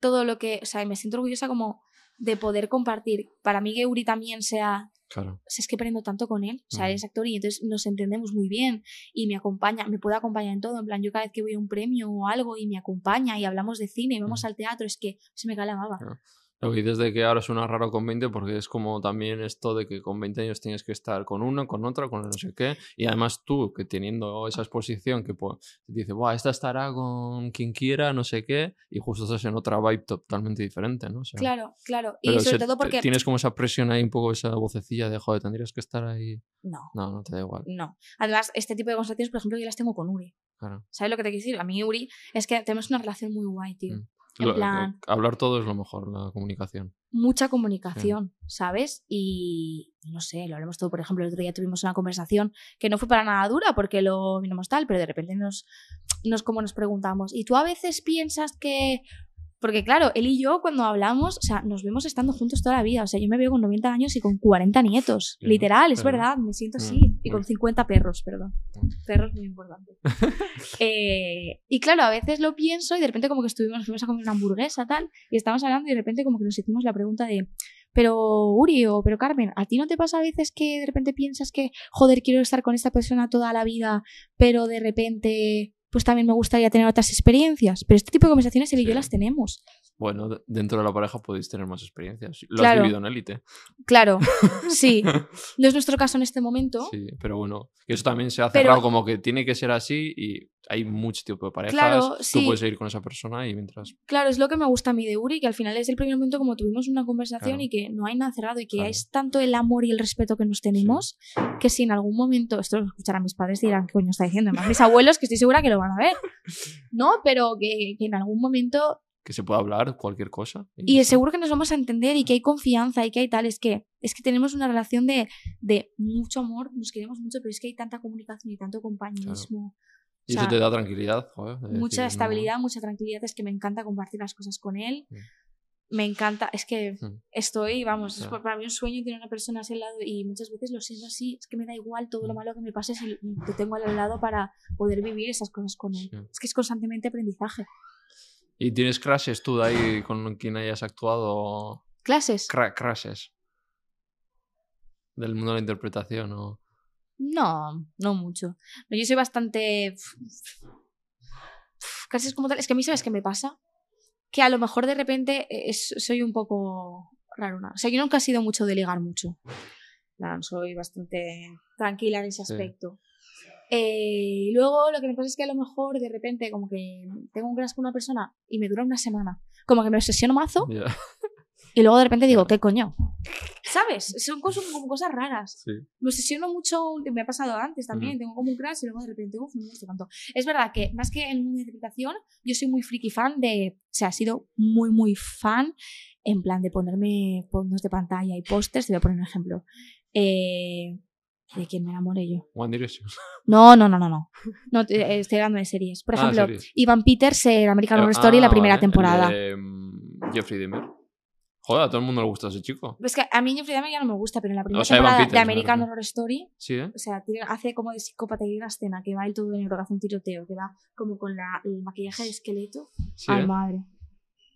todo lo que, o sea, me siento orgullosa como de poder compartir. Para mí que Uri también sea
Claro.
pues es que aprendo tanto con él, o sea, él es actor y entonces nos entendemos muy bien y me acompaña, me puede acompañar en todo, en plan, yo cada vez que voy a un premio o algo y me acompaña y hablamos de cine y vamos al teatro, es que se me cae la baba.
Claro. Lo que dices de que ahora suena raro con 20 porque es como también esto de que con 20 años tienes que estar con una, con otra, con no sé qué. Y además tú, que teniendo esa exposición que pues, te dice, Buah, esta estará con quien quiera, no sé qué, y justo estás en otra vibe totalmente diferente, ¿no? O sea,
Claro, claro, y sobre todo porque...
Tienes como esa presión ahí, un poco esa vocecilla de, joder, tendrías que estar ahí.
No,
No, no te da igual.
no. Además, este tipo de conversaciones, por ejemplo, yo las tengo con Uri.
Claro.
¿Sabes lo que te quiero decir? A mí Uri es que tenemos una relación muy guay, tío.
Mm.
En
Lo-
plan,
Hablar todo es lo mejor, la comunicación.
mucha comunicación, ¿sabes? Y no sé, lo hablamos todo. Por ejemplo, el otro día tuvimos una conversación que no fue para nada dura porque lo miramos tal, pero de repente nos, nos como nos preguntamos, ¿y tú a veces piensas que...? Porque claro, él y yo cuando hablamos, o sea, nos vemos estando juntos toda la vida. O sea, yo me veo con 90 años y con 40 nietos. Literal, es verdad, me siento así.
Mm,
Y con
mm.
50 perros, perdón.
Mm.
Perros muy importante. Eh, y claro, a veces lo pienso y de repente como que estuvimos, fuimos a comer una hamburguesa, tal, y estábamos hablando y de repente como que nos hicimos la pregunta de, pero Uri o pero Carmen, ¿a ti no te pasa a veces que de repente piensas que, joder, quiero estar con esta persona toda la vida, pero de repente pues también me gustaría tener otras experiencias? Pero este tipo de conversaciones él y yo las tenemos.
Bueno, de- dentro de la pareja podéis tener más experiencias. Lo
Claro.
has vivido en élite.
Claro, sí. No es nuestro caso en este momento.
Sí, pero bueno, que eso también se ha
Pero-
cerrado como que tiene que ser así y hay mucho tipo de parejas.
Claro,
Tú
sí.
puedes ir con esa persona y mientras.
Claro, es lo que me gusta a mí de Uri, que al final es el primer momento como tuvimos una conversación
Claro.
y que no hay nada cerrado y que
Claro.
es tanto el amor y el respeto que nos tenemos que si en algún momento, esto lo escucharán mis padres y dirán, ¿qué coño está diciendo? Mis abuelos, que estoy segura que lo van a ver. No, pero que, que en algún momento,
Que se pueda hablar cualquier cosa.
y
está.
seguro que nos vamos a entender y que hay confianza y que hay tal, es que, es que tenemos una relación de, de mucho amor, nos queremos mucho, pero es que hay tanta comunicación y tanto compañerismo.
Y
o
eso te da tranquilidad, joder. de
mucha
decir, no-
estabilidad, mucha tranquilidad. Es que me encanta compartir las cosas con él. Me encanta, es que estoy, vamos, es para mí un sueño tener una persona así al lado y muchas veces lo siento así, es que me da igual todo lo
Mm.
malo que me pase si te tengo al lado para poder vivir esas cosas con él. Es que es constantemente aprendizaje.
¿Y tienes crashes tú de ahí con quien hayas actuado?
¿Clases?
Cra crashes. Del mundo de la interpretación o.
No, no mucho. No, yo soy bastante... Clases como tal, es que a mí sabes qué me pasa, que a lo mejor de repente es- soy un poco raruna. O sea, yo nunca he sido mucho de ligar mucho. No, soy bastante tranquila en ese
Sí.
aspecto. Eh, y luego lo que me pasa es que a lo mejor de repente como que tengo un crush con una persona y me dura una semana. Como que me obsesiono mazo
Ya,
y luego de repente digo. ¿qué coño? ¿Sabes? Son cosas, como cosas raras.
sí.
Me obsesiono mucho, me ha pasado antes también, tengo como un crush y luego de repente, uff, no me gusta tanto. Es verdad que más que en una interpretación, yo soy muy friki fan de, o sea, he sido muy, muy fan en plan de ponerme fondos de pantalla y pósters, te voy a poner un ejemplo. Eh, ¿De quién me enamoré yo?
One Direction.
No, no, no, no, no. no eh, estoy hablando de series. Por
Ah,
ejemplo,
series.
Ivan Peters en American Horror
Ah,
Story, la primera
vale, el
temporada.
de, mm, Jeffrey Dahmer. Joder, a todo el mundo le gusta ese chico.
Es que a mí Jeffrey Dahmer ya no me gusta, pero en la primera
sea, Evan
temporada
Peters,
de
me
American. Horror Story
Sí, ¿eh?
o sea, tiene- hace como de psicópata y una escena que va él todo negro, que hace un tiroteo, que va como con la, el maquillaje de esqueleto.
Sí,
Ay,
¿eh?
madre.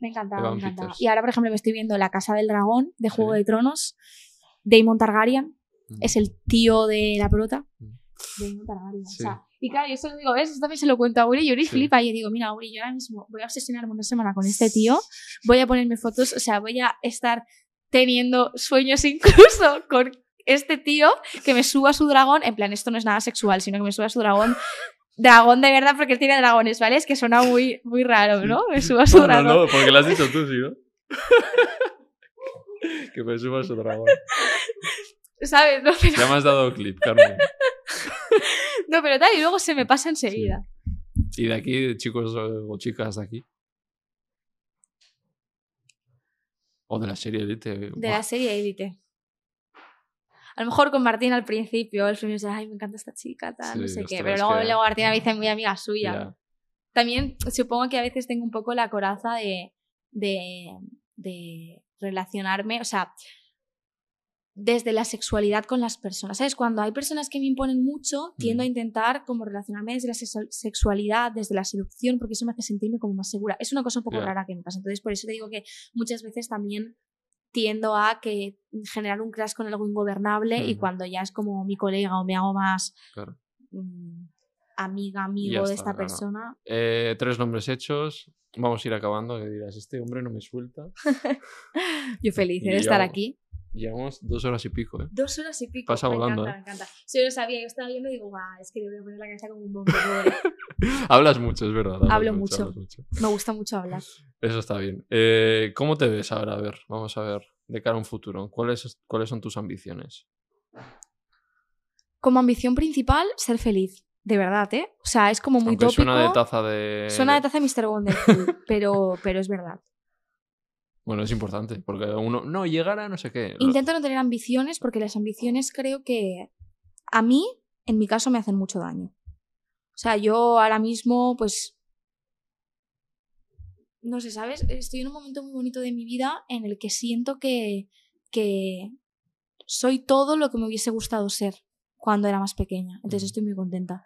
Me encantaba,
Evan
me encantaba.
Peters.
Y ahora, por ejemplo, me estoy viendo La Casa del Dragón de Juego
Sí.
de Tronos. Daemon Targaryen
Mm.
es el tío de la prota.
Mm.
Daemon Targaryen. O sea, y claro, yo eso lo digo, ¿ves? Esto también se lo cuento a Uri y Uri
Sí.
flipa. Y yo digo, mira, Uri, yo ahora mismo voy a obsesionarme una semana con este tío. Voy a ponerme fotos, o sea, voy a estar teniendo sueños incluso con este tío que me suba su dragón. En plan, esto no es nada sexual, sino que me suba su dragón. Dragón de verdad, porque él tiene dragones, ¿vale? Es que suena muy, muy raro, ¿no? Me suba su
No, no,
dragón.
no, porque lo has dicho tú, sí, ¿no? que me suba su dragón.
¿Sabes? No pero,
Ya me has dado clip, Carmen.
no, pero tal, y luego se me pasa enseguida.
Y de aquí, chicos o chicas de aquí. O de la serie Elite.
De la serie Élite. A lo mejor con Martín al principio, el primer ay, me encanta esta chica, tal, no sé qué. Pero luego,
que-
luego Martín me dice muy amiga suya.
ya.
También supongo que a veces tengo un poco la coraza de, de, de relacionarme, o sea, desde la sexualidad con las personas. ¿Sabes? Cuando hay personas que me imponen mucho, tiendo a intentar como relacionarme desde la sexu- sexualidad, desde la seducción, porque eso me hace sentirme como más segura. Es una cosa un poco rara que me pasa. Entonces, por eso te digo que muchas veces también tiendo a que generar un crash con algo ingobernable y cuando ya es como mi colega o me hago más
Claro.
mm, amiga, amigo de esta
claro.
persona,
Eh, tres nombres hechos. Vamos a ir acabando. Que dirás, este hombre no me suelta.
Yo feliz de estar
yo-
aquí.
Llevamos dos horas y pico, ¿eh?
Dos horas y pico.
Pasa
me
volando,
encanta,
¿eh?
me encanta. Si yo lo sabía, yo estaba viendo y digo, "Buah, es que le voy a poner la cabeza como un bombo. pobre".
hablas mucho, es verdad.
Hablo mucho.
hablas mucho.
Me gusta mucho hablar.
Eso está bien. Eh, ¿Cómo te ves ahora? A ver, vamos a ver. De cara a un futuro. ¿Cuáles, ¿Cuáles son tus ambiciones?
Como ambición principal, ser feliz. De verdad, ¿eh? O sea, es como muy
Aunque
tópico.
suena de taza de...
Suena de taza de Mr. Wonderful, pero, pero es verdad.
Bueno, es importante, porque uno... No, llegar a no sé qué.
Intento no tener ambiciones porque las ambiciones creo que a mí, en mi caso, me hacen mucho daño. O sea, yo ahora mismo, pues... No sé, ¿sabes? Estoy en un momento muy bonito de mi vida en el que siento que, que soy todo lo que me hubiese gustado ser cuando era más pequeña. Entonces estoy muy contenta.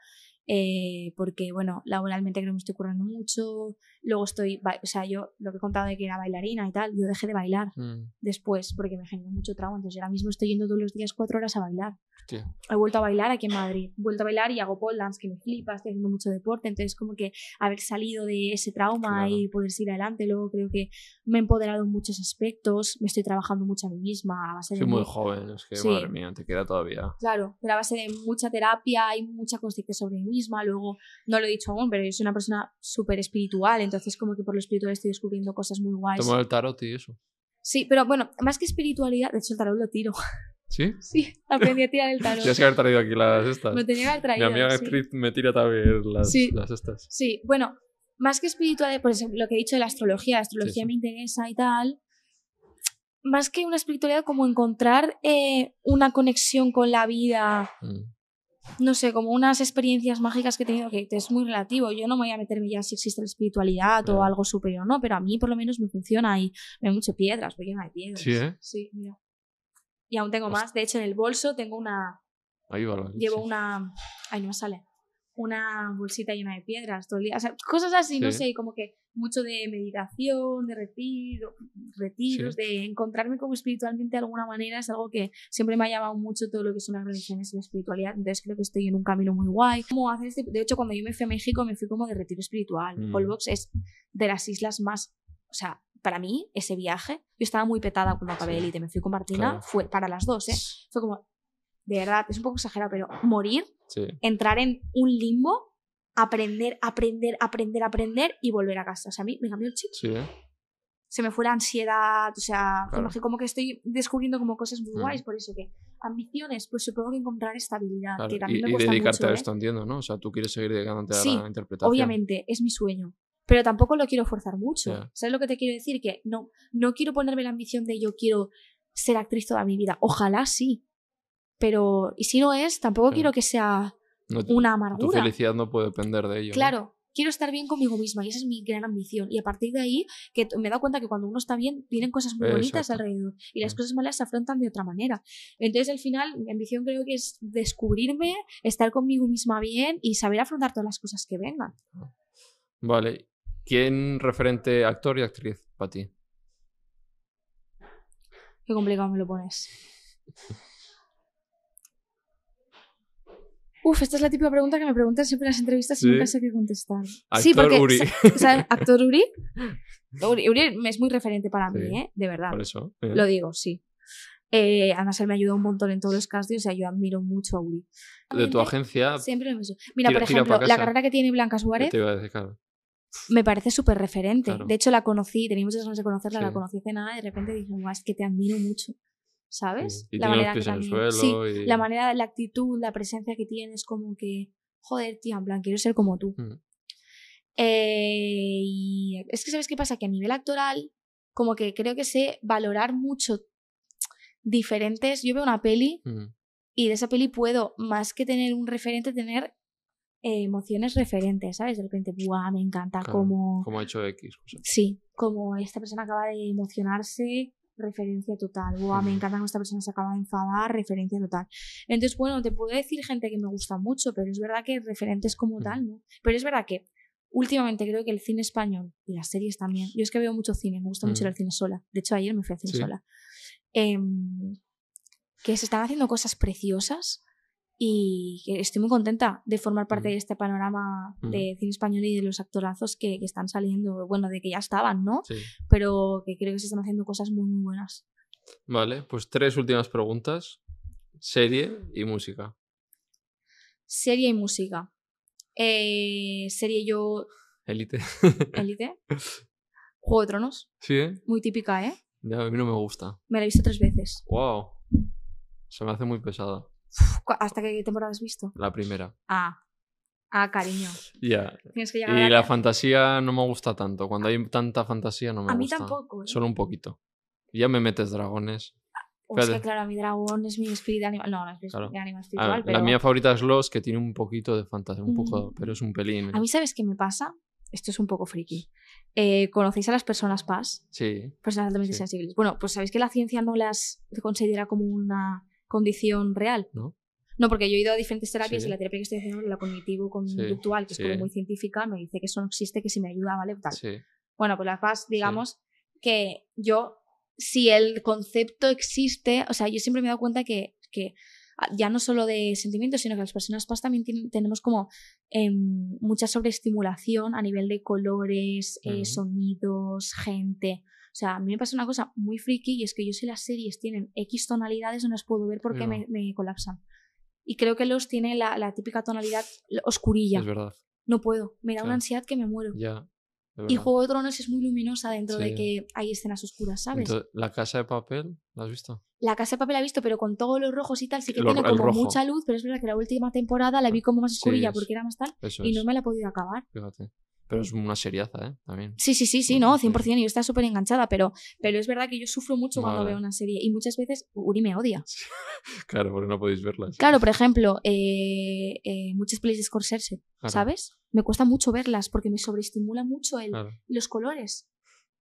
Eh, porque, bueno, laboralmente creo que me estoy currando mucho. Luego estoy, o sea, yo lo que he contado de que era bailarina y tal, yo dejé de bailar
Mm,
después porque me generó mucho trauma. Entonces ahora mismo estoy yendo todos los días cuatro horas a bailar.
hostia.
He vuelto a bailar aquí en Madrid. He vuelto a bailar y hago pole dance que me flipa, estoy haciendo mucho deporte. Entonces como que haber salido de ese trauma
Claro.
y poder seguir adelante, luego creo que me he empoderado en muchos aspectos, me estoy trabajando mucho a mí misma a base de
Soy muy
mu-
joven, es que,
Sí.
madre mía, te queda todavía.
Claro, pero a base de mucha terapia y mucha conciencia sobre mí misma. Luego, no lo he dicho aún, pero yo soy una persona súper espiritual, entonces como que por lo espiritual estoy descubriendo cosas muy guays.
Tomar el tarot y eso.
Sí, pero bueno, más que espiritualidad, de hecho el tarot lo tiro.
¿Sí?
Sí, aprendí a tirar el tarot.
Tienes que haber traído aquí las estas.
Me tenía que haber
Mi
traído.
amiga
sí.
me tira también las,
Sí.
las estas.
Sí, bueno, más que espiritualidad, por ejemplo, lo que he dicho de la astrología, la astrología
sí.
me interesa y tal. Más que una espiritualidad, como encontrar eh, una conexión con la vida,
Mm.
No sé, como unas experiencias mágicas que he tenido que es muy relativo. Yo no me voy a meterme ya si existe la espiritualidad o algo superior, no, pero a mí por lo menos me funciona y me mucho piedras, voy llena de piedras.
Sí, ¿eh?
Sí, mira. Y aún tengo
Hostia.
más. De hecho, en el bolso tengo una.
Ahí va
Llevo una. Ay, no me sale. Una bolsita llena de piedras todo el día. O sea, cosas así, no
Sí.
sé, como que mucho de meditación, de retiro, retiros, de encontrarme como espiritualmente de alguna manera. Es algo que siempre me ha llamado mucho todo lo que son las religiones y la espiritualidad. Entonces creo que estoy en un camino muy guay. Como hacer este- De hecho, cuando yo me fui a México, me fui como de retiro espiritual.
Mm.
Holbox es de las islas más. O sea, para mí, ese viaje, yo estaba muy petada cuando acabé
Sí.
Elite. Me fui con Martina,
Claro.
fue para las dos, ¿eh? Fue como, de verdad, es un poco exagerado, pero morir,
Sí.
entrar en un limbo, aprender, aprender, aprender, aprender y volver a casa. O sea, a mí me cambió el chip.
Sí, ¿eh?
Se me fue la ansiedad, o sea,
Claro.
como que- como que estoy descubriendo como cosas muy
Mm.
guays, por eso que ambiciones, pues supongo que encontrar estabilidad,
Claro,
que
Y,
también me
y
cuesta
dedicarte
mucho,
a
¿eh?
esto, entiendo, ¿no? O sea, tú quieres seguir dedicándote a
Sí,
la interpretación.
Obviamente, es mi sueño. Pero tampoco lo quiero forzar mucho.
Ya.
¿Sabes lo que te quiero decir? Que no, no quiero ponerme la ambición de yo quiero ser actriz toda mi vida. Ojalá sí. Pero, y si no es, tampoco quiero que sea
No-
una
tu
amargura.
felicidad no puede depender de ello. ¿no?
Claro, quiero estar bien conmigo misma y esa es mi gran ambición. Y a partir de ahí, que me he dado cuenta que cuando uno está bien, vienen cosas muy bonitas alrededor y las
Mm.
cosas malas se afrontan de otra manera. Entonces, al final, mi ambición creo que es descubrirme, estar conmigo misma bien y saber afrontar todas las cosas que vengan.
Vale. ¿Quién referente actor y actriz para ti?
Qué complicado me lo pones. Uf, esta es la típica pregunta que me preguntan siempre en las entrevistas y
Sí.
nunca sé qué contestar.
Actor
sí, porque,
Uri.
Actor Uri. Uri. Uri es muy referente para mí. ¿eh? De verdad.
Por eso. ¿eh?
Lo digo, sí. Eh, además, él me ayudó un montón en todos los castings, o sea, yo admiro mucho a Uri.
De tu agencia,
Siempre lo mismo. Mira,
Tira-
por ejemplo, la carrera que tiene Blanca
¿qué
Suárez
te iba a decir? Claro.
me parece súper referente.
Claro.
De hecho, la conocí, tenía muchas ganas de conocerla, la conocí hace nada y de repente dije, es que te admiro mucho. ¿Sabes?
Sí. Y tiene los pies en el suelo.
Sí,
y...
la manera, la actitud, la presencia que tienes, como que, joder, tía, en plan, quiero ser como tú.
Mm.
Eh, y es que, ¿sabes qué pasa? Que a nivel actoral, como que creo que sé valorar mucho diferentes. Yo veo una peli
Mm.
y de esa peli puedo, más que tener un referente, tener eh, emociones referentes, ¿sabes? De repente, ¡buah! Me encanta
Claro,
como.
Como ha hecho X. cosa.
Sí, como esta persona acaba de emocionarse, referencia total. Buah, me encanta como esta persona se acaba de enfadar, referencia total. Entonces, bueno, te puedo decir gente que me gusta mucho, pero es verdad que referentes como tal, ¿no? Pero es verdad que últimamente creo que el cine español y las series también. Yo es que veo mucho cine, me gusta mucho
Ujú.
al cine sola. De hecho, ayer me fui al cine
Sí.
sola. Em, que se están haciendo cosas preciosas y estoy muy contenta de formar parte de este panorama de cine español y de los actorazos que, que están saliendo, bueno, de que ya estaban, ¿no?
Sí.
Pero que creo que se están haciendo cosas muy, muy buenas.
Vale, pues tres últimas preguntas. Serie y música.
Serie y música. Eh, serie yo,
Élite.
Élite. Juego de Tronos,
sí, ¿eh?
muy típica, ¿eh?
Ya, a mí no me gusta.
Me la he visto tres veces.
Wow. Se me hace muy pesada.
¿Cu- ¿Hasta qué temporada has visto?
La primera.
Ah, Ah, cariño.
Ya.
A
Y
la-
la fantasía no me gusta tanto. Cuando hay tanta fantasía no me
A mí
gusta.
tampoco, ¿eh?
Solo un poquito. Ya me metes dragones.
O sea, claro, mi dragón es mi espíritu animal. No, no es mi
Claro.
animal
Ah,
espiritual, pero...
La mía favorita es Lost, que tiene un poquito de fantasía. Un poco,
Mm.
pero es un pelín. ¿eh?
A mí, ¿sabes qué me pasa? Esto es un poco friki. Eh, ¿Conocéis a las personas PAS?
Sí.
Personas altamente
Sí.
sensibles. Bueno, pues sabéis que la ciencia no las considera como una condición real.
¿No?
No, porque yo he ido a diferentes terapias
Sí.
y la terapia que estoy haciendo, la cognitivo-conductual, que es
sí.
como muy científica, me dice que eso no existe, que si me ayuda, ¿vale? Tal. Bueno, pues las PAS, digamos que yo, si el concepto existe, o sea, yo siempre me he dado cuenta que, que ah, ya no solo de sentimientos, sino que las personas PAS también tienen- tenemos como em, mucha sobreestimulación a nivel de colores, eh, sonidos, gente. O sea, a mí me pasa una cosa muy friki y es que yo si las series tienen X tonalidades no las puedo ver porque
Ya.
me, me colapsan. Y creo que los tiene la, la típica tonalidad oscurilla.
Es verdad.
No puedo. Me da una ansiedad que me muero.
Ya. de
Y. Juego de Tronos es muy luminosa dentro de
Sí.
que hay escenas oscuras, ¿sabes?
Entonces, ¿La casa de papel? ¿La has visto?
la casa de papel la he visto, pero con todos los rojos y tal, sí que
Lo-
tiene como
rojo.
mucha luz, pero es verdad que la última temporada la vi como más
Sí,
oscurilla
es-
porque era más tal y no me la he podido acabar.
Fíjate. Pero es una seriaza, ¿eh? También.
Sí, sí, sí, sí, no,
sí.
100%, yo estaba súper enganchada, pero, pero es verdad que yo sufro mucho cuando
Vale.
veo una serie y muchas veces Uri me odia.
Claro, porque no podéis verlas.
Claro, por ejemplo, eh, eh, muchas pelis de Scorsese,
Claro.
¿sabes? Me cuesta mucho verlas porque me sobreestimula mucho el,
Claro.
los colores.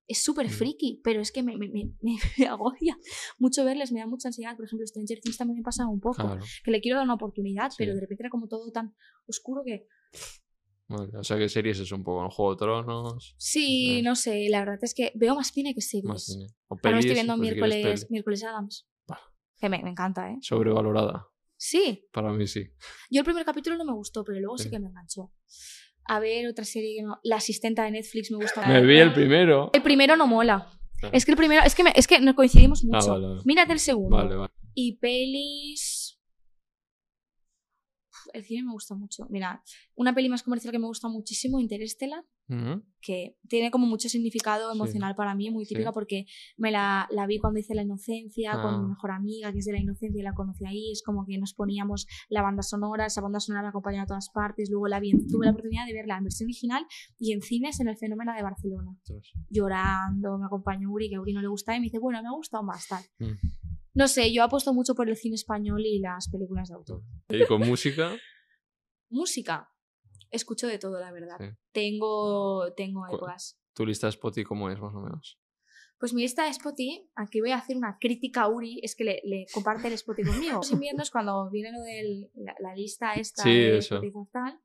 Es súper
Mm.
friki, pero es que me, me, me, me agobia mucho verles, me da mucha ansiedad. Por ejemplo, Stranger Things también me pasa un poco,
Claro.
que le quiero dar una oportunidad, pero
Sí.
de repente era como todo tan oscuro que...
Vale, O sea, que series es un poco? ¿no? Juego de Tronos,
Sí,
Eh.
no sé, la verdad es que veo más cine que series.
más cine. O
Ahora
pelis,
estoy viendo
pues
miércoles, miércoles Adams.
Bah.
Que me, me encanta, ¿eh?
Sobrevalorada.
Sí,
Para mí sí.
yo el primer capítulo no me gustó, pero luego sí,
Sí.
que me enganchó. A ver, otra serie que no... La asistenta de Netflix me gusta.
Me vi el primero.
El primero no mola.
Claro.
Es que el primero... Es que, me- es que nos coincidimos mucho.
Ah, vale, vale.
Mírate el segundo.
Vale, vale.
Y pelis. El cine me gusta mucho. Mira, una peli más comercial que me gusta muchísimo, Interstellar,
Ujú.
que tiene como mucho significado
Sí.
emocional para mí, muy
Sí.
típica porque me la, la vi cuando hice la inocencia con
Ah.
mi mejor amiga, que es de la inocencia, y la conocí ahí. Es como que nos poníamos la banda sonora, esa banda sonora me acompañaba a todas partes. Luego la vi, tuve la oportunidad de verla en versión original y en cines en el Fenómeno de Barcelona. Llorando, me acompañó Uri, que a Uri no le gustaba y me dice, bueno, me ha gustado más, tal.
Mm.
No sé, yo apuesto mucho por el cine español y las películas de autor.
Y con música,
Música. Escucho de todo, la verdad.
Sí.
Tengo, tengo épocas.
tu lista de Spotify, ¿cómo es más o menos?
Pues mi lista de Spotify, aquí voy a hacer una crítica a Uri, es que le, le comparte el Spotify conmigo. Los inviernos, cuando viene lo de la, la lista esta
Sí,
de
eso.
Spotify tal,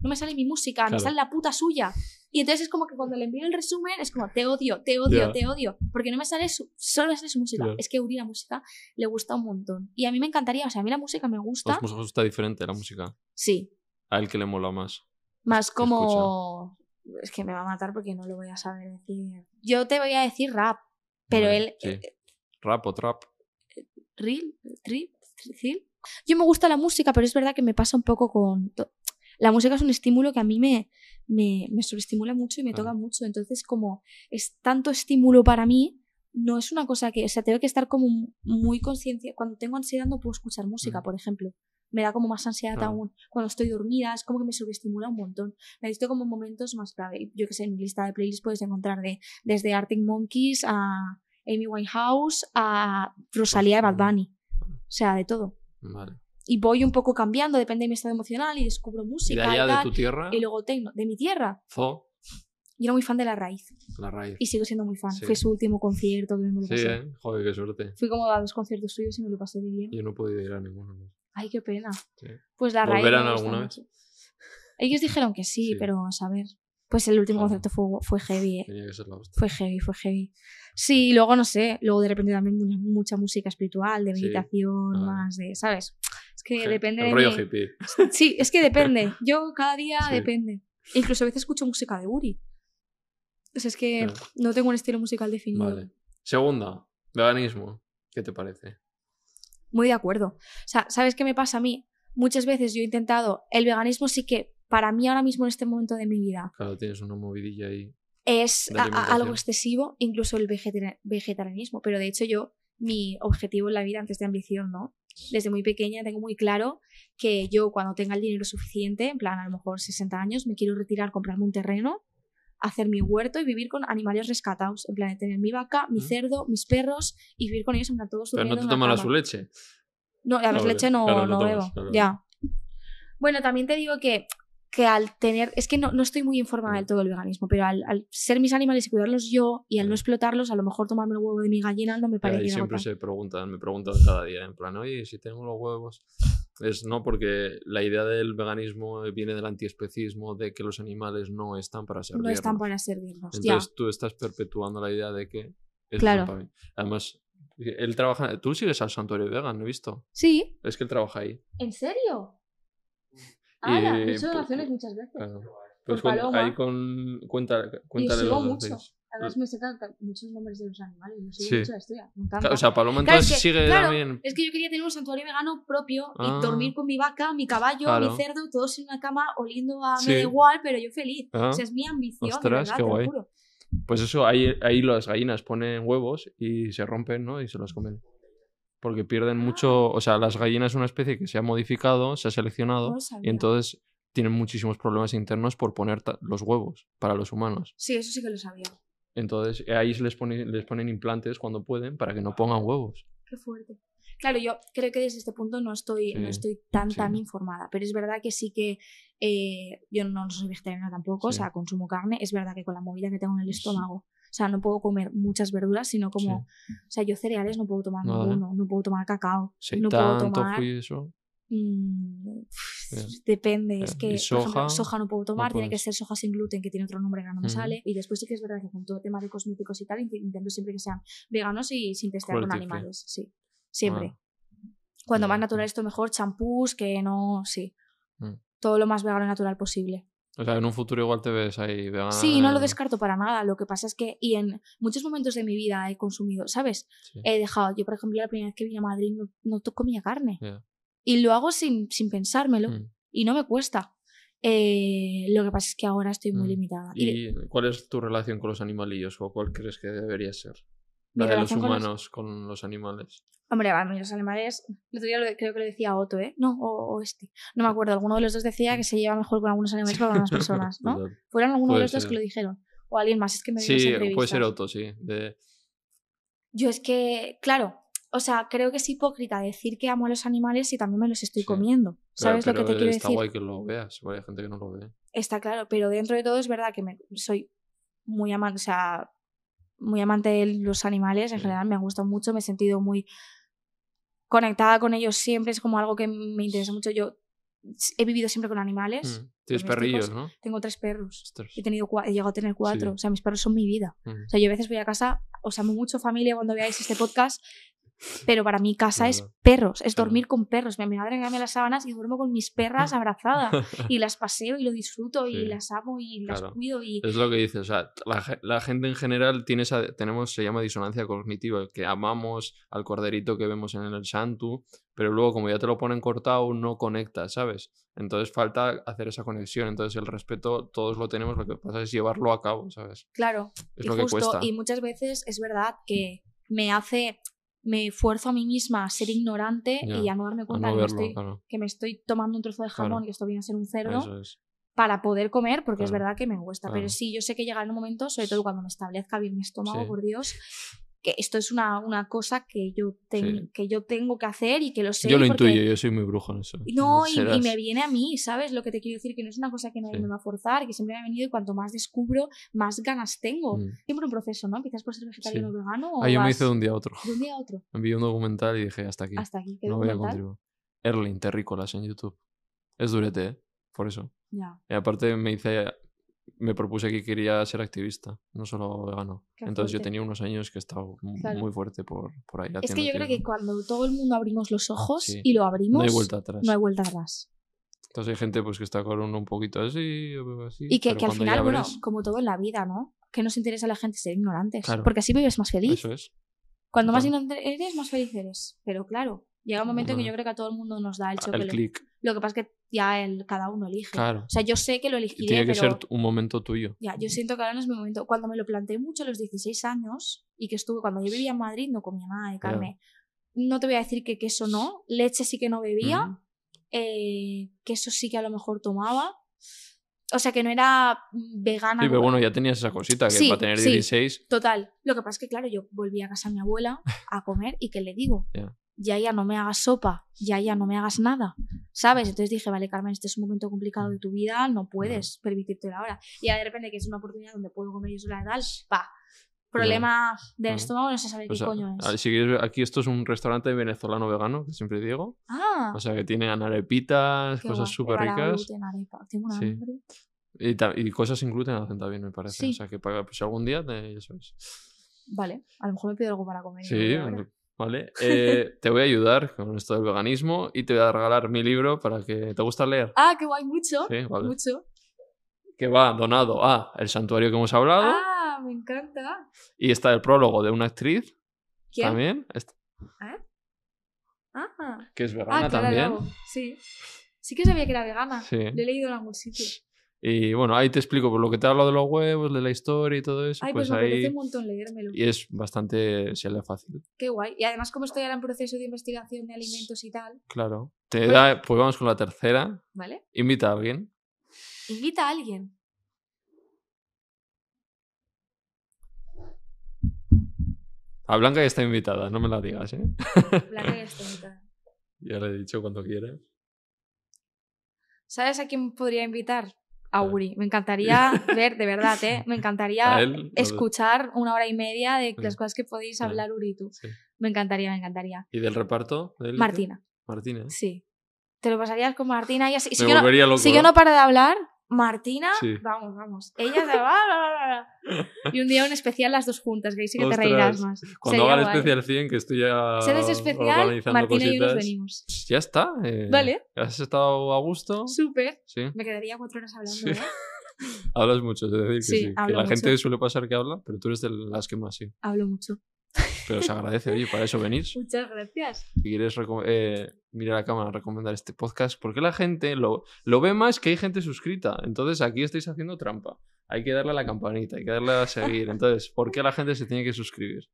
no me sale mi música, me sale la puta suya. Y entonces es como que cuando le envío el resumen es como, te odio, te odio, te odio. Porque no me sale su, solo me sale su música.
Claro.
Es que a Uri la música le gusta un montón. Y a mí me encantaría, o sea, a mí la música me gusta.
Os gusta diferente la música.
Sí,
A él que le mola más.
Más
¿Qué
como. Es que me va a matar porque no lo voy a saber decir. Yo te voy a decir rap, pero
Vale,
él.
sí.
eh,
Rap o trap.
¿Reel? ¿Trip? Yo me gusta la música, pero es verdad que me pasa un poco con. La música es un estímulo que a mí me, me, me sobreestimula mucho y me toca mucho. Entonces, como es tanto estímulo para mí, no es una cosa que. O sea, tengo que estar como muy consciente. Cuando tengo ansiedad no puedo escuchar música,
Mm.
por ejemplo. Me da como más ansiedad aún. Cuando estoy dormida, es como que me sobreestimula un montón. Necesito como momentos más clave. Yo que sé, en mi lista de playlists puedes encontrar de, desde Arctic Monkeys a Amy Winehouse a Rosalía y Bad Bunny. O sea, de todo.
Vale.
Y voy un poco cambiando, depende de mi estado emocional y descubro
Y de
música y,
allá de tu tierra,
Y luego tecno. De mi tierra.
Zo,
Yo era muy fan de La Raíz.
la raíz.
Y sigo siendo muy fan.
Sí.
Fue su último concierto que me lo
Sí,
pasé.
¿eh? Joder, qué suerte.
Fui como a dos conciertos suyos y me lo pasé de bien.
Yo no he podido ir a ninguno. ¿no?
Ay, qué pena.
Sí.
Pues La Raíz.
¿Volverán alguna
mucho. Ellos dijeron que sí,
Sí.
pero a saber. Pues el último
Joder.
concierto fue, fue heavy, eh.
Tenía que ser la hostia.
Fue heavy, fue heavy. Sí, luego no sé, luego de repente también mucha, mucha música espiritual, de
Sí.
meditación,
Ah.
más de, ¿sabes? Es que
Je-
depende
el
de
rollo
mi-
hippie.
Sí, es que depende. Yo cada día
Sí.
depende. Incluso a veces escucho música de Uri. O sea, es que
Claro.
no tengo un estilo musical definido.
Vale. Segunda, veganismo. ¿Qué te parece?
Muy de acuerdo. O sea, ¿sabes qué me pasa a mí? Muchas veces yo he intentado, el veganismo sí que para mí ahora mismo en este momento de mi vida
Claro, tienes una movidilla ahí.
es a- a- algo excesivo, incluso el vegetari- vegetarianismo. Pero de hecho yo, mi objetivo en la vida antes de ambición, ¿no? desde muy pequeña tengo muy claro que yo cuando tenga el dinero suficiente, en plan a lo mejor 60 años, me quiero retirar, comprarme un terreno, hacer mi huerto y vivir con animales rescatados. En plan de tener mi vaca, mi
¿Mm?
cerdo, mis perros y vivir con ellos en plan todos
Pero no te
cama.
su leche.
No, a ver,
Claro,
leche no,
claro, no
no
tomas,
bebo.
claro.
Ya. Bueno, también te digo que, que al tener. Es que no, no estoy muy informada del todo del veganismo, pero al, al ser mis animales y cuidarlos yo y al no explotarlos, a lo mejor tomarme el huevo de mi gallina no me
Ya,
parece
y siempre se preguntan, me preguntan cada día, en plan, oye, si tengo los huevos. Es no, porque la idea del veganismo viene del antiespecismo, de que los animales no están para
No
servirnos.
están para servirnos. Ya.
Entonces tú estás perpetuando la idea de que es
Claro.
para mí. Además, él trabaja. Tú sigues al santuario vegan, ¿no he visto?
Sí,
Es que él trabaja ahí.
¿en serio?
Y,
Ala, he hecho
pu-
donaciones muchas veces.
Claro. Pues
Por Paloma.
ahí con. Cuenta,
Y
cuéntale
sigo
lo que
mucho. Además me sacan muchos nombres de los animales. Yo sigo
Sí.
mucho la historia. Me encanta.
Claro, O sea, Paloma
Claro,
entonces
es que-
sigue
claro,
también.
Es que yo quería tener un santuario vegano propio
Ah.
y dormir con mi vaca, mi caballo,
Claro.
mi cerdo, todos en una cama oliendo a
Sí.
me da igual, pero yo feliz.
Ah.
O sea, es mi ambición, de
Ostras,
verdad,
qué
te lo
guay.
juro.
Pues eso, ahí, ahí las gallinas ponen huevos y se rompen, ¿no? Y se los comen. Porque pierden mucho. O sea, las gallinas es una especie que se ha modificado, se ha seleccionado.
No
y entonces tienen muchísimos problemas internos por poner los huevos para los humanos.
Sí, eso sí que lo sabía.
Entonces eh, ahí se les, pone, les ponen implantes cuando pueden para que no pongan huevos.
Qué fuerte. Claro, yo creo que desde este punto no estoy, no
Sí,
estoy tan,
sí.
tan informada, pero es verdad que sí que eh, yo no soy vegetariana tampoco, o
Sí.
sea, consumo carne, es verdad que con la movida que tengo en el estómago, o sea, no puedo comer muchas verduras, sino como, o sea, yo cereales no puedo tomar
Nada.
ninguno, no puedo tomar cacao,
Sí,
no puedo tomar...
fui eso.
Mm, depende, es que
¿Y
por ejemplo,
soja?
soja no puedo tomar, tiene que ser soja sin gluten, que tiene otro nombre que no me sale. Y después sí que es verdad que con todo tema de cosméticos y tal, int- intento siempre que sean veganos y sin testear con animales. Sí, siempre.
Ah,
Cuando más natural esto mejor, champús, que no, sí.
Mm.
Todo lo más vegano y natural posible.
O sea, en un futuro igual te ves ahí vegana.
Sí, no lo descarto para nada. Lo que pasa es que, y en muchos momentos de mi vida he consumido, ¿sabes?
sí,
He dejado, yo por ejemplo, la primera vez que vine a Madrid no, no comía carne.
ya.
Y lo hago sin, sin pensármelo.
Mm.
y no me cuesta. Eh, lo que pasa es que ahora estoy muy
Mm.
limitada. Y de-
¿Y cuál es tu relación con los animalillos o cuál crees que debería ser? La de los
relación con los-
humanos con los animales.
Hombre, mí los animales, el otro día lo- creo que lo decía Otto, ¿eh? No, o, o este. No me acuerdo, alguno de los dos decía que se lleva mejor con algunos animales que con algunas personas, ¿no? Fueron alguno de los dos que lo dijeron. O alguien más, es que me
Sí, puede ser Otto, sí. De...
Yo es que, claro, o sea, creo que es hipócrita decir que amo a los animales y también me los estoy
Sí.
comiendo. ¿Sabes
Pero-
lo que te quiero
está
decir?
guay que lo veas, hay gente que no lo ve.
Está claro, pero dentro de todo es verdad que me, soy muy amante, o sea, muy amante de los animales, en
Sí.
general me gustan mucho, me he sentido muy conectada con ellos siempre, es como algo que me interesa mucho. Yo he vivido siempre con animales,
Mm. Tienes perrillos. ¿no?
tengo tres perros,
Ostras.
he, tenido he llegado a tener cuatro,
Sí.
o sea, mis perros son mi vida.
Mm.
O sea, yo a veces voy a casa, os amo mucho familia cuando veáis este podcast, pero para mí casa es perros, es dormir con perros. Mi madre me cambia las sábanas y duermo con mis perras abrazadas y las paseo y lo disfruto y las amo y las cuido y
Es lo que dices, o sea, la, ge- la gente en general tiene esa, tenemos, se llama disonancia cognitiva, que amamos al corderito que vemos en el Shantu, pero luego como ya te lo ponen cortado, no conectas, ¿sabes? Entonces falta hacer esa conexión, entonces el respeto todos lo tenemos, lo que pasa es llevarlo a cabo, ¿sabes?
claro,
Es
y
lo que
justo,
cuesta.
y muchas veces es verdad que me hace, me fuerzo a mí misma a ser ignorante y a no darme cuenta
no
que, me estoy,
claro.
que me estoy tomando un trozo de
Claro.
jamón, que esto viene a ser un cerdo,
es.
para poder comer, porque es
Claro.
verdad que me cuesta. Pero
Claro.
sí, yo sé que llegará un momento, sobre todo cuando me establezca bien mi estómago,
Sí.
por Dios, que esto es una, una cosa que yo, ten-
Sí.
que yo tengo que hacer y que lo sé.
Yo lo
porque-
intuyo, yo soy muy brujo en eso.
No, y, me viene a mí, ¿sabes? Lo que te quiero decir, que no es una cosa que nadie
Sí.
me va a forzar, que siempre me ha venido y cuanto más descubro, más ganas tengo.
Mm.
Siempre un proceso, ¿no? Empiezas por ser vegetariano o vegano o
Ah, yo me hice de un día a otro.
de un día a otro.
Vi un documental y dije, hasta aquí.
Hasta aquí. ¿Qué
no voy a contribuir. Erling, Terrícolas en YouTube. Es durete, ¿eh? Por eso.
Ya.
Y aparte me hice, me propuse que quería ser activista, no solo vegano.
Qué
Entonces yo tenía unos años que estaba
Claro.
muy fuerte por, por ahí.
Es que yo creo que cuando todo el mundo abrimos los ojos
Sí.
y lo abrimos,
No hay vuelta atrás.
no hay vuelta atrás.
Entonces hay gente pues que está con uno un poquito así, así.
Y que, al final, bueno,
abres,
como todo en la vida, ¿no? Que nos interesa a la gente ser ignorantes.
Claro.
Porque así vives más feliz.
Eso es.
Cuando más ignorante eres, más feliz eres. Pero claro, llega un momento en que yo creo que a todo el mundo nos da el choque.
El clic.
Lo que pasa es que ya el, cada uno elige.
Claro.
O sea, yo sé que lo elegiré,
tiene que
pero
ser un momento tuyo.
ya, yo siento que ahora no es mi momento. Cuando me lo planteé mucho a los 16 años y que estuve, cuando yo vivía en Madrid no comía nada de carne. no te voy a decir que queso no, leche sí que no bebía,
Mm.
eh, queso sí que a lo mejor tomaba. O sea que no era vegana.
Sí, pero bueno, ya tenías esa cosita que
Sí,
para tener
sí.
16.
Total. Lo que pasa es que, claro, yo volví a casa de mi abuela a comer y ¿qué le digo?
Ya,
ya no me hagas sopa, ya, ya no me hagas nada, ¿sabes? Entonces dije, vale, Carmen, este es un momento complicado de tu vida, no puedes permitírtelo ahora. Y ya de repente que es una oportunidad donde puedo comer yo sola y tal, pa. Problema del estómago, no se sabe
O
qué
sea,
coño
ah,
es.
si quieres ver, aquí esto es un restaurante venezolano vegano, que siempre digo.
Ah,
O sea, que tienen arepitas,
qué
cosas súper ricas.
arepa. Tengo una
Sí.
hambre.
Y, cosas sin gluten hacen también, me parece.
Sí.
O sea, que para, pues, algún día, te, ya sabes.
Vale, a lo mejor me pido algo para comer.
Sí. Vale. Eh, te voy a ayudar con esto del veganismo y te voy a regalar mi libro para que te gusta leer.
Ah, qué guay, mucho.
Sí, vale.
Mucho.
Que va donado a El Santuario que hemos hablado
Ah, me encanta.
y está el prólogo de una actriz
¿Quién?
también, est-
Ah,
que es vegana
ah
también.
Sí. Sí que sabía que era vegana.
Sí.
Lo he leído en algún sitio.
Y bueno, ahí te explico por lo que te he hablado de los huevos, de la historia y todo eso.
Ay, pues,
pues
me apetece
ahí.
un montón leérmelo.
Y es bastante. se lee fácil.
Qué guay. Y además, como estoy ahora en proceso de investigación de alimentos y tal,
Claro. Te da, pues vamos con la tercera.
¿vale?
Invita a alguien.
Invita a alguien.
A Blanca ya está invitada, no me la digas, ¿eh?
Blanca ya está invitada.
Ya le he dicho cuando quieras.
¿Sabes a quién podría invitar? A Uri. Me encantaría ver, de verdad, ¿eh? Me encantaría
él,
escuchar una hora y media de las cosas que podéis hablar Uri y tú.
Sí.
Me encantaría, me encantaría.
¿Y del reparto? de?
Martina,
Martina.
sí. Te lo pasarías con Martina y así. Si yo no-
loco.
Si yo
¿eh?
no paro de hablar, Martina,
Sí.
vamos, vamos. Ella se va. Y un día un especial las dos juntas, que ahí sí que te reirás
Ostras.
más.
Cuando haga el especial 100, que estoy ya.
Si haces especial,
organizando
Martina y yo nos
cositas.
venimos.
Ya está. eh,
Vale.
¿Has estado a gusto?
Súper.
Sí.
Me quedaría cuatro horas hablando,
Sí.
¿eh?
Hablas mucho, es decir, que
Sí,
sí. Que la
mucho.
gente suele pasar que habla, pero tú eres de las que más sí.
Hablo mucho.
Pero se agradece, oye, para eso venís.
Muchas gracias.
Si quieres eh, mirar a cámara, recomendar este podcast, porque la gente lo, lo ve más que hay gente suscrita. Entonces aquí estáis haciendo trampa. Hay que darle a la campanita, hay que darle a seguir. Entonces, ¿por qué la gente se tiene que suscribir?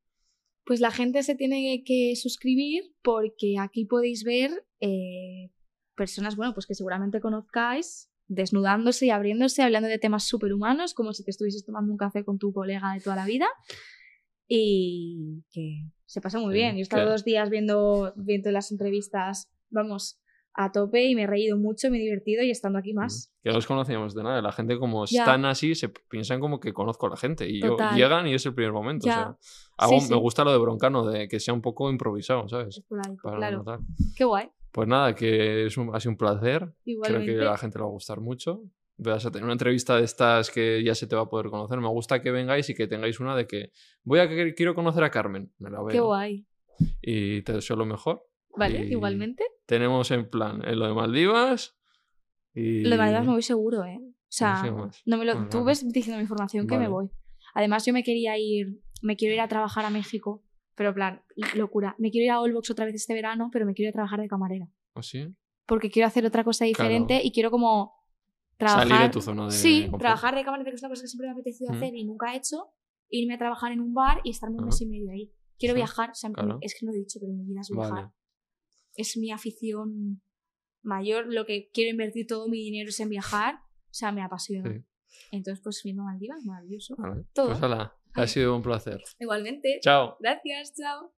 Pues la gente se tiene que suscribir porque aquí podéis ver eh, personas, bueno, pues que seguramente conozcáis, desnudándose y abriéndose, hablando de temas superhumanos, como si te estuvieses tomando un café con tu colega de toda la vida. Y que se pasa muy
Sí,
bien. Yo he estado
que-
dos días viendo, viendo las entrevistas, vamos, a tope y me he reído mucho, me he divertido y estando aquí más.
Que no os conocíamos de nada. La gente, como
Ya.
están así, se piensan como que conozco a la gente. Y yo, llegan y es el primer momento. o sea, hago-
Sí,
Me
sí.
gusta lo de Broncano, de que sea un poco improvisado, ¿sabes?
Esporádico,
Para
claro.
notar.
Qué guay.
Pues nada, que es un- ha sido un placer.
Igualmente.
Creo que a la gente le va a gustar mucho. Vas a tener una entrevista de estas que ya se te va a poder conocer. Me gusta que vengáis y que tengáis una de que voy a que quiero conocer a Carmen. Me la veo.
Qué guay.
Y te deseo lo mejor.
Vale,
Y
igualmente.
Tenemos en plan en lo de Maldivas. Y...
Lo de Maldivas me voy seguro, ¿eh? O sea,
sé
no me lo, tú
vale.
ves diciendo mi información que me voy. Además, yo me quería ir, me quiero ir a trabajar a México, pero en plan, locura. Me quiero ir a Allbox otra vez este verano, pero me quiero ir a trabajar de camarera.
¿O sí?
Porque quiero hacer otra cosa diferente y quiero como trabajar.
Salir de tu zona de
Sí,
confort.
trabajar de camarera, que es una cosa que siempre me ha apetecido
Mm.
hacer y nunca he hecho. Irme a trabajar en un bar y estarme un
Ajá.
mes y medio ahí. Quiero
Sí,
viajar, o sea,
claro.
es que no he dicho, pero mi vida es viajar.
Vale.
Es mi afición mayor, lo que quiero invertir todo mi dinero es en viajar, o sea, me apasiona.
Sí.
Entonces, pues viendo Maldivas, maravilloso.
Vale.
Todo.
Pues hala, ha sido un placer.
Igualmente.
Chao.
Gracias, chao.